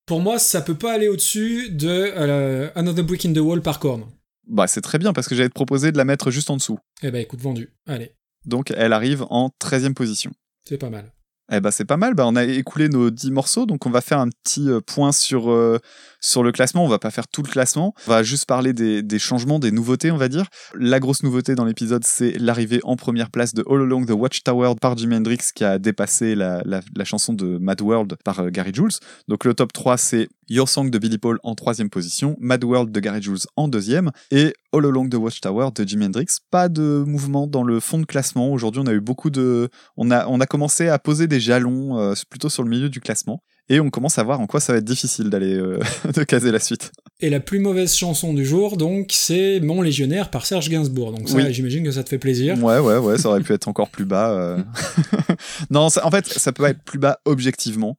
pour moi, ça peut pas aller au-dessus de euh, Another Brick in the Wall par Korn. Bah, c'est très bien parce que j'allais te proposer de la mettre juste en dessous. Eh ben, écoute, vendu. Allez, Donc, elle arrive en 13e position. c'est pas mal. Eh ben c'est pas mal, bah, on a écoulé nos 10 morceaux, donc on va faire un petit euh, point sur, euh, sur le classement, on va pas faire tout le classement, on va juste parler des, changements, des nouveautés on va dire. La grosse nouveauté dans l'épisode c'est l'arrivée en première place de All Along the Watchtower par Jimi Hendrix qui a dépassé la, la, la chanson de Mad World par euh, Gary Jules. Donc le top 3 c'est Your Song de Billy Paul en troisième position, Mad World de Gary Jules en deuxième, et All Along the Watchtower de Jimi Hendrix. Pas de mouvement dans le fond de classement, aujourd'hui on a eu beaucoup de... On a, on a commencé à poser des jalons euh, plutôt sur le milieu du classement. Et on commence à voir en quoi ça va être difficile d'aller euh, (laughs) de caser la suite. Et la plus mauvaise chanson du jour, donc, c'est Mon Légionnaire par Serge Gainsbourg. Donc ça, Oui. j'imagine que ça te fait plaisir. Ouais, ouais, ouais, ça aurait pu être encore plus bas. euh. (laughs) non, ça- en fait, ça peut être plus bas objectivement,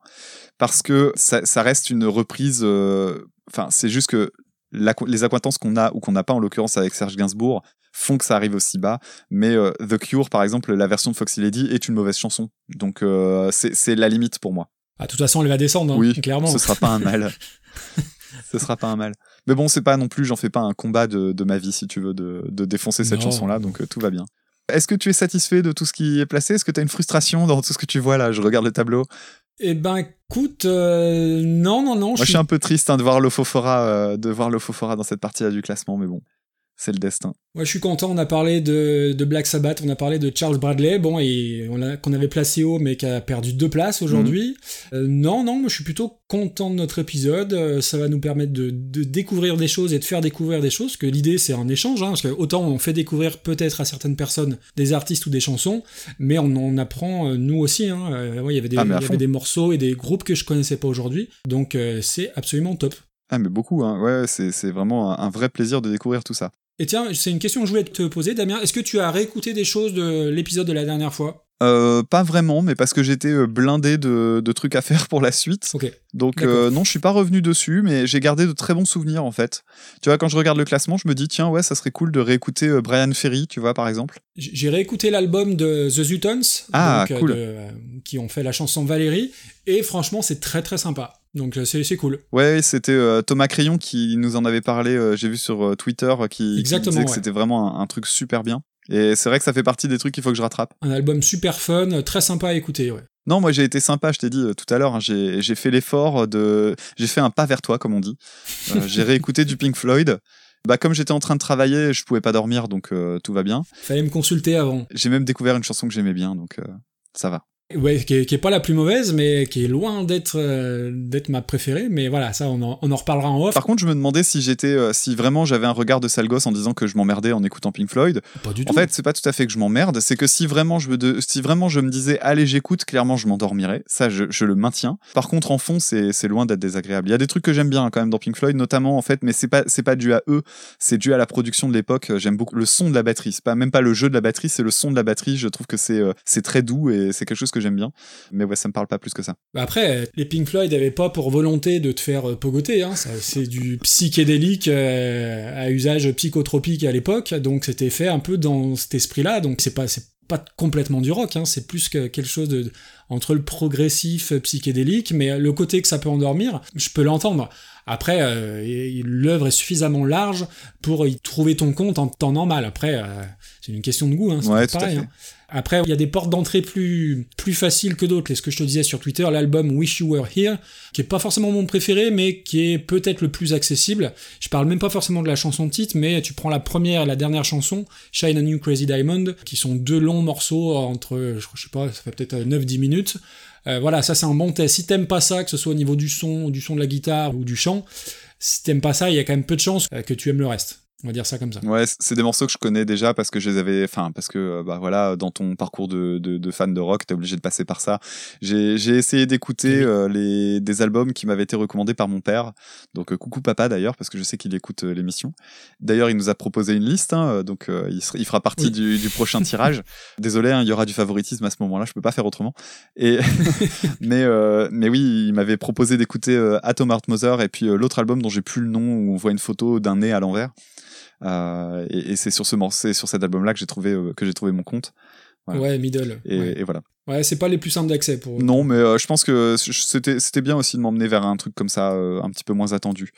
parce que ça, ça reste une reprise. euh, Enfin, c'est juste que les acquaintances qu'on a ou qu'on n'a pas, en l'occurrence avec Serge Gainsbourg, font que ça arrive aussi bas. Mais euh, The Cure, par exemple, la version de Foxy Lady est une mauvaise chanson. Donc, euh, c'est la limite pour moi. Ah, de toute façon, elle va descendre, hein, Oui, clairement. ce sera pas un mal. (laughs) ce sera pas un mal. Mais bon, c'est pas non plus, j'en fais pas un combat de, de ma vie, si tu veux, de, de défoncer cette chanson-là, donc euh, tout va bien. Est-ce que tu es satisfait de tout ce qui est placé? Est-ce que tu as une frustration dans tout ce que tu vois là? Je regarde le tableau. Eh ben, écoute, euh, non, non, non. Moi, je suis un peu triste hein, de voir l'Ofofora euh, de voir l'Ofofora dans cette partie-là du classement, mais bon, c'est le destin. Moi, je suis content. On a parlé de, de Black Sabbath, on a parlé de Charles Bradley, bon, et qu'on avait placé haut, mais qui a perdu deux places aujourd'hui. Mhm. Euh, non, non, moi, je suis plutôt content de notre épisode. Euh, ça va nous permettre de, de découvrir des choses et de faire découvrir des choses. Que l'idée, c'est un échange, hein, parce que autant on fait découvrir peut-être à certaines personnes des artistes ou des chansons, mais on en apprend euh, nous aussi. Hein. Ouais, il y avait des, Ah, il y avait des morceaux et des groupes que je connaissais pas aujourd'hui, donc c'est absolument top. Ah, mais beaucoup, hein. ouais, c'est c'est vraiment un, un vrai plaisir de découvrir tout ça. Et tiens, c'est une question que je voulais te poser, Damien. Est-ce que tu as réécouté des choses de l'épisode de la dernière fois? Euh, pas vraiment, mais parce que j'étais euh, blindé de, de trucs à faire pour la suite. Donc euh, non, je suis pas revenu dessus, mais j'ai gardé de très bons souvenirs en fait. Tu vois, quand je regarde le classement, je me dis tiens ouais, ça serait cool de réécouter Brian Ferry, tu vois par exemple. J'ai réécouté l'album de The Zutons, Ah, donc, euh, cool. de- qui ont fait la chanson Valérie, et franchement, c'est très très sympa. Donc euh, c'est cool. Ouais, c'était euh, Thomas Crayon qui nous en avait parlé. euh, j'ai vu sur euh, Twitter qui, qui Exactement, disait que ouais. c'était vraiment un, un truc super bien. Et c'est vrai que ça fait partie des trucs qu'il faut que je rattrape. Un album super fun, très sympa à écouter. Ouais. Non, moi j'ai été sympa, je t'ai dit tout à l'heure, hein, j'ai fait l'effort de... J'ai fait un pas vers toi, comme on dit. (laughs) J'ai réécouté du Pink Floyd. Bah, comme j'étais en train de travailler, je pouvais pas dormir, donc tout va bien. Fallait me consulter avant. J'ai même découvert une chanson que j'aimais bien, donc ça va. Ouais, qui est, qui est pas la plus mauvaise, mais qui est loin d'être euh, d'être ma préférée. Mais voilà, ça, on en, on en reparlera en off. Par contre, je me demandais si j'étais, euh, si vraiment j'avais un regard de sale gosse en disant que je m'emmerdais en écoutant Pink Floyd. Pas du En tout. fait, c'est pas tout à fait que je m'emmerde, c'est que si vraiment je me, de- si vraiment je me disais allez j'écoute, clairement je m'endormirais. Ça, je, je le maintiens. Par contre, en fond, c'est c'est loin d'être désagréable. Il y a des trucs que j'aime bien hein, quand même dans Pink Floyd, notamment en fait, mais c'est pas c'est pas dû à eux, c'est dû à la production de l'époque. J'aime beaucoup le son de la batterie. C'est pas même pas le jeu de la batterie, c'est le son de la batterie. Je trouve que c'est euh, c'est très doux et c'est quelque chose que j'aime bien. Mais ouais, ça me parle pas plus que ça. Bah Après, les Pink Floyd n'avaient pas pour volonté de te faire euh, pogoter. Hein. C'est du psychédélique euh, à usage psychotropique à l'époque, donc c'était fait un peu dans cet esprit-là. Donc c'est pas c'est pas complètement du rock, hein. c'est plus que quelque chose de entre le progressif euh, psychédélique, mais le côté que ça peut endormir, je peux l'entendre. Après, euh, l'œuvre est suffisamment large pour y trouver ton compte en temps normal. Après, euh, c'est une question de goût, hein, c'est Ouais, pareil. hein. Après, il y a des portes d'entrée plus, faciles que d'autres. Et ce que je te disais sur Twitter, l'album Wish You Were Here, qui est pas forcément mon préféré, mais qui est peut-être le plus accessible. Je parle même pas forcément de la chanson titre, mais tu prends la première et la dernière chanson, Shine on You Crazy Diamond, qui sont deux longs morceaux entre, je sais pas, ça fait peut-être 9-10 minutes. Euh, voilà, ça c'est un bon test. Si t'aimes pas ça, que ce soit au niveau du son, du son de la guitare ou du chant, si t'aimes pas ça, il y a quand même peu de chances euh, que tu aimes le reste. On va dire ça comme ça. Ouais, c'est des morceaux que je connais déjà parce que je les avais, enfin parce que euh, bah voilà, dans ton parcours de, de, de fan de rock, t'es obligé de passer par ça. J'ai j'ai essayé d'écouter euh, les des albums qui m'avaient été recommandés par mon père. Donc euh, coucou papa d'ailleurs parce que je sais qu'il écoute euh, l'émission. D'ailleurs, il nous a proposé une liste, hein, donc il, sera- il fera partie Oui. du, du prochain (laughs) tirage. Désolé, hein, il y aura du favoritisme à ce moment-là, je peux pas faire autrement. Et (laughs) (laughs) mais mais oui, il m'avait proposé d'écouter Atom Heart Mother et puis l'autre album dont j'ai plus le nom où on voit une photo d'un nez à l'envers. Euh, et, et c'est sur ce morceau, c'est sur cet album-là que j'ai trouvé euh, que j'ai trouvé mon compte. Voilà. Ouais, middle. Et, ouais. et voilà. Ouais, c'est pas les plus simples d'accès pour. Non, mais euh, je pense que c'était c'était bien aussi de m'emmener vers un truc comme ça, euh, un petit peu moins attendu.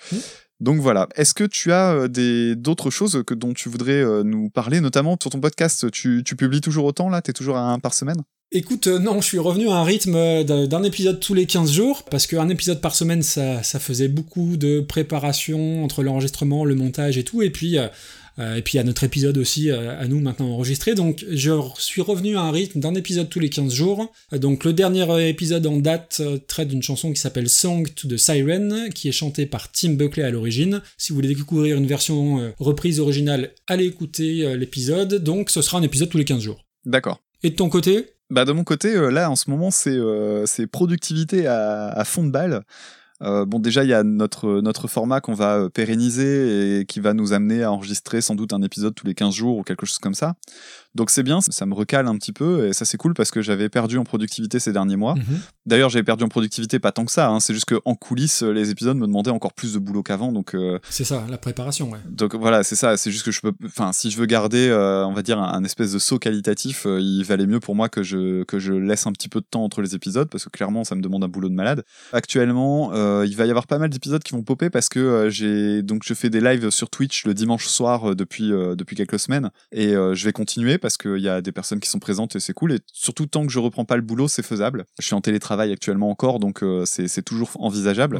Donc voilà. Est-ce que tu as euh, des d'autres choses que dont tu voudrais euh, nous parler, notamment sur ton podcast? Tu, tu publies toujours autant là? T'es toujours à un par semaine? Écoute, non, je suis revenu à un rythme d'un épisode tous les 15 jours, parce qu'un épisode par semaine, ça, ça faisait beaucoup de préparation entre l'enregistrement, le montage et tout, et puis, et puis il y a notre épisode aussi à nous maintenant enregistré, donc je suis revenu à un rythme d'un épisode tous les 15 jours. Donc le dernier épisode en date euh, traite d'une chanson qui s'appelle Song to the Siren, qui est chantée par Tim Buckley à l'origine. Si vous voulez découvrir une version euh, reprise originale, allez écouter euh, l'épisode, donc ce sera un épisode tous les 15 jours. D'accord. Et de ton côté? Bah de mon côté, là en ce moment c'est euh, productivité à, à fond de balle. Euh, bon déjà il y a notre notre format qu'on va pérenniser et qui va nous amener à enregistrer sans doute un épisode tous les 15 jours ou quelque chose comme ça. Donc c'est bien, ça me recale un petit peu et ça c'est cool parce que j'avais perdu en productivité ces derniers mois. Mhm. D'ailleurs j'avais perdu en productivité pas tant que ça, hein, c'est juste que en coulisses les épisodes me demandaient encore plus de boulot qu'avant donc euh, C'est ça, la préparation, ouais. donc voilà, c'est ça. C'est juste que je peux, enfin, si je veux garder, euh, on va dire, un, un espèce de saut qualitatif, euh, il valait mieux pour moi que je que je laisse un petit peu de temps entre les épisodes parce que clairement, ça me demande un boulot de malade. Actuellement, il va y avoir pas mal d'épisodes qui vont popper parce que j'ai donc je fais des lives sur Twitch le dimanche soir depuis depuis quelques semaines et je vais continuer parce qu'il y a des personnes qui sont présentes et c'est cool et surtout tant que je reprends pas le boulot, c'est faisable. Je suis en télétravail actuellement encore, donc euh, c'est toujours envisageable.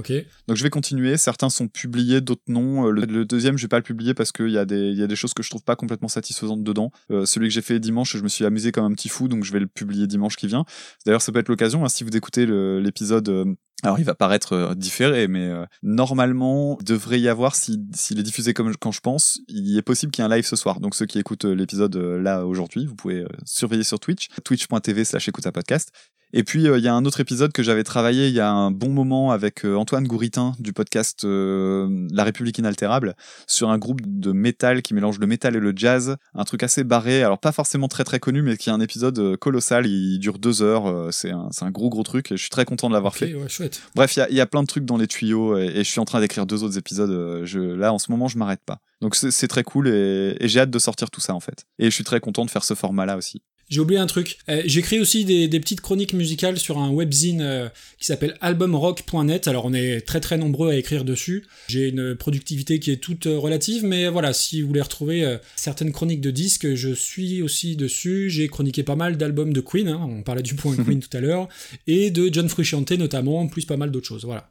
Donc je vais continuer. Certains sont publiés, d'autres non. Euh, Le, le deuxième, je vais pas le publier parce qu'il y a des il y a des choses que je trouve pas complètement satisfaisantes dedans. Euh, celui que j'ai fait dimanche, je me suis amusé comme un petit fou, donc je vais le publier dimanche qui vient. D'ailleurs, ça peut être l'occasion hein, si vous écoutez l'épisode. Alors il va paraître euh, différé, mais euh, normalement, devrait y avoir, si- s'il est diffusé comme quand je pense, il est possible qu'il y ait un live ce soir. Donc ceux qui écoutent euh, l'épisode là aujourd'hui, vous pouvez surveiller sur Twitch, twitch.tv slash écoute un podcast. Et puis euh, il y a un autre épisode que j'avais travaillé il y a un bon moment avec euh, Antoine Gouritin du podcast euh, La République inaltérable sur un groupe de métal qui mélange le métal et le jazz, un truc assez barré, alors pas forcément très très connu, mais qui est un épisode colossal. Il dure deux heures, c'est un, gros gros truc. Et je suis très content de l'avoir fait. ouais, chouette. Bref, il y a, il y a plein de trucs dans les tuyaux et, et je suis en train d'écrire deux autres épisodes. Je, là, en ce moment, je m'arrête pas. Donc c'est très cool et, et j'ai hâte de sortir tout ça en fait. Et je suis très content de faire ce format-là aussi. J'ai oublié un truc. Euh, J'écris aussi des, des petites chroniques musicales sur un webzine euh, qui s'appelle albumrock.net. Alors on est très très nombreux à écrire dessus. J'ai une productivité qui est toute euh, relative, mais voilà, si vous voulez retrouver certaines chroniques de disques, je suis aussi dessus. J'ai chroniqué pas mal d'albums de Queen, hein, on parlait du point Queen (laughs) tout à l'heure, et de John Frusciante notamment, plus pas mal d'autres choses. Voilà.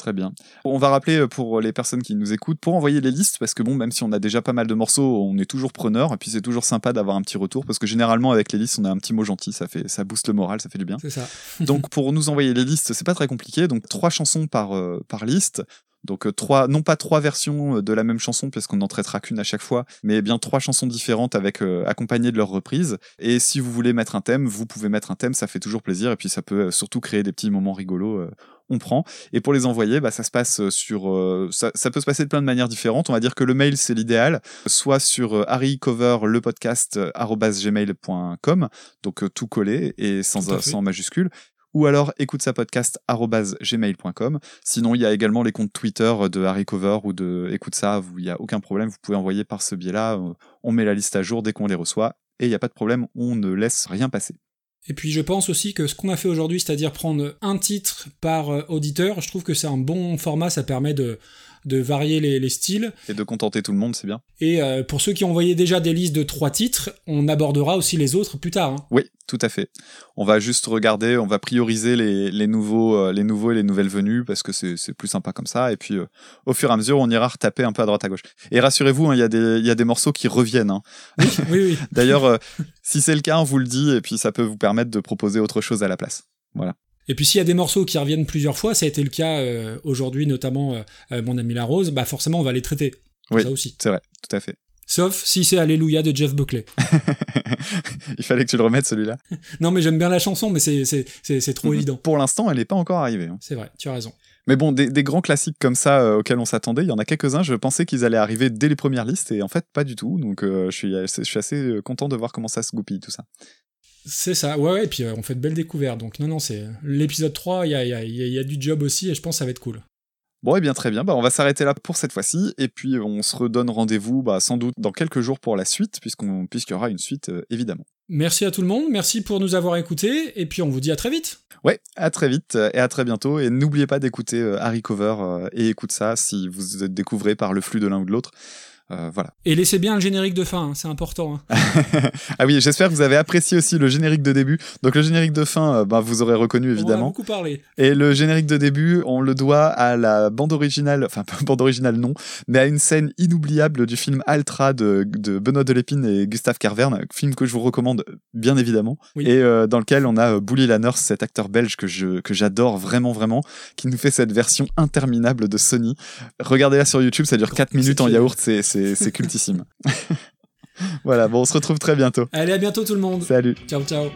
Très bien. On va rappeler euh, pour les personnes qui nous écoutent, pour envoyer les listes, parce que bon, même si on a déjà pas mal de morceaux, on est toujours preneur, et puis c'est toujours sympa d'avoir un petit retour, parce que généralement avec les listes, on a un petit mot gentil, ça fait, ça booste le moral, ça fait du bien. C'est ça. (laughs) Donc pour nous envoyer les listes, c'est pas très compliqué. Donc trois chansons par euh, par liste. Donc euh, trois, non pas trois versions de la même chanson parce qu'on n'en traitera qu'une à chaque fois, mais bien trois chansons différentes avec euh, accompagnées de leur reprise. Et si vous voulez mettre un thème, vous pouvez mettre un thème, ça fait toujours plaisir et puis ça peut surtout créer des petits moments rigolos. euh, on prend. Et pour les envoyer, bah, ça se passe sur, euh, ça, ça peut se passer de plein de manières différentes. On va dire que le mail c'est l'idéal, soit sur euh, harrycover le podcast euh, gmail.com, donc euh, tout collé et sans, sans majuscule ou alors écoute sa podcast gmail.com. Sinon, il y a également les comptes Twitter de Harry Cover ou de Écoute ça, vous- il n'y a aucun problème, vous pouvez envoyer par ce biais-là. euh, On met la liste à jour dès qu'on les reçoit et il n'y a pas de problème, on ne laisse rien passer. Et puis je pense aussi que ce qu'on a fait aujourd'hui, c'est-à-dire prendre un titre par euh, auditeur, je trouve que c'est un bon format, ça permet de, de varier les, les styles. Et de contenter tout le monde, c'est bien. Et euh, pour ceux qui ont envoyé déjà des listes de trois titres, on abordera aussi les autres plus tard. hein. Oui, tout à fait. On va juste regarder, on va prioriser les, les nouveaux, euh, les nouveaux et les nouvelles venues parce que c'est plus sympa comme ça. Et puis, euh, au fur et à mesure, on ira retaper un peu à droite à gauche. Et rassurez-vous, hein, il y, a des- il y a des morceaux qui reviennent. hein. Oui, oui. (laughs) D'ailleurs, euh, si c'est le cas, on vous le dit et puis ça peut vous permettre de proposer autre chose à la place. Voilà. Et puis s'il y a des morceaux qui reviennent plusieurs fois, ça a été le cas euh, aujourd'hui, notamment euh, euh, Mon ami la rose, bah forcément on va les traiter. Oui, Ça aussi. c'est vrai, tout à fait. Sauf si c'est Alléluia de Jeff Buckley. (laughs) Il fallait que tu le remettes celui-là. (laughs) non mais j'aime bien la chanson, mais c'est trop évident. Pour l'instant, elle n'est pas encore arrivée. hein. C'est vrai, tu as raison. Mais bon, des, des grands classiques comme ça euh, auxquels on s'attendait, il y en a quelques-uns. Je pensais qu'ils allaient arriver dès les premières listes et en fait pas du tout. Donc euh, je, suis, je suis assez content de voir comment ça se goupille tout ça. C'est ça, ouais, ouais, et puis euh, on fait de belles découvertes. Donc non, non, c'est l'épisode 3, il y a, il y a- il y a- il y a du job aussi, et je pense que ça va être cool. Bon, et bien très bien, bah, on va s'arrêter là pour cette fois-ci, et puis on se redonne rendez-vous bah, sans doute dans quelques jours pour la suite, puisqu'il y aura une suite, euh, évidemment. Merci à tout le monde, merci pour nous avoir écoutés, et puis on vous dit à très vite. Ouais, à très vite euh, et à très bientôt, et n'oubliez pas d'écouter euh, Harry Cover euh, et écoute ça si vous êtes découvrez par le flux de l'un ou de l'autre. Euh, voilà. Et laissez bien le générique de fin, hein, c'est important. hein. (laughs) ah oui, j'espère que vous avez apprécié aussi le générique de début. Donc le générique de fin, euh, bah, vous aurez reconnu On en a évidemment. beaucoup parlé. Et le générique de début, on le doit à la bande originale, enfin pas (laughs) bande originale non, mais à une scène inoubliable du film Altra de, de Benoît Delépine et Gustave Carverne, film que je vous recommande bien évidemment, Oui. et euh, dans lequel on a Bouli Lanners, cet acteur belge que je que j'adore vraiment vraiment, qui nous fait cette version interminable de Sony. Regardez-la sur YouTube, ça dure 4 minutes en yaourt, c'est c'est c'est (laughs) cultissime. (laughs) voilà, bon, on se retrouve très bientôt. Allez, à bientôt tout le monde. Salut. Ciao, ciao.